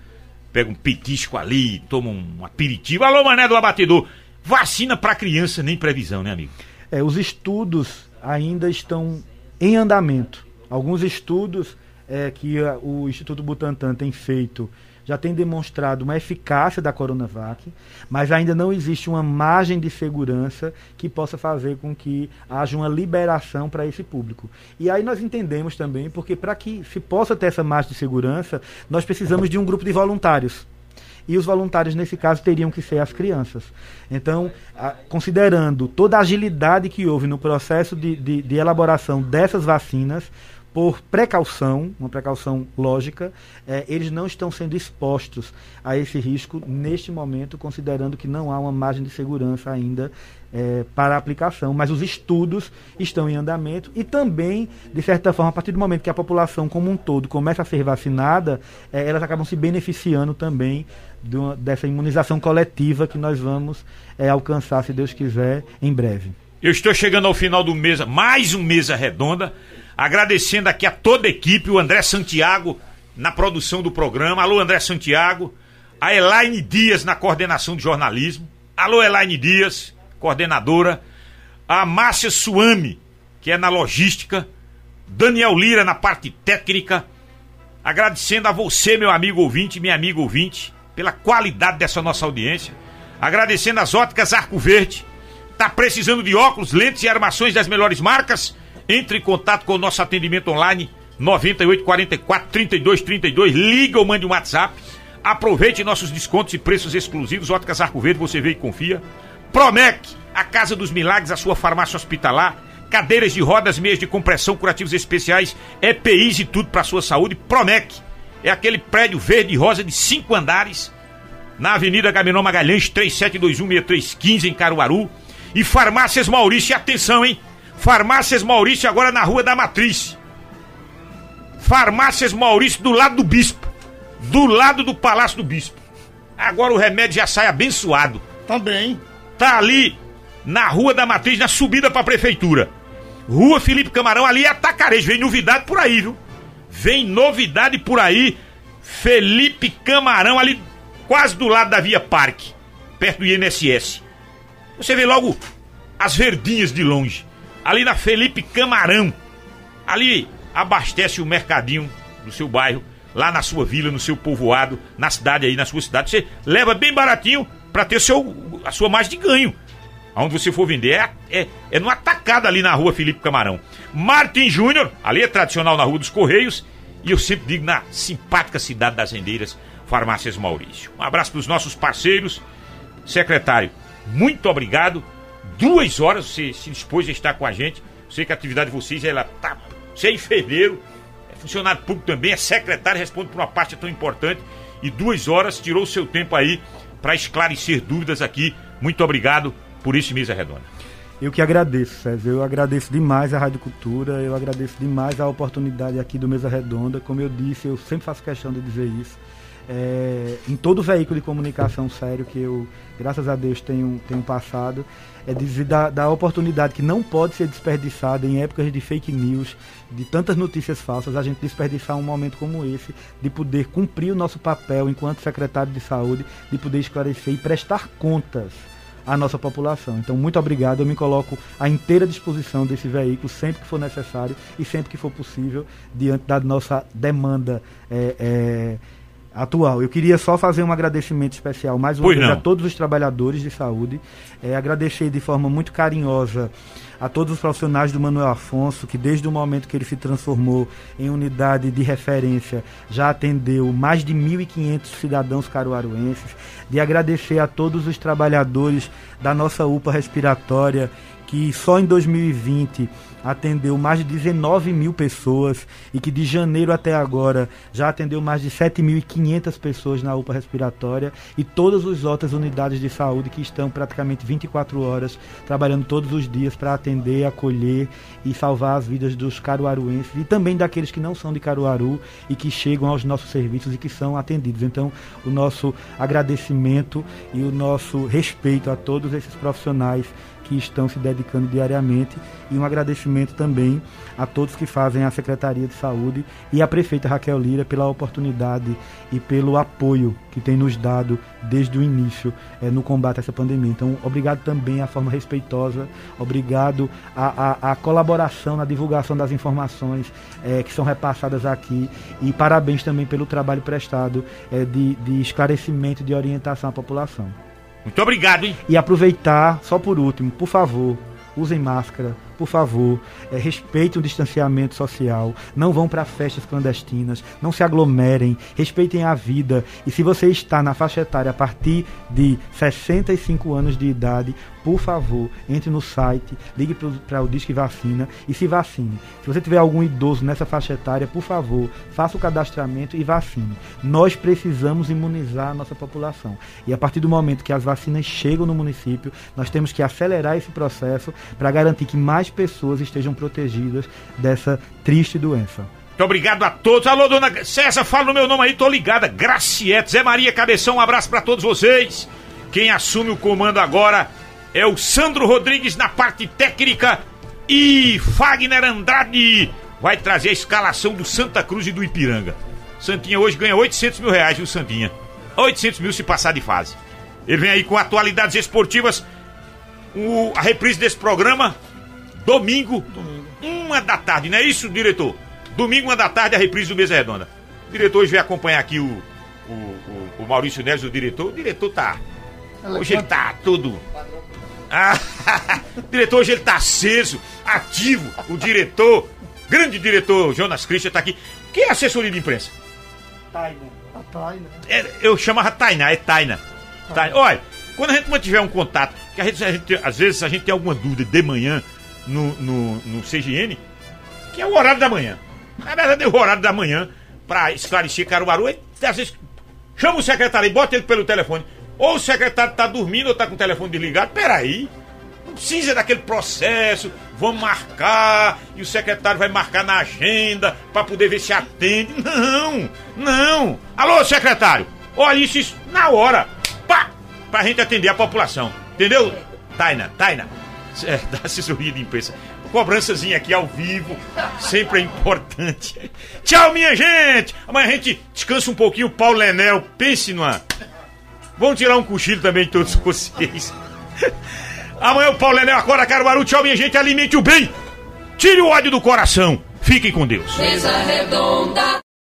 Pega um petisco ali, toma um aperitivo. Alô, Mané do Abatedor. Vacina para criança, nem previsão, né, amigo? É, os estudos ainda estão em andamento. Alguns estudos é, que a, o Instituto Butantan tem feito já tem demonstrado uma eficácia da Coronavac, mas ainda não existe uma margem de segurança que possa fazer com que haja uma liberação para esse público. E aí nós entendemos também, porque para que se possa ter essa margem de segurança, nós precisamos de um grupo de voluntários e os voluntários, nesse caso, teriam que ser as crianças. Então, a, considerando toda a agilidade que houve no processo de, de, de elaboração dessas vacinas, por precaução, uma precaução lógica, é, eles não estão sendo expostos a esse risco neste momento, considerando que não há uma margem de segurança ainda é, para a aplicação. Mas os estudos estão em andamento e também, de certa forma, a partir do momento que a população como um todo começa a ser vacinada, é, elas acabam se beneficiando também dessa imunização coletiva que nós vamos alcançar, se Deus quiser, em breve. Eu estou chegando ao final do mês, mais um mesa redonda. Agradecendo aqui a toda a equipe, o André Santiago na produção do programa. Alô, André Santiago. A Elaine Dias na coordenação de jornalismo. Alô, Elaine Dias, coordenadora. A Márcia Suami, que é na logística. Daniel Lira na parte técnica. Agradecendo a você, meu amigo ouvinte, minha amiga ouvinte, pela qualidade dessa nossa audiência. Agradecendo as óticas Arco Verde. Tá precisando de óculos, lentes e armações das melhores marcas? Entre em contato com o nosso atendimento online 9844 3232. Liga ou mande um WhatsApp. Aproveite nossos descontos e preços exclusivos. Óticas Arco Verde, você vê e confia. Promec, a Casa dos Milagres, a sua farmácia hospitalar. Cadeiras de rodas, meias de compressão, curativos especiais, EPIs e tudo para sua saúde. Promec é aquele prédio verde e rosa de cinco andares na Avenida Gaminão Magalhães, 37216315 em Caruaru. E Farmácias Maurício, atenção, hein? Farmácias Maurício agora na Rua da Matriz. Farmácias Maurício do lado do Bispo. Do lado do Palácio do Bispo. Agora o remédio já sai abençoado. Também. Tá ali na Rua da Matriz, na subida pra prefeitura. Rua Felipe Camarão, ali é atacarejo. Vem novidade por aí, viu? Vem novidade por aí. Felipe Camarão, ali quase do lado da Via Parque. perto do INSS. Você vê logo as verdinhas de longe. Ali na Felipe Camarão. Ali abastece o mercadinho do seu bairro, lá na sua vila, no seu povoado, na cidade aí, na sua cidade. Você leva bem baratinho para ter seu, a sua margem de ganho. Aonde você for vender é, é, é no atacado ali na rua Felipe Camarão. Martin Júnior, ali é tradicional na rua dos Correios. E eu sempre digo na simpática cidade das Rendeiras, Farmácias Maurício. Um abraço para os nossos parceiros. Secretário, muito obrigado. Duas horas você se dispôs a estar com a gente. Sei que a atividade de vocês ela tá. Você é enfermeiro, é funcionário público também, é secretário, responde por uma parte tão importante. E duas horas tirou o seu tempo aí para esclarecer dúvidas aqui. Muito obrigado por isso, Mesa Redonda. Eu que agradeço, César. Eu agradeço demais a Rádio Cultura, eu agradeço demais a oportunidade aqui do Mesa Redonda. Como eu disse, eu sempre faço questão de dizer isso. É, em todo veículo de comunicação sério que eu, graças a Deus, tenho, tenho passado, é dizer da, da oportunidade que não pode ser desperdiçada em épocas de fake news, de tantas notícias falsas, a gente desperdiçar um momento como esse, de poder cumprir o nosso papel enquanto secretário de saúde, de poder esclarecer e prestar contas à nossa população. Então, muito obrigado. Eu me coloco à inteira disposição desse veículo sempre que for necessário e sempre que for possível, diante da nossa demanda. É, é, atual. Eu queria só fazer um agradecimento especial mais uma Pois vez não. a todos os trabalhadores de saúde. É, agradecer de forma muito carinhosa a todos os profissionais do Manuel Afonso, que desde o momento que ele se transformou em unidade de referência, já atendeu mais de 1.500 cidadãos caruaruenses. De agradecer a todos os trabalhadores da nossa UPA respiratória, que só em 2020 atendeu mais de 19 mil pessoas e que de janeiro até agora já atendeu mais de 7.500 pessoas na UPA respiratória e todas as outras unidades de saúde que estão praticamente 24 horas trabalhando todos os dias para atender, acolher e salvar as vidas dos caruaruenses e também daqueles que não são de Caruaru e que chegam aos nossos serviços e que são atendidos. Então, o nosso agradecimento e o nosso respeito a todos esses profissionais que estão se dedicando diariamente e um agradecimento também a todos que fazem a Secretaria de Saúde e a prefeita Raquel Lira pela oportunidade e pelo apoio que tem nos dado desde o início eh, no combate a essa pandemia. Então, obrigado também à forma respeitosa, obrigado à, à- à colaboração na divulgação das informações eh, que são repassadas aqui e parabéns também pelo trabalho prestado eh, de, de esclarecimento de orientação à população. Muito obrigado, hein? E aproveitar, só por último, por favor, usem máscara, por favor, eh, respeitem o distanciamento social, não vão para festas clandestinas, não se aglomerem, respeitem a vida. E se você está na faixa etária a partir de 65 anos de idade, por favor, entre no site, ligue para o Disque Vacina e se vacine. Se você tiver algum idoso nessa faixa etária, por favor, faça o cadastramento e vacine. Nós precisamos imunizar a nossa população. E a partir do momento que as vacinas chegam no município, nós temos que acelerar esse processo para garantir que mais pessoas estejam protegidas dessa triste doença. Muito obrigado a todos. Alô, dona César, fala no meu nome aí, tô ligada. Graciete, Zé Maria Cabeção, um abraço pra todos vocês. Quem assume o comando agora é o Sandro Rodrigues na parte técnica e Fagner Andrade vai trazer a escalação do Santa Cruz e do Ipiranga. Santinha hoje ganha 800 mil reais, viu, Santinha? 800 mil se passar de fase. Ele vem aí com atualidades esportivas. O- a reprise desse programa, domingo, uma da tarde, não é isso, diretor? Domingo, uma da tarde, a reprise do Mesa Redonda. O diretor hoje vai acompanhar aqui o, o, o- o Maurício Neves, o diretor. O diretor tá. Hoje ele tá todo. Ah, o diretor hoje ele tá aceso, ativo. O diretor, grande diretor Jonas Christian tá aqui. Quem é a assessoria de imprensa? Atrás, né? É, eu chamava Tainá, é Taina. Taina. Olha, quando a gente mantiver um contato, que a gente, a gente- às vezes a gente tem alguma dúvida de manhã no, no, no CGN, que é o horário da manhã. Na verdade, é o horário da manhã pra esclarecer Caruaru. E, às vezes, chama o secretário e bota ele pelo telefone. Ou o secretário tá dormindo ou tá com o telefone desligado. Peraí. Não precisa daquele processo, vamos marcar, e o secretário vai marcar na agenda para poder ver se atende. Não, não. Alô, secretário, olha isso, isso na hora, pá, pra gente atender a população. Entendeu? Taina, Taina, é, da assessoria de imprensa. Cobrançazinha aqui ao vivo, sempre é importante. Tchau, minha gente! Amanhã a gente descansa um pouquinho. Paulo Lenel, pense numa Vamos tirar um cochilo também de todos vocês. Amanhã o Paulo Enel acorda, Caruaru. Tchau, minha gente. Alimente o bem. Tire o ódio do coração. Fiquem com Deus.